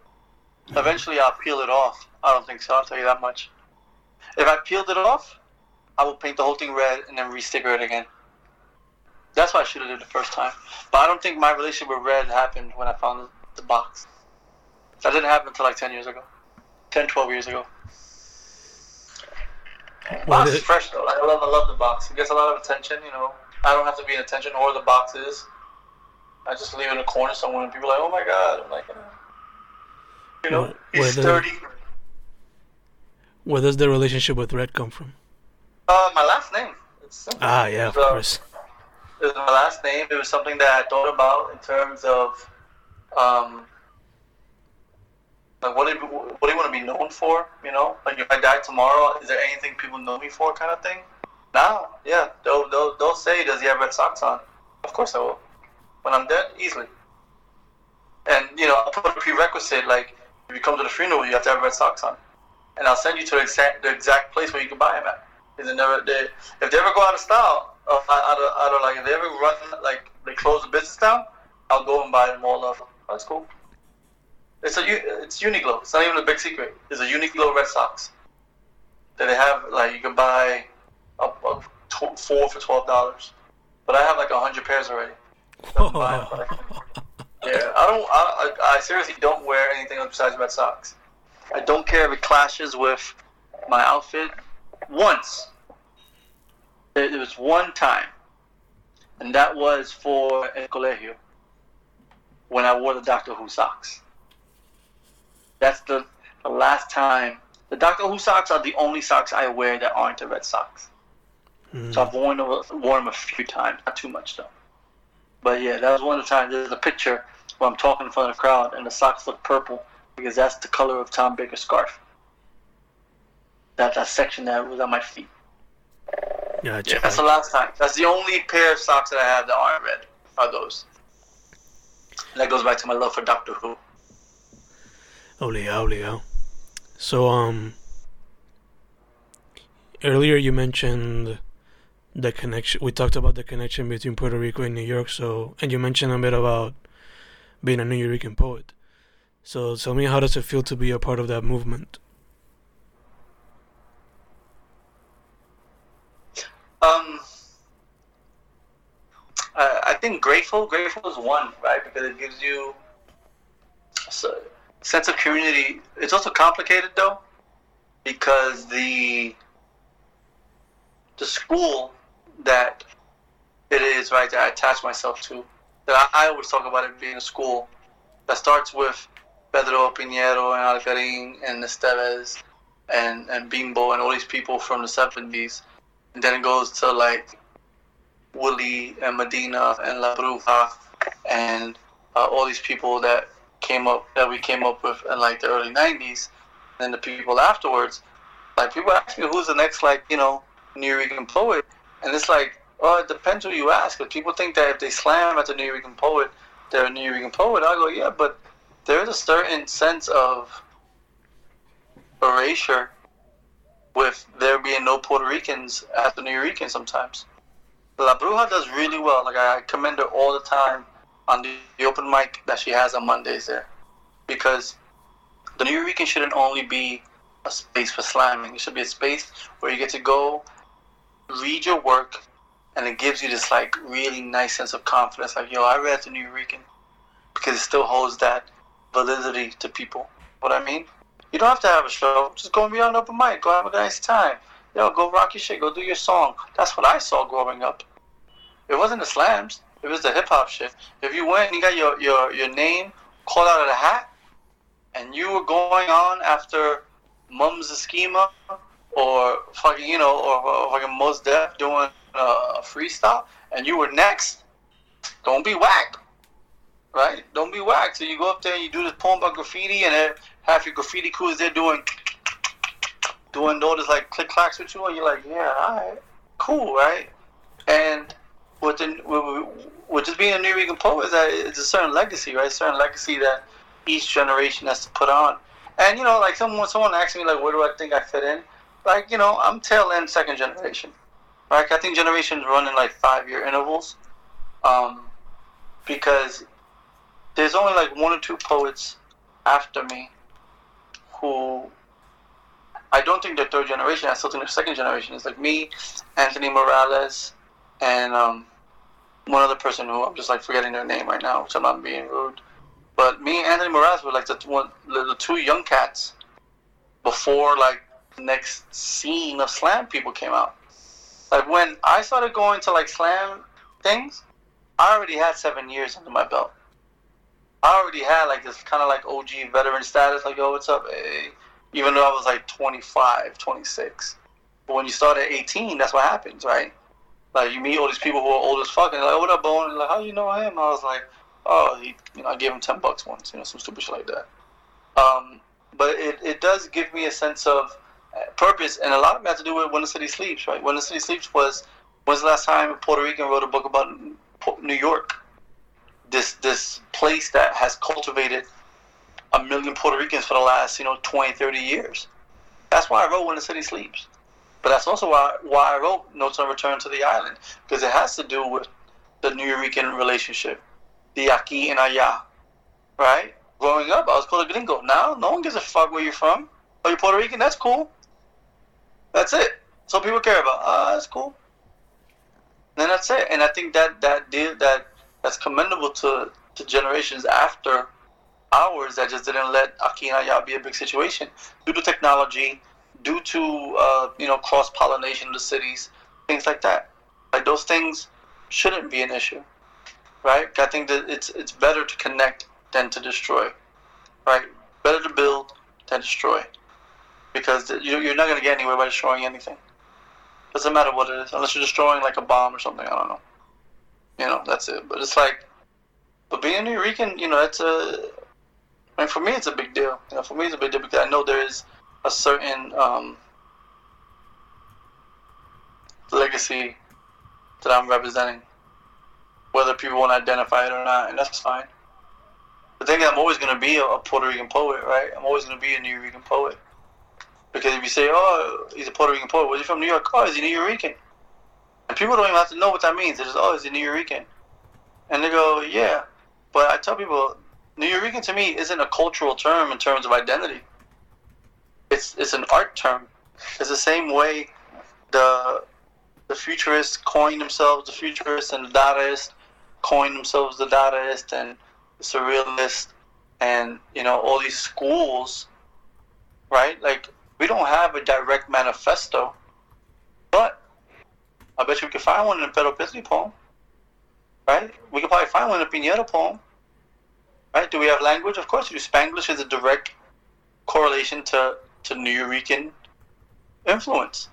Eventually, I'll peel it off. I don't think so. I'll tell you that much. If I peeled it off, I will paint the whole thing red and then re-sticker it again. That's what I should have did the first time. But I don't think my relationship with red happened when I found the box. That didn't happen until like 10 years ago. 10, 12 years ago. Box is fresh though. I love, I love the box. It gets a lot of attention, you know. I don't have to be in attention or the box is. I just leave it in a corner somewhere and people are like, oh my god. I'm like, uh, you know, Well, he's whether- sturdy. Where does the relationship with Red come from? Uh, my last name. It's. Ah, yeah, of course. It was my last name. It was something that I thought about in terms of, um, like what do you, what do you want to be known for? You know, like if I die tomorrow, is there anything people know me for, kind of thing? Now, yeah, they'll they'll, they'll say, does he have red socks on? Of course I will. When I'm dead, easily. And you know, I'll put a prerequisite like if you come to the funeral, you have to have red socks on, and I'll send you to the exact the exact place where you can buy them at. They never they if they ever go out of style, out of out of like if they ever run like they close the business down, I'll go and buy them all of them. That's cool. It's a it's Uniqlo. It's not even a big secret. It's a Uniqlo Red socks. That they have like you can buy up, up tw- four for twelve dollars, but I have like a hundred pairs already. So like, yeah, I don't. I, I, I seriously don't wear anything besides Red socks. I don't care if it clashes with my outfit. Once, there, there was one time, and that was for El Colegio when I wore the Doctor Who socks. That's the, the last time. The Doctor Who socks are the only socks I wear that aren't the Red socks. Mm. So I've worn them, worn them a few times, not too much though. But yeah, that was one of the times. There's a picture where I'm talking in front of the crowd, and the socks look purple because that's the color of Tom Baker's scarf. That that section that was on my feet. Yeah, Yeah, that's the last time. That's the only pair of socks that I have that aren't red. Are those? And that goes back to my love for Doctor Who. Obligado, obligado. So, um, earlier you mentioned the connection. We talked about the connection between Puerto Rico and New York. So, and you mentioned a bit about being a Nuyorican poet. So, tell me, how does it feel to be a part of that movement? Um, I, I think grateful. Grateful is one, right? Because it gives you a sense of community. It's also complicated though, because the the school that it is right that I attach myself to. That I, I always talk about it being a school that starts with Pedro Pietri and Algarín and Esteves and and Bimbo and all these people from the seventies and then it goes to like Willie and Medina and La Bruja and uh, all these people that came up that we came up with in like the early '90s, and the people afterwards. Like people ask me who's the next like you know Nuyorican poet, and it's like oh it depends who you ask. But people think that if they slam at the Nuyorican poet, they're a Nuyorican poet. I go yeah, but there is a certain sense of erasure with there being no Puerto Ricans at the Nuyorican sometimes. La Bruja does really well. Like I commend her all the time on the, the open mic that she has on Mondays there, because the Nuyorican shouldn't only be a space for slamming. It should be a space where you get to go read your work, and it gives you this like really nice sense of confidence. Like yo, I read the Nuyorican because it still holds that validity to people. What I mean? You don't have to have a show. Just go and be on open mic. Go have a nice time. Yo, go rock your shit. Go do your song. That's what I saw growing up. It wasn't the slams. It was the hip hop shit. If you went and you got your, your, your name called out of the hat, and you were going on after Mums the Schemer, or fucking you know, or, or fucking Mos Def doing a freestyle, and you were next, don't be whack, right? Don't be whack. So you go up there and you do this poem about graffiti, and half your graffiti crew is there doing doing all this like click clacks with you, and you're like, yeah, all right, cool, right? And with the with, just being a Nuyorican poet, is that it's a certain legacy, right? A certain legacy that each generation has to put on. And you know, like someone someone asked me like, where do I think I fit in? Like, you know, I'm tail end second generation. Right? I think generations run in like five year intervals. Um, because there's only like one or two poets after me who I don't think they're third generation. I still think they're second generation. It's like me, Anthony Morales, and um, one other person who I'm just like forgetting their name right now, which I'm not being rude. But me and Anthony Morales were like the one, the two young cats before like the next scene of slam people came out. Like when I started going to like slam things, I already had seven years under my belt. I already had like this kind of like OG veteran status, like, yo, what's up? Hey. Even though I was like 25, 26. But when you start at 18, that's what happens, right? Like, you meet all these people who are old as fuck, and like, what up, Bone? Like, how you know him? I was like, oh, he, you know, I gave him 10 bucks once, you know, some stupid shit like that. Um, but it, it does give me a sense of uh, purpose, and a lot of it has to do with When the City Sleeps, right? When the City Sleeps was, when's the last time a Puerto Rican wrote a book about New York? This this place that has cultivated a million Puerto Ricans for the last, you know, 20, 30 years. That's why I wrote When the City Sleeps. But that's also why why I wrote Notes on Return to the Island because it has to do with the Nuyorican relationship, the aquí and allá, right? Growing up, I was called a gringo. Now, no one gives a fuck where you're from. Are you're Puerto Rican? That's cool. That's it. So people care about. Ah, that's cool. And that's it. And I think that that deal that that's commendable to to generations after ours that just didn't let aquí and allá be a big situation due to technology, due to uh, you know cross pollination of the cities, things like that. Like those things shouldn't be an issue, right? I think that it's it's better to connect than to destroy, right? Better to build than destroy, because you're not going to get anywhere by destroying anything. Doesn't matter what it is, unless you're destroying like a bomb or something. I don't know. You know, that's it. But it's like, but being a Nuyorican, you know, it's a. I mean, for me, it's a big deal. You know, for me, it's a big deal because I know there is a certain um, legacy that I'm representing, whether people want to identify it or not, and that's fine. The thing is, I'm always going to be a, Puerto Rican poet, right? I'm always going to be a Nuyorican poet. Because if you say, oh, he's a Puerto Rican poet, where's he from New York? Oh, he's a Nuyorican. And people don't even have to know what that means. They're just, oh, he's a Nuyorican. And they go, yeah. But I tell people, Nuyorican to me isn't a cultural term in terms of identity. It's it's an art term. It's the same way the the futurists coined themselves the futurists and the Dadaist coined themselves the Dadaist and the Surrealist and you know all these schools, right? Like we don't have a direct manifesto, but I bet you we could find one in a Pedro Pietri poem, right? We could probably find one in a Piñero poem, right? Do we have language? Of course you. Spanglish is a direct correlation to to Nuyorican influence.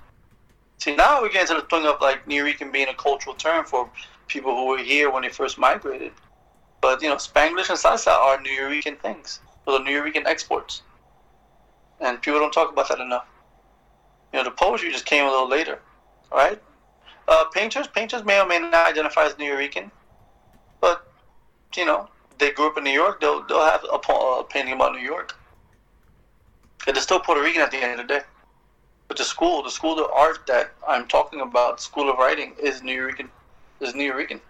See, now we're getting to the thing of like Nuyorican being a cultural term for people who were here when they first migrated. But you know, Spanglish and Salsa are Nuyorican things. Those are Nuyorican exports and people don't talk about that enough. You know, the poetry just came a little later, right? Uh, painters, painters may or may not identify as Nuyorican, but you know, they grew up in New York. They'll they'll have a, a painting about New York. And they're still Puerto Rican at the end of the day. But the school, the school of art that I'm talking about, school of writing, is Nuyorican, is Nuyorican.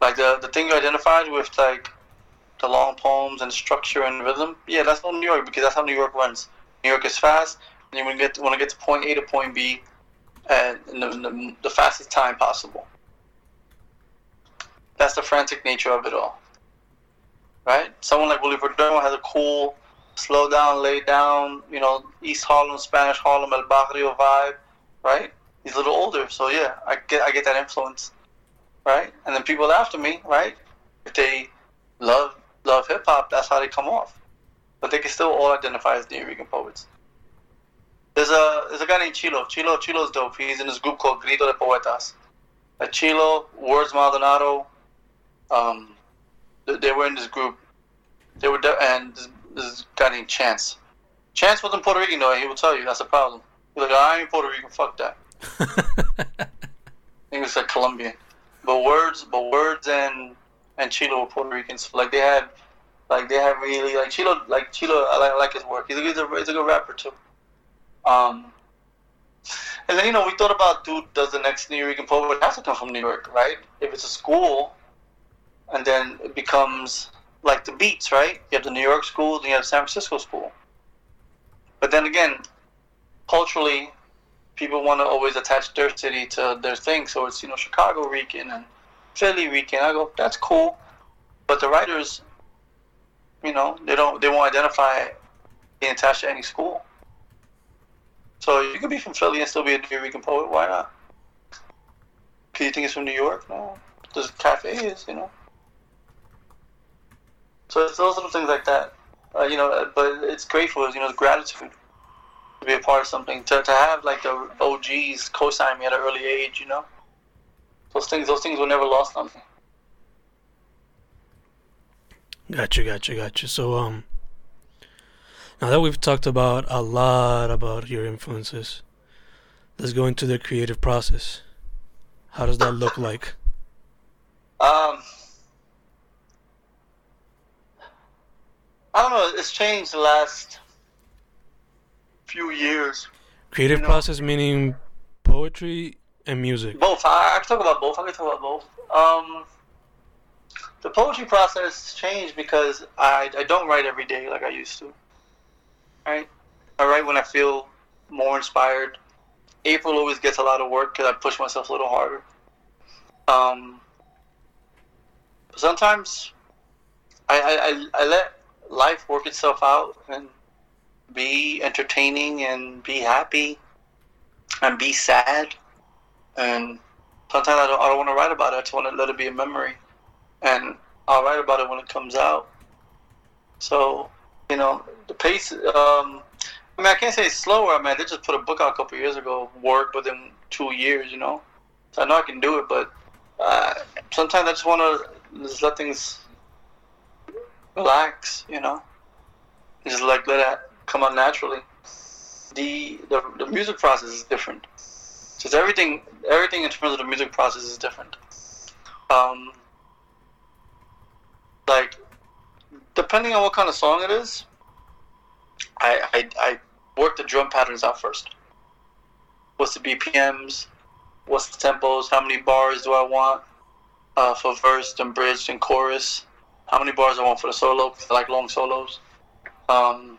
Like the the thing you identified with, like the long poems and structure and rhythm. Yeah, that's not New York because that's how New York runs. New York is fast, and you want to get want to get to point A to point B, and in the, the, the fastest time possible. That's the frantic nature of it all. Right? Someone like Willie Perdomo has a cool, slow down, lay down, you know, East Harlem, Spanish Harlem, El Barrio vibe, right? He's a little older, so yeah, I get I get that influence, right? And then people after me, right? If they love love hip hop, that's how they come off. But they can still all identify as Nuyorican poets. There's a there's a guy named Chilo. Chilo Chilo's dope. He's in this group called Grito de Poetas. Uh, Chilo, Words Maldonado, um, they, they, were in this group. They were de- and this, guy named Chance. Chance wasn't Puerto Rican though. He will tell you that's a problem. He's like, I ain't Puerto Rican. Fuck that. I think it's like Colombian. But words, but words and and Chilo were Puerto Ricans. Like they had, like they had really like Chilo, like Chilo. I like, I like his work. He's a, he's a, he's a good rapper too. Um, and then you know we thought about dude does the next New York poet has to come from New York, right? If it's a school, and then it becomes like the beats, right? You have the New York school, then you have the San Francisco school. But then again, culturally, people want to always attach their city to their thing, so it's you know Chicago Rican and Philly Rican. I go, that's cool, but the writers, you know, they don't they won't identify being attached to any school. So you could be from Philly and still be a Nuyorican poet. Why not? Can you think it's from New York? No. There's cafe is, you know. So it's those little things like that. Uh, you know, but it's grateful, you know, the gratitude to be a part of something, to, to have like the OGs co-sign me at an early age, you know. Those things, those things were never lost on me. Gotcha, gotcha, gotcha. So, um, now that we've talked about a lot about your influences, let's go into the creative process. How does that look like? Um, I don't know. It's changed the last few years. Creative You know- process meaning poetry and music. Both. I, I can talk about both. I can talk about both. Um, the poetry process changed because I, I don't write every day like I used to. Right? I write when I feel more inspired. April always gets a lot of work because I push myself a little harder. Um, sometimes I, I, I, I let life work itself out and be entertaining and be happy and be sad and sometimes I don't, I don't want to write about it. I just want to let it be a memory, and I'll write about it when it comes out. So, you know, the pace. Um, I mean, I can't say it's slower. I mean, they just put a book out a couple years ago, work within two years. You know, so I know I can do it, but uh, sometimes I just want to just let things relax. You know, just like let it come out naturally. The, the the music process is different. Just everything, everything in terms of the music process is different. Um, like, depending on what kind of song it is, I, I, I work the drum patterns out first. What's the BPMs? What's the tempos? How many bars do I want uh, for verse and bridge and chorus? How many bars I want for the solo? I like long solos. Um,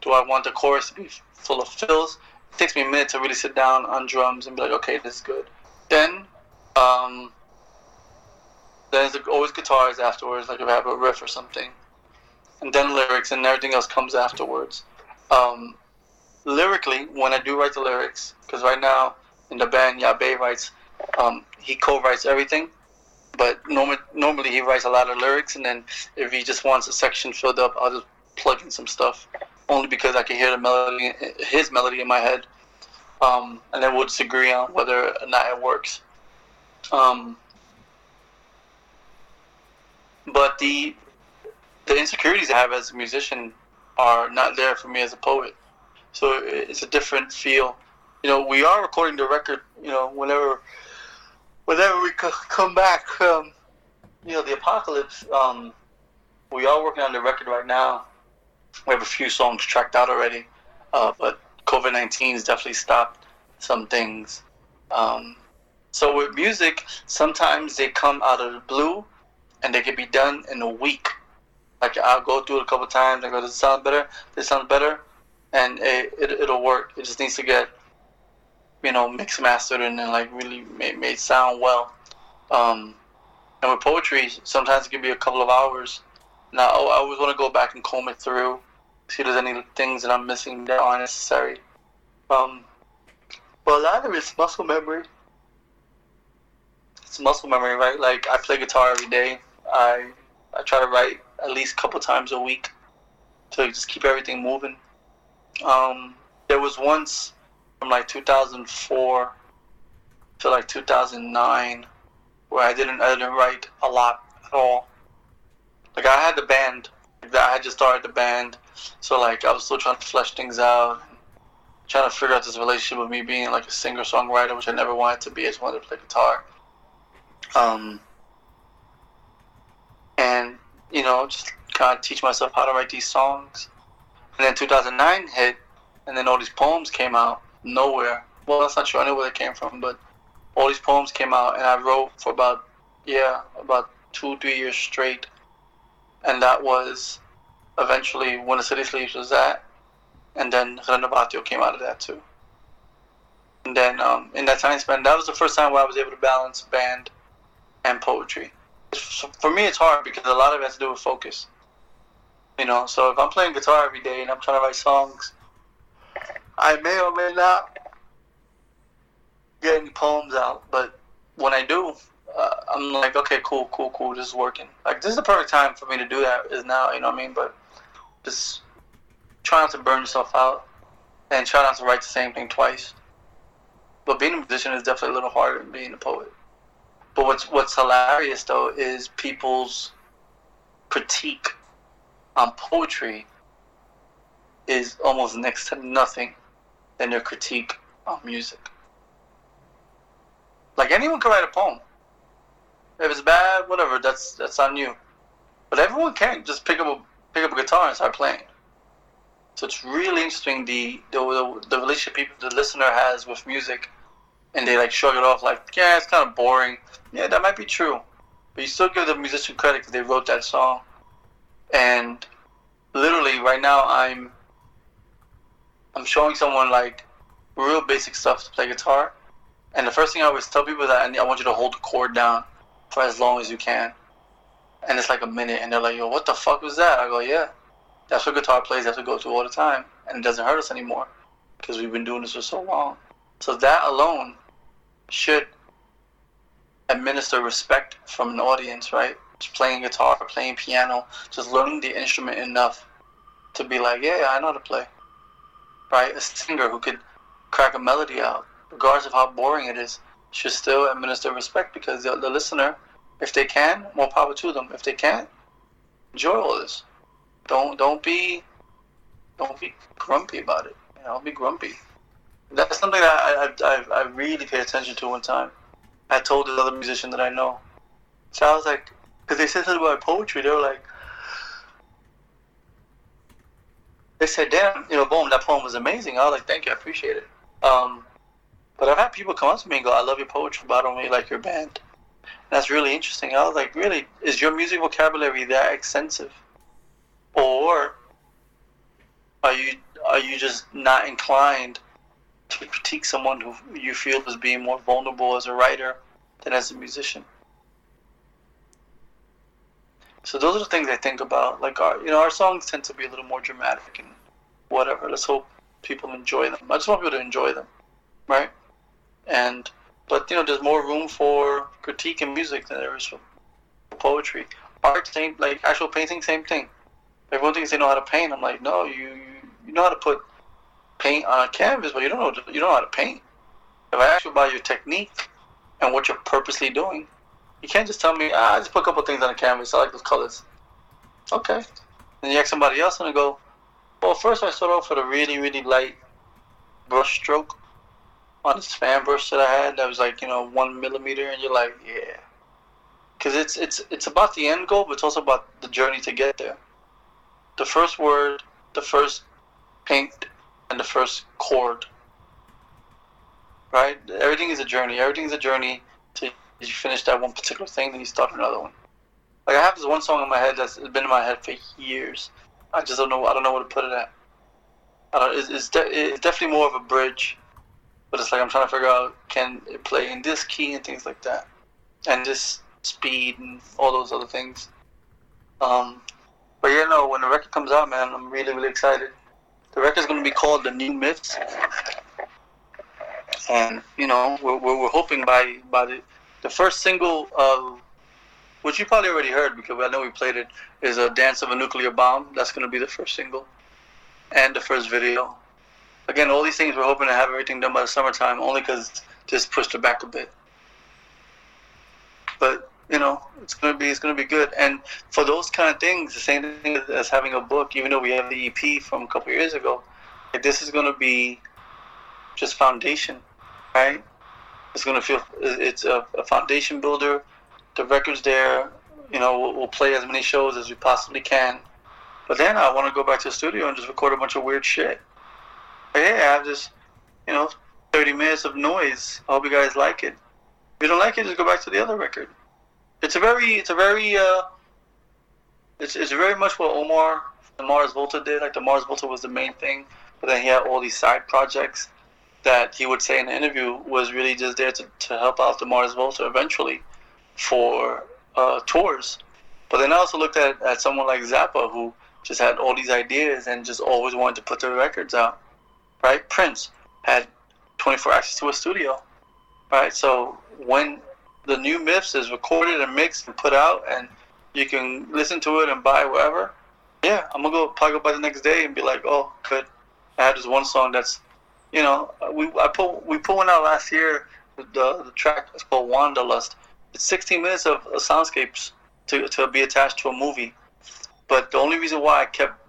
do I want the chorus to be full of fills? It takes me a minute to really sit down on drums and be like, okay, this is good. Then, um, then there's always guitars afterwards, like if I have a riff or something, and then lyrics, and everything else comes afterwards. Um, lyrically, when I do write the lyrics, because right now in the band, Yabe writes, um, he co-writes everything, but normally normally he writes a lot of lyrics, and then if he just wants a section filled up, I'll just plug in some stuff only because I can hear the melody, his melody in my head, um, and then we'll disagree on whether or not it works. Um, but the the insecurities I have as a musician are not there for me as a poet, so it's a different feel. You know, we are recording the record. You know, whenever whenever we come back, um, you know, the apocalypse. Um, we are working on the record right now we have a few songs tracked out already, uh, but COVID 19 has definitely stopped some things. Um, so with music, sometimes they come out of the blue and they can be done in a week. Like I'll go through it a couple times and go, does it sound better? This sounds better, and it, it, it'll work. It just needs to get, you know, mixed mastered and then like really made, made sound well. Um, and with poetry, sometimes it can be a couple of hours. Now I always want to go back and comb it through, see if there's any things that I'm missing that aren't necessary. Um, but a lot of it's muscle memory. It's muscle memory, right? Like I play guitar every day. I I try to write at least a couple times a week to just keep everything moving. Um, there was once from like 2004 to like 2009 where I didn't I didn't write a lot at all. Like I had the band, I had just started the band, so like I was still trying to flesh things out, trying to figure out this relationship with me being like a singer songwriter, which I never wanted to be. I just wanted to play guitar. Um, and you know, just kind of teach myself how to write these songs. And then 2009 hit, and then all these poems came out nowhere. Well, that's not sure I know where they came from, but all these poems came out, and I wrote for about yeah, about two, three years straight. And that was eventually when the city sleeps was that and then Renovatio came out of that too. And then um, in that time span that was the first time where I was able to balance band and poetry. For me it's hard because a lot of it has to do with focus. You know so if I'm playing guitar every day and I'm trying to write songs I may or may not get any poems out but when I do uh, I'm like, okay, cool, cool, cool, this is working. Like, this is the perfect time for me to do that is now, you know what I mean? But just try not to burn yourself out and try not to write the same thing twice. But being a musician is definitely a little harder than being a poet. But what's what's hilarious though is people's critique on poetry is almost next to nothing than their critique on music. Like anyone can write a poem. If it's bad, whatever, that's that's on you. But everyone can't just pick up a pick up a guitar and start playing. So it's really interesting the the, the, the relationship people, the listener has with music, and they like shrug it off like, yeah, it's kind of boring. Yeah, that might be true, but you still give the musician credit because they wrote that song. And literally, right now, I'm I'm showing someone like real basic stuff to play guitar, and the first thing I always tell people that I want you to hold the chord down for as long as you can. And it's like a minute, and they're like, "Yo, what the fuck was that?" I go, "Yeah, that's what guitar players have to go through all the time, and it doesn't hurt us anymore because we've been doing this for so long." So that alone should administer respect from an audience, right? Just playing guitar, playing piano, just learning the instrument enough to be like, "Yeah, I know how to play." Right? A singer who could crack a melody out, regardless of how boring it is, should still administer respect because the, the listener, if they can, more power to them. If they can't, enjoy all this. Don't don't be don't be grumpy about it. You know, don't be grumpy. That's something that I, I, I really paid attention to one time. I told another musician that I know. So I was like, because they said something about poetry. They were like, they said, damn, you know, boom, that poem was amazing. I was like, thank you, I appreciate it. Um, but I've had people come up to me and go, I love your poetry, but I don't really like your band. And that's really interesting. I was like, really, is your music vocabulary that extensive? Or are you are you just not inclined to critique someone who you feel is being more vulnerable as a writer than as a musician? So those are the things I think about. Like our, you know, our songs tend to be a little more dramatic and whatever. Let's hope people enjoy them. I just want people to enjoy them, right? And but you know, there's more room for critique in music than there is for poetry. Art, same like actual painting, same thing. Everyone thinks they know how to paint. I'm like, no, you you, know how to put paint on a canvas, but you don't know you don't know how to paint. If I ask you about your technique and what you're purposely doing, you can't just tell me, ah, I just put a couple things on a canvas. I like those colors. Okay. Then you ask somebody else and they go, well, first I started off with a really, really light brush stroke on this fan brush that I had that was like, you know, one millimeter, and you're like, yeah. Because it's, it's, it's about the end goal, but it's also about the journey to get there. The first word, the first paint, and the first chord. Right? Everything is a journey. Everything is a journey to you finish that one particular thing, then you start another one. Like I have this one song in my head that's been in my head for years. I just don't know. I don't know where to put it at. I don't, it's, it's, de- it's definitely more of a bridge, but it's like I'm trying to figure out can it play in this key and things like that, and this speed and all those other things. Um, but yeah, no. When the record comes out, man, I'm really really excited. The record's gonna be called The New Myths, and you know we're, we're, we're hoping by by the the first single of which you probably already heard because I know we played it, is a Dance of a Nuclear Bomb. That's going to be the first single and the first video. Again, all these things we're hoping to have everything done by the summertime, only because just pushed it back a bit. But you know, it's gonna be it's gonna be good. And for those kind of things, the same thing as having a book. Even though we have the EP from a couple years ago, like this is gonna be just foundation, right? It's gonna feel it's a, a foundation builder the record's there. You know, we'll, we'll, play as many shows as we possibly can. But then I want to go back to the studio and just record a bunch of weird shit. Like, hey, I have this, you know, 30 minutes of noise. I hope you guys like it. If you don't like it, just go back to the other record. It's a very, it's a very, uh, it's, it's very much what Omar the Mars Volta did. Like the Mars Volta was the main thing, but then he had all these side projects that he would say in the interview was really just there to, to help out the Mars Volta eventually for uh, tours. But then I also looked at, at someone like Zappa who just had all these ideas and just always wanted to put their records out. Right? Prince had 24 access to a studio. Right? So when the new Myths is recorded and mixed and put out and you can listen to it and buy wherever, yeah, I'm gonna go probably go by the next day and be like, oh, good. I had this one song that's, you know, we I put we put one out last year. The the track is called Wanderlust 16 minutes of, soundscapes to, to be attached to a movie. But the only reason why I kept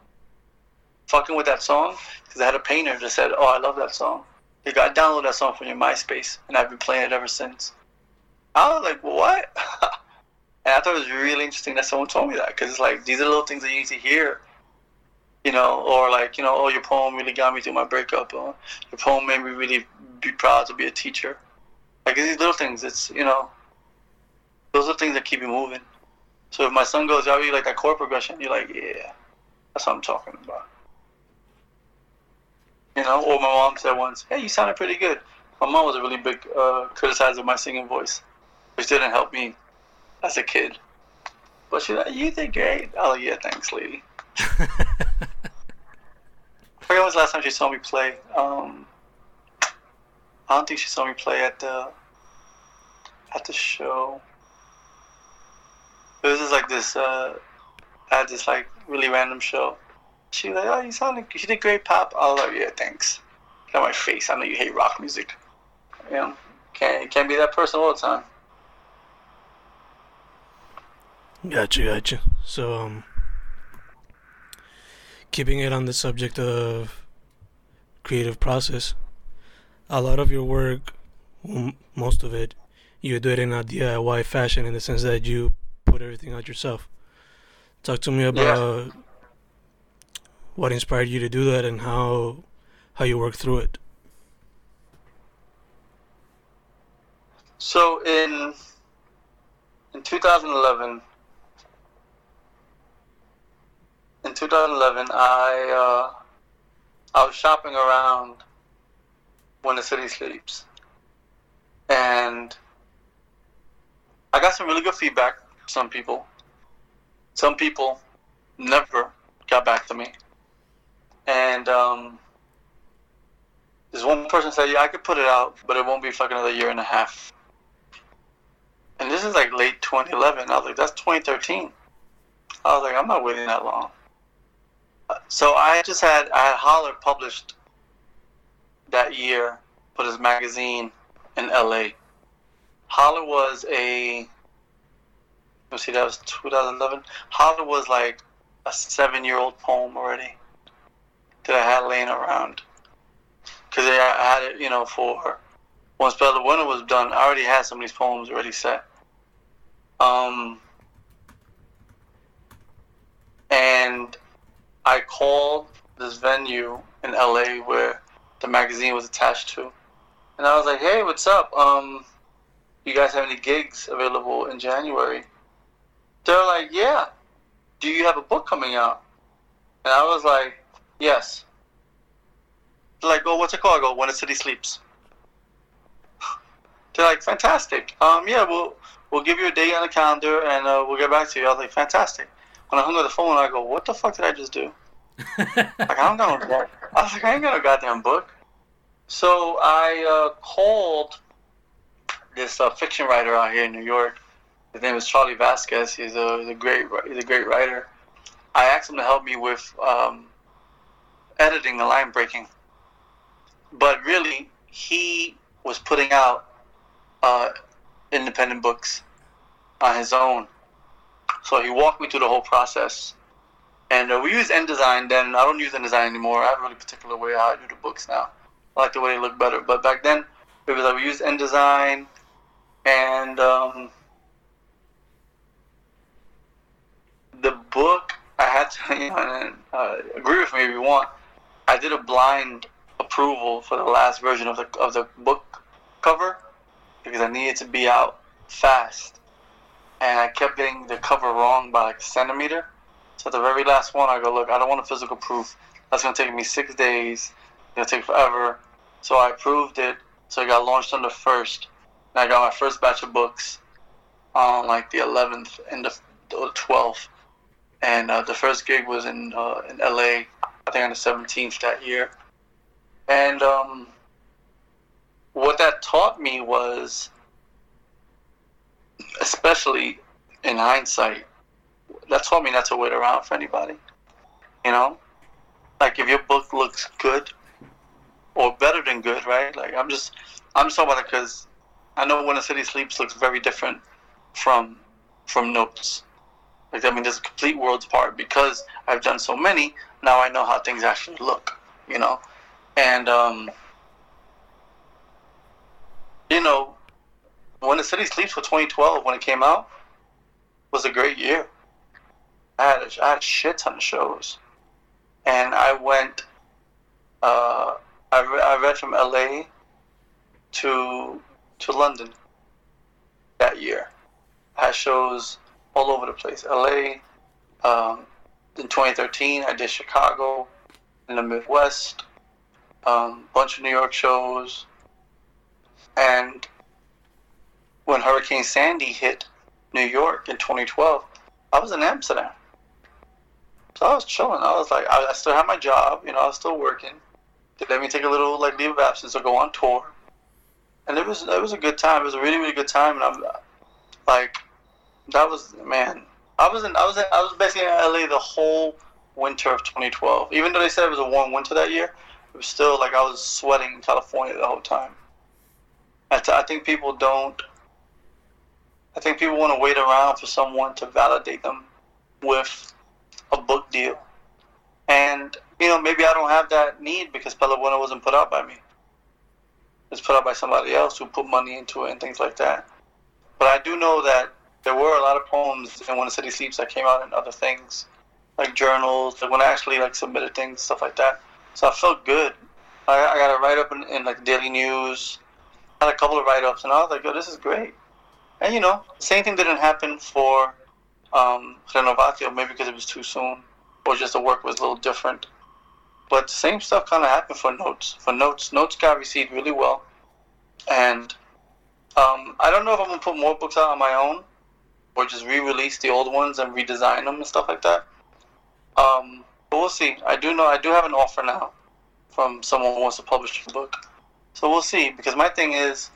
fucking with that song because I had a painter that said, "Oh, I love that song." You got download that song from your MySpace, and I've been playing it ever since. I was like, "What?" and I thought it was really interesting that someone told me that because it's like these are little things that you need to hear you know, or like, you know, oh, your poem really got me through my breakup, or your poem made me really be proud to be a teacher. Like these little things, it's, you know, those are things that keep you moving. So if my son goes, "How you like that chord progression?" You're like, "Yeah, that's what I'm talking about." You know, or my mom said once, "Hey, you sounded pretty good." My mom was a really big uh, criticizer of my singing voice, which didn't help me as a kid. But she's like, "You did great." Oh yeah, thanks, lady. I forget when was the last time she saw me play. Um, I don't think she saw me play at the at the show. It was just like this. Uh, I had this like really random show. She was like, "Oh, you sound like you did great, pop." I like, "Yeah, thanks." Got my face. I know you hate rock music. You know, can't can't be that person all the time. Gotcha, gotcha. So, um, keeping it on the subject of creative process, a lot of your work, most of it, you do it in a DIY fashion in the sense that you put everything out yourself. Talk to me about yeah. what inspired you to do that and how how you work through it. So in in 2011, in 2011, I uh, I was shopping around when the city sleeps, and I got some really good feedback. Some people, some people never got back to me, and um, this one person said, "Yeah, I could put it out, but it won't be fucking another year and a half." And this is like late 2011. I was like, "That's 2013." I was like, "I'm not waiting that long." so I just had I had Holler published that year, put his magazine in LA. Holler was a let's see, that was 2011. Holler was like a seven-year-old poem already that I had laying around because I had it, you know, for once the Winter was done. I already had some of these poems already set. Um, and I called this venue in LA where the magazine was attached to, and I was like, "Hey, what's up? Um, you guys have any gigs available in January?" They're like, "Yeah." Do you have a book coming out? And I was like, "Yes." They're like, "Oh, what's it called?" I go, "When a City Sleeps." They're like, "Fantastic. Um, yeah, we'll we'll give you a date on the calendar and uh, we'll get back to you." I was like, "Fantastic." When I hung up the phone, I go, "What the fuck did I just do?" like I don't got no book. I was like, I ain't got no goddamn book. So I uh, called this uh, fiction writer out here in New York. His name is Charlie Vasquez. He's a, he's a great he's a great writer. I asked him to help me with um, editing the line breaking, but really he was putting out uh, independent books on his own. So he walked me through the whole process. And uh, we use InDesign then. I don't use InDesign anymore. I have a really particular way how I do the books now. I like the way they look better. But back then, it was like we used InDesign and um, the book, I had to, you know, uh, agree with me if you want. I did a blind approval for the last version of the of the book cover because I needed to be out fast, and I kept getting the cover wrong by like a centimeter. So the very last one, I go, look, I don't want a physical proof. That's gonna take me six days. It's gonna take forever. So I approved it. So it got launched on the first. And I got my first batch of books on like the 11th and the, the 12th. And uh, the first gig was in uh, in LA, I think on the 17th that year. And um, what that taught me was, especially in hindsight, that taught me not to wait around for anybody. You know, like if your book looks good or better than good, right? Like I'm just, I'm just talking about it because I know when a city sleeps looks very different from from notes. Like I mean, there's a complete worlds apart because I've done so many. Now I know how things actually look. You know, and um, you know, when the city sleeps for 2012 when it came out was a great year. I had a, I had a shit ton of shows. and I went. Uh, I, re- I read from LA to to London that year. I had shows all over the place. LA. Um, in 2013, I did Chicago, in the Midwest, a um, bunch of New York shows, and when Hurricane Sandy hit New York in 2012, I was in Amsterdam. So I was chilling. I was like, I, I still had my job, you know, I was still working. They let me take a little like leave of absence or go on tour, and it was it was a good time. It was a really really good time, and I'm like, that was man. I was in I was in, I was basically in LA the whole winter of 2012. Even though they said it was a warm winter that year, it was still like I was sweating in California the whole time. I, t- I think people don't. I think people want to wait around for someone to validate them with a book deal. And, you know, maybe I don't have that need because Pelo Bueno wasn't put out by me. It's put out by somebody else who put money into it and things like that. But I do know that there were a lot of poems in When the City Sleeps that came out in other things, like journals, when I actually like submitted things, stuff like that. So I felt good. I, I got a write up in, in like Daily News. Had a couple of write ups, and I was like, "Oh, this is great." And you know, same thing didn't happen for um, Renovatio, maybe because it was too soon, or just the work was a little different. But same stuff kind of happened for Notes. For Notes, Notes got received really well, and um, I don't know if I'm gonna put more books out on my own, or just re-release the old ones and redesign them and stuff like that. Um, but we'll see. I do know I do have an offer now from someone who wants to publish the book. So we'll see. Because my thing is,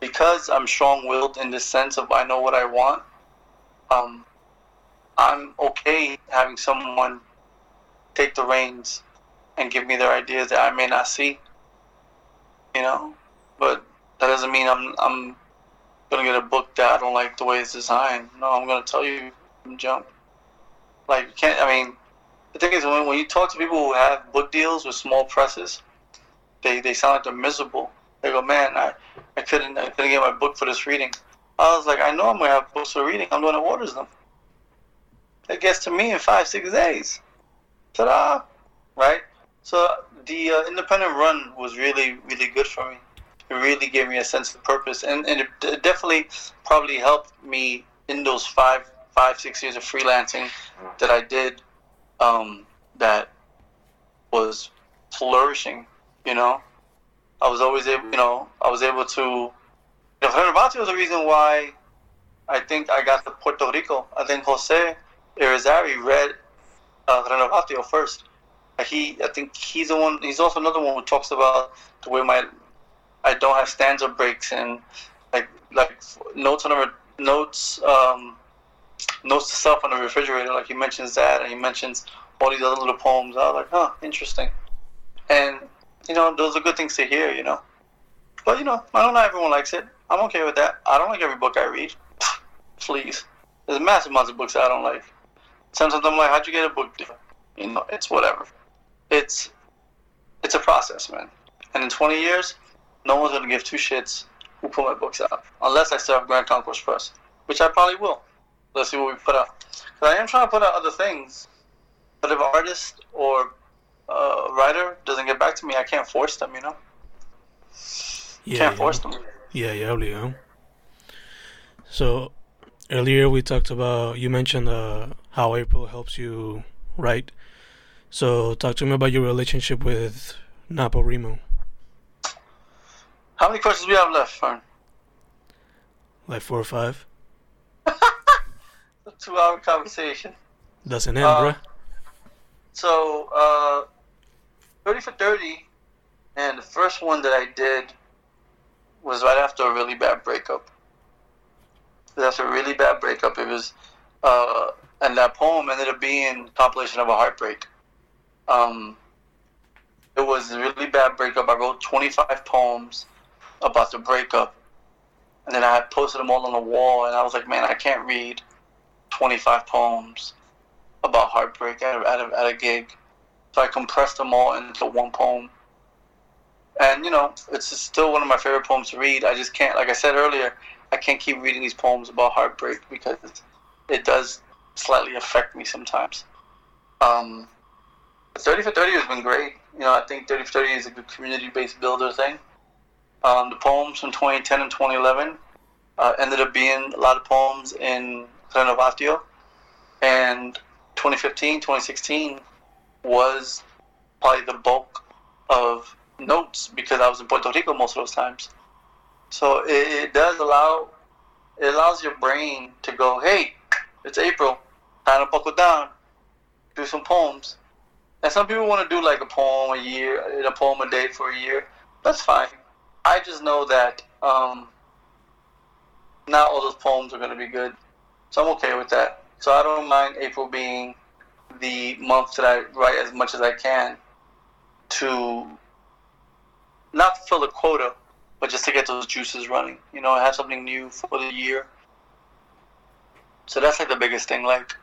because I'm strong-willed in the sense of I know what I want. Um, I'm okay having someone take the reins and give me their ideas that I may not see. You know, but that doesn't mean I'm I'm gonna get a book that I don't like the way it's designed. No, I'm gonna tell you jump. Like, you can't. I mean, the thing is, when when you talk to people who have book deals with small presses, they they sound like they're miserable. They go, man, I I couldn't I couldn't get my book for this reading. I was like, I know I'm gonna have books for reading. I'm gonna orders them. It gets to me in five six days. Ta-da! Right. So the uh, independent run was really really good for me. It really gave me a sense of purpose, and, and it definitely probably helped me in those five five six years of freelancing that I did. Um, that was flourishing. You know, I was always able. You know, I was able to. You know, Renovatio was the reason why I think I got to Puerto Rico. I think Jose Irizarry read uh, Renovatio first. He, I think he's the one. He's also another one who talks about the way my I don't have stanza breaks and like like notes on the notes um, notes to self on the refrigerator. Like he mentions that, and he mentions all these other little poems. I was like, huh, interesting. And you know, those are good things to hear. You know, but you know, I don't know everyone likes it. I'm okay with that. I don't like every book I read. Please, there's massive amounts of books I don't like. Sometimes I'm like, how'd you get a book? You know, it's whatever. It's it's a process, man. And in 20 years, no one's gonna give two shits who put my books out, unless I still have Grand Concourse Press, which I probably will. Let's see what we put out. Cause I am trying to put out other things, but if an artist or uh, writer doesn't get back to me, I can't force them. You know, Yeah, can't yeah. force them. Yeah, yeah, obligado. So earlier we talked about you mentioned uh, how April helps you write. So talk to me about your relationship with NaPoWriMo. How many questions do we have left, Fern? Like four or five. A two-hour conversation. Doesn't end, Uh, bruh. So, uh, 30 for 30, and the first one that I did was right after a really bad breakup. That's a really bad breakup, it was, uh, and that poem ended up being a compilation of a heartbreak. Um, it was a really bad breakup. I wrote 25 poems about the breakup, and then I posted them all on the wall, and I was like, man, I can't read 25 poems about heartbreak at a, at a, at a gig. So I compressed them all into one poem. And, you know, it's still one of my favorite poems to read. I just can't, like I said earlier, I can't keep reading these poems about heartbreak because it does slightly affect me sometimes. Um, 30 for 30 has been great. You know, I think 30 for 30 is a good community-based builder thing. Um, the poems from 2010 and 2011 uh, ended up being a lot of poems in Renovatio. And 2015, 2016 was probably the bulk of notes because I was in Puerto Rico most of those times. So it, it does allow, it allows your brain to go, hey, it's April, time to buckle down, do some poems. And some people want to do like a poem a year, a poem a day for a year. That's fine. I just know that um, not all those poems are going to be good. So I'm okay with that. So I don't mind April being the month that I write as much as I can to not fill a quota, but just to get those juices running. You know, have something new for the year. So that's like the biggest thing. Like,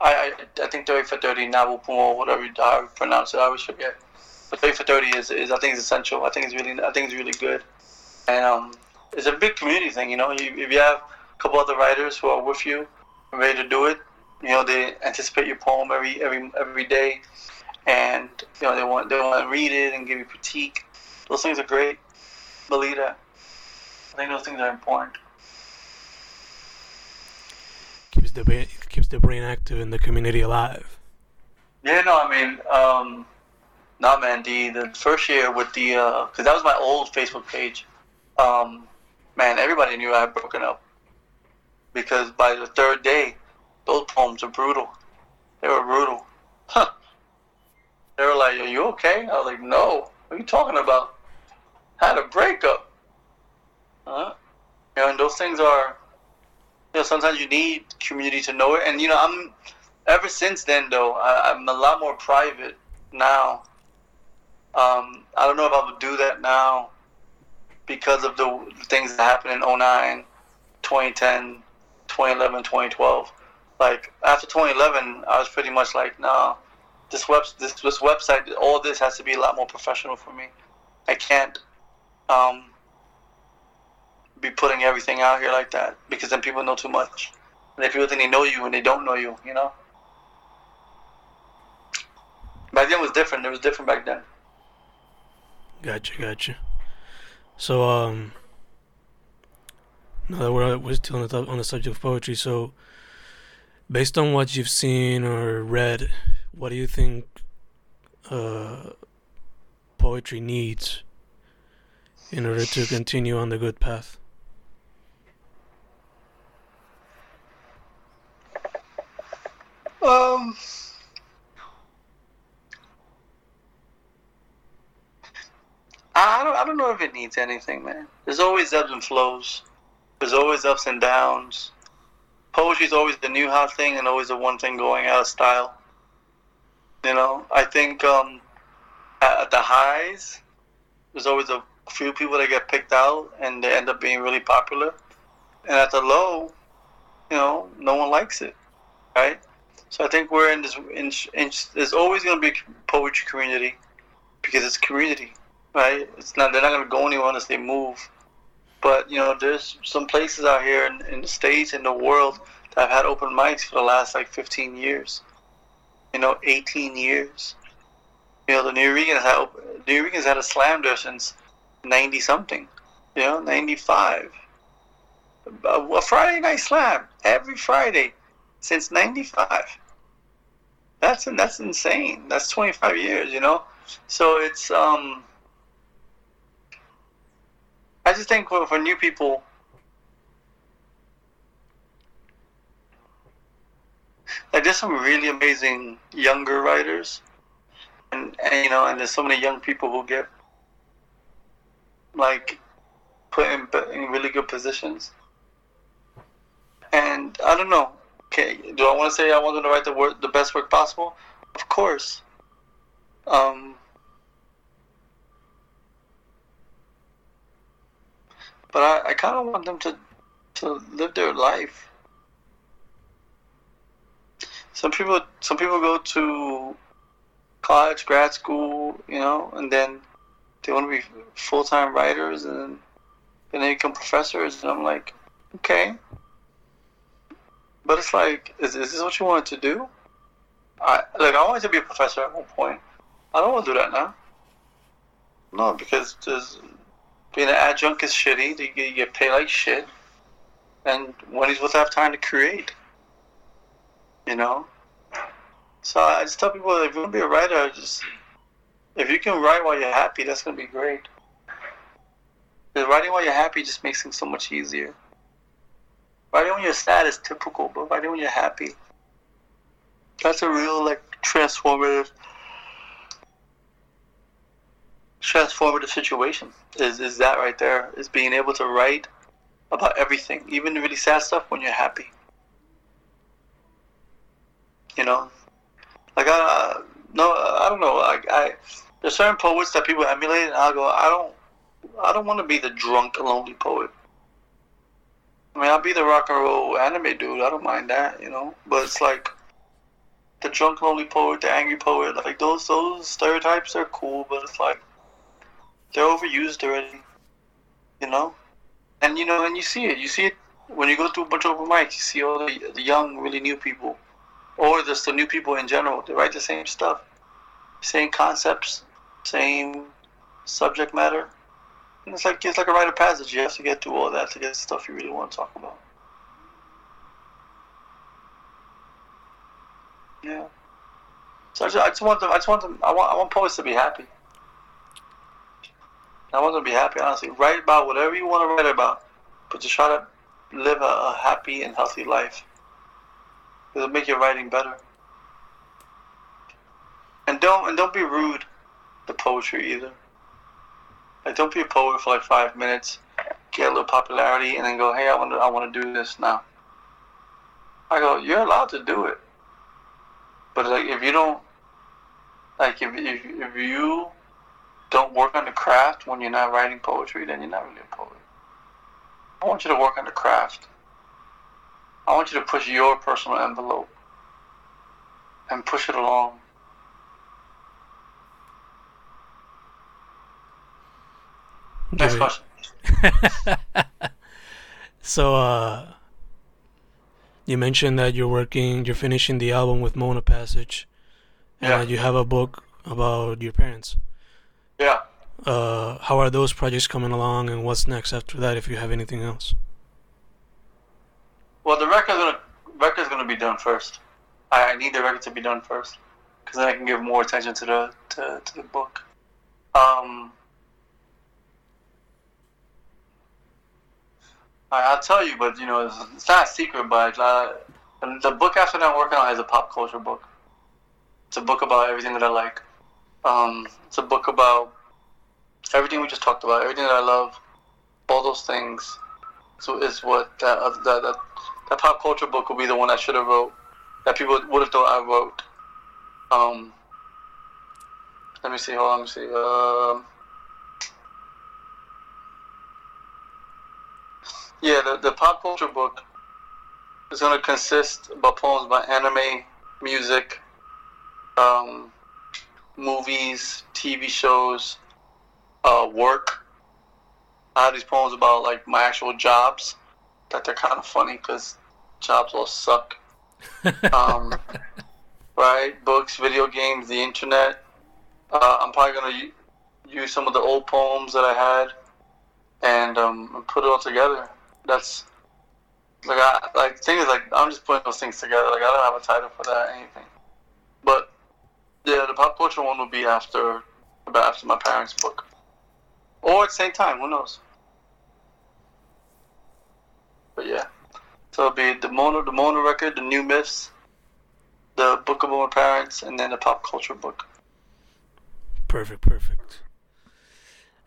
I I, I think 30 for 30, Nabu Pumo, whatever you, how you pronounce it, I always forget. But 30 for 30 is, is I think is essential. I think it's really I think it's really good. And um, it's a big community thing. You know, you, if you have a couple other writers who are with you, ready to do it, you know, they anticipate your poem every every every day, and you know they want they want to read it and give you critique. Those things are great. Believe that. I think those things are important. Keeps the brain, keeps the brain active and the community alive. Yeah, no, I mean, um, nah, man. The the first year with the uh, that was my old Facebook page. Um, man, everybody knew I had broken up because by the third day, those poems are brutal. They were brutal. Huh. They were like, "Are you okay?" I was like, "No. What are you talking about? Had a breakup." Huh? You know, and those things are. You know, sometimes you need community to know it, and you know, I'm. Ever since then, though, I, I'm a lot more private now. Um, I don't know if I would do that now because of the things that happened in 09, 2010, 2011, 2012. Like after 2011, I was pretty much like, no, this web, this this website, all this has to be a lot more professional for me. I can't um, be putting everything out here like that because then people know too much. And if people think they know you and they don't know you, you know. Back then was different. It was different back then. Gotcha, gotcha. So, um, now that we're, we're still on the, on the subject of poetry, so based on what you've seen or read, what do you think uh, poetry needs in order to continue on the good path? Um. I don't, I don't know if it needs anything, man. There's always ebbs and flows. There's always ups and downs. Poetry's always the new hot thing and always the one thing going out of style. You know, I think um, at the highs, there's always a few people that get picked out and they end up being really popular. And at the low, you know, no one likes it, right? So I think we're in this. In, in, there's always going to be poetry community because it's community right? It's not they're not gonna go anywhere unless they move. But you know, there's some places out here in, in the states in the world that have had open mics for the last like 15 years. You know, 18 years. You know, the New Yorkers had New Yorkers had a slam there since 90 something. You know, 95. A, a Friday night slam every Friday since 95. That's that's insane. That's 25 years. You know, so it's um just think for, for new people, like there's some really amazing younger writers, and, and you know, and there's so many young people who get like put in, in really good positions. And I don't know. Okay, do I want to say I want them to write the word, the best work possible? Of course. Um, but I, I kind of want them to to live their life. Some people some people go to college, grad school, you know, and then they want to be full time writers, and then they become professors, and I'm like, okay, but it's like, is, is this what you wanted to do? I like I wanted to be a professor at one point, I don't want to do that now. No, because there's, being an adjunct is shitty. You get, you paid like shit. And supposed to have time to create, you know. So I just tell people if you want to be a writer, just if you can write while you're happy, that's gonna be great. Because writing while you're happy just makes things so much easier. Writing when you're sad is typical, but writing when you're happy, that's a real like transformative, transformative situation. Is is that right there? Is being able to write about everything, even the really sad stuff, when you're happy. You know, like I, no, I don't know. Like I, there's certain poets that people emulate, and I'll go, I don't, I don't want to be the drunk, lonely poet. I mean, I'll be the rock and roll anime dude. I don't mind that, you know. But it's like the drunk, lonely poet, the angry poet. Like those, those stereotypes are cool, but it's like they're overused already, you know. And you know, and you see it. You see it when you go to a bunch of open mics. You see all the, the young, really new people, or just the new people in general. They write the same stuff, same concepts, same subject matter. And it's like it's like a rite of passage. You have to get through all that to get the stuff you really want to talk about. Yeah. So I just, I just want them. I just want them. I want. I want poets to be happy. I want them to be happy. Honestly, write about whatever you want to write about, but just try to live a, a happy and healthy life. It'll make your writing better. And don't and don't be rude to poetry either. Like don't be a poet for like five minutes, get a little popularity, and then go, hey, I want to I want to do this now. I go, you're allowed to do it, but like if you don't, like if if, if you don't work on the craft when you're not writing poetry, then you're not really a poet. I want you to work on the craft. I want you to push your personal envelope and push it along. Next question. so, uh, you mentioned that you're working, you're finishing the album with Mona Passage, and Yeah. you have a book about your parents. Yeah. Uh, how are those projects coming along, and what's next after that? If you have anything else. Well, the record's gonna record's gonna be done first. I, I need the record to be done first, because then I can give more attention to the to, to the book. Um, I, I'll tell you, but you know, it's, it's not a secret. But uh, the- the book after that I'm working on is a pop culture book. It's a book about everything that I like. Um, it's a book about everything we just talked about, everything that I love, all those things. So is what that uh, that, that that pop culture book will be the one I should have wrote. That people would have thought I wrote. Um, let me see. Hold on. Let me see. Um, yeah, the the pop culture book is going to consist of poems by anime, music, um, movies, TV shows, uh, work. I have these poems about like my actual jobs that they're kind of funny because jobs all suck. Um, right? Books, video games, the internet. Uh, I'm probably gonna u- use some of the old poems that I had and um, put it all together. That's like I like thing is like I'm just putting those things together. Like I don't have a title for that or anything. But yeah, the pop culture one will be after about after my parents' book. Or at the same time, who knows? But yeah. So it'll be the Mona the Mona record, the new myths, the book of my parents, and then the pop culture book. Perfect, perfect.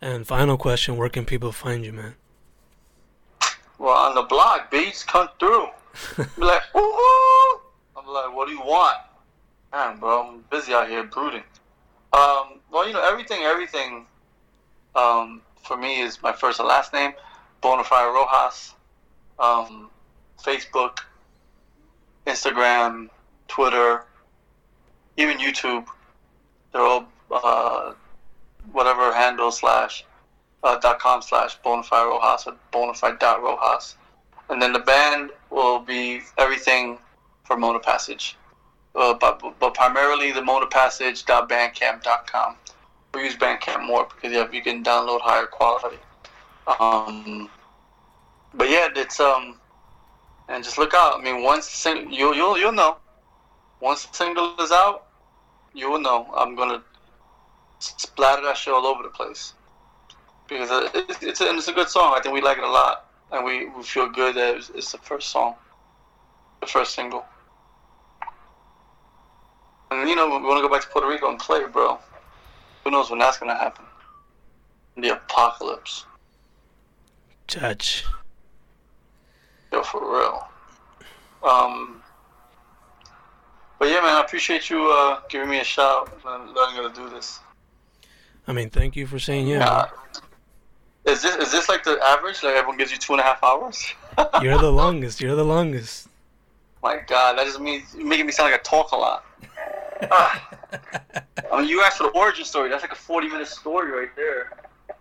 And final question: Where can people find you, man? Well, on the blog, beats come through. Be like, woo I'm like, what do you want? Man, bro, I'm busy out here brooding. Um, well, you know, everything, everything, um, for me is my first and last name, Bonafide Rojas. Um, Facebook, Instagram, Twitter, even YouTube. They're all uh, whatever handle slash uh, dot com slash bonafide rojas or bonafide dot rojas. And then the band will be everything for Mona Passage. Uh, but, but primarily the monapassage.bandcamp.com. We use Bandcamp more because yeah, you can download higher quality. Um, but yeah, it's um, and just look out. I mean, once sing- you you'll you'll know. Once the single is out, you will know. I'm gonna splatter that shit all over the place because it's it's a, it's a good song. I think we like it a lot, and we, we feel good that it's, it's the first song, the first single. And you know, we want to go back to Puerto Rico and play, bro. Who knows when that's gonna happen? The apocalypse. Judge. Yo, for real. Um. But yeah, man, I appreciate you uh, giving me a shout and letting me do this. I mean, thank you for saying yeah. Uh, is this is this like the average? Like everyone gives you two and a half hours? You're the longest. You're the longest. My God, that just means you're making me sound like I talk a lot. I mean, you asked for the origin story. That's like a forty-minute story right there.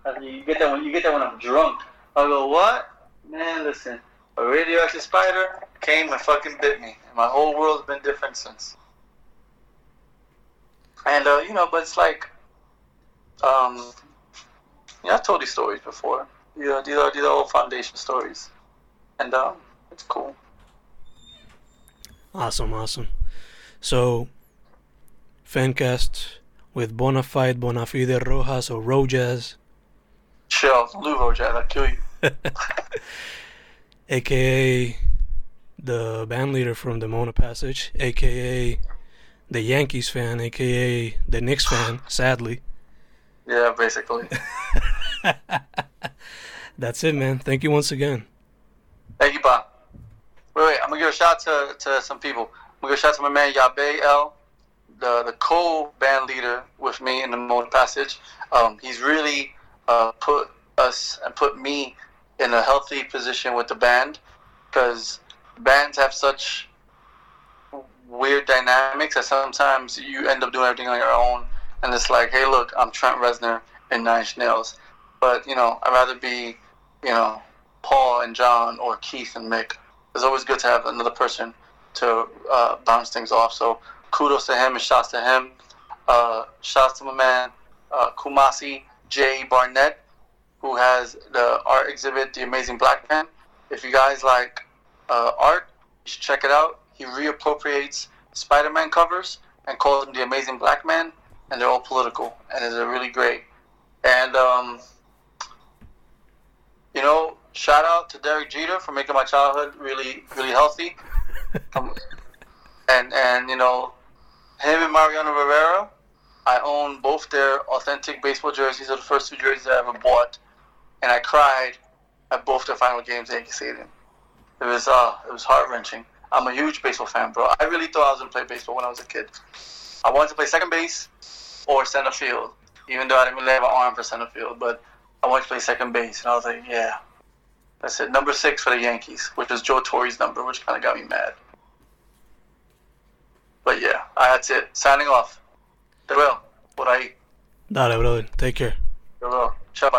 I mean, you get that when you get that when I'm drunk. I go, what? Man, listen. A radioactive spider came and fucking bit me, and my whole world's been different since. And uh, you know, but it's like, um, yeah, I've told these stories before. You know, these are these are all foundation stories, and um, it's cool. Awesome, awesome. So, Fancast with Bonafide, Bonafide Rojas, or Rojas. Chill, Lou Rojas, I'll kill you. aka the band leader from the Mona Passage, aka the Yankees fan, aka the Knicks fan, sadly. Yeah, basically. That's it, man. Thank you once again. Thank you, Bob. Wait, wait. I'm gonna give a shout to, to some people. I'm gonna give a shout to my man Yabe L, the the co-band leader with me in the Mona Passage. Um, he's really uh, put us and put me in a healthy position with the band because bands have such weird dynamics that sometimes you end up doing everything on your own and it's like hey look i'm trent reznor in nine Inch nails but you know i'd rather be you know paul and john or keith and mick it's always good to have another person to uh, bounce things off so kudos to him and shouts to him uh, shouts to my man uh, kumasi j barnett who has the art exhibit, The Amazing Black Man. If you guys like uh, art, you should check it out. He reappropriates Spider-Man covers and calls them The Amazing Black Man, and they're all political, and it's really great. And um, you know, shout out to Derek Jeter for making my childhood really, really healthy. um, and and you know, him and Mariano Rivera, I own both their authentic baseball jerseys. Are the first two jerseys I ever bought and I cried at both their final games at Yankee Stadium. It was uh, it was heart wrenching. I'm a huge baseball fan, bro. I really thought I was gonna play baseball when I was a kid. I wanted to play second base or center field, even though I didn't really have an arm for center field. But I wanted to play second base, and I was like, yeah, that's it. Number six for the Yankees, which was Joe Torre's number, which kind of got me mad. But yeah, uh, that's it. Signing off. Te veo por ahí. Dale, brother. Take care. Te veo. Chao.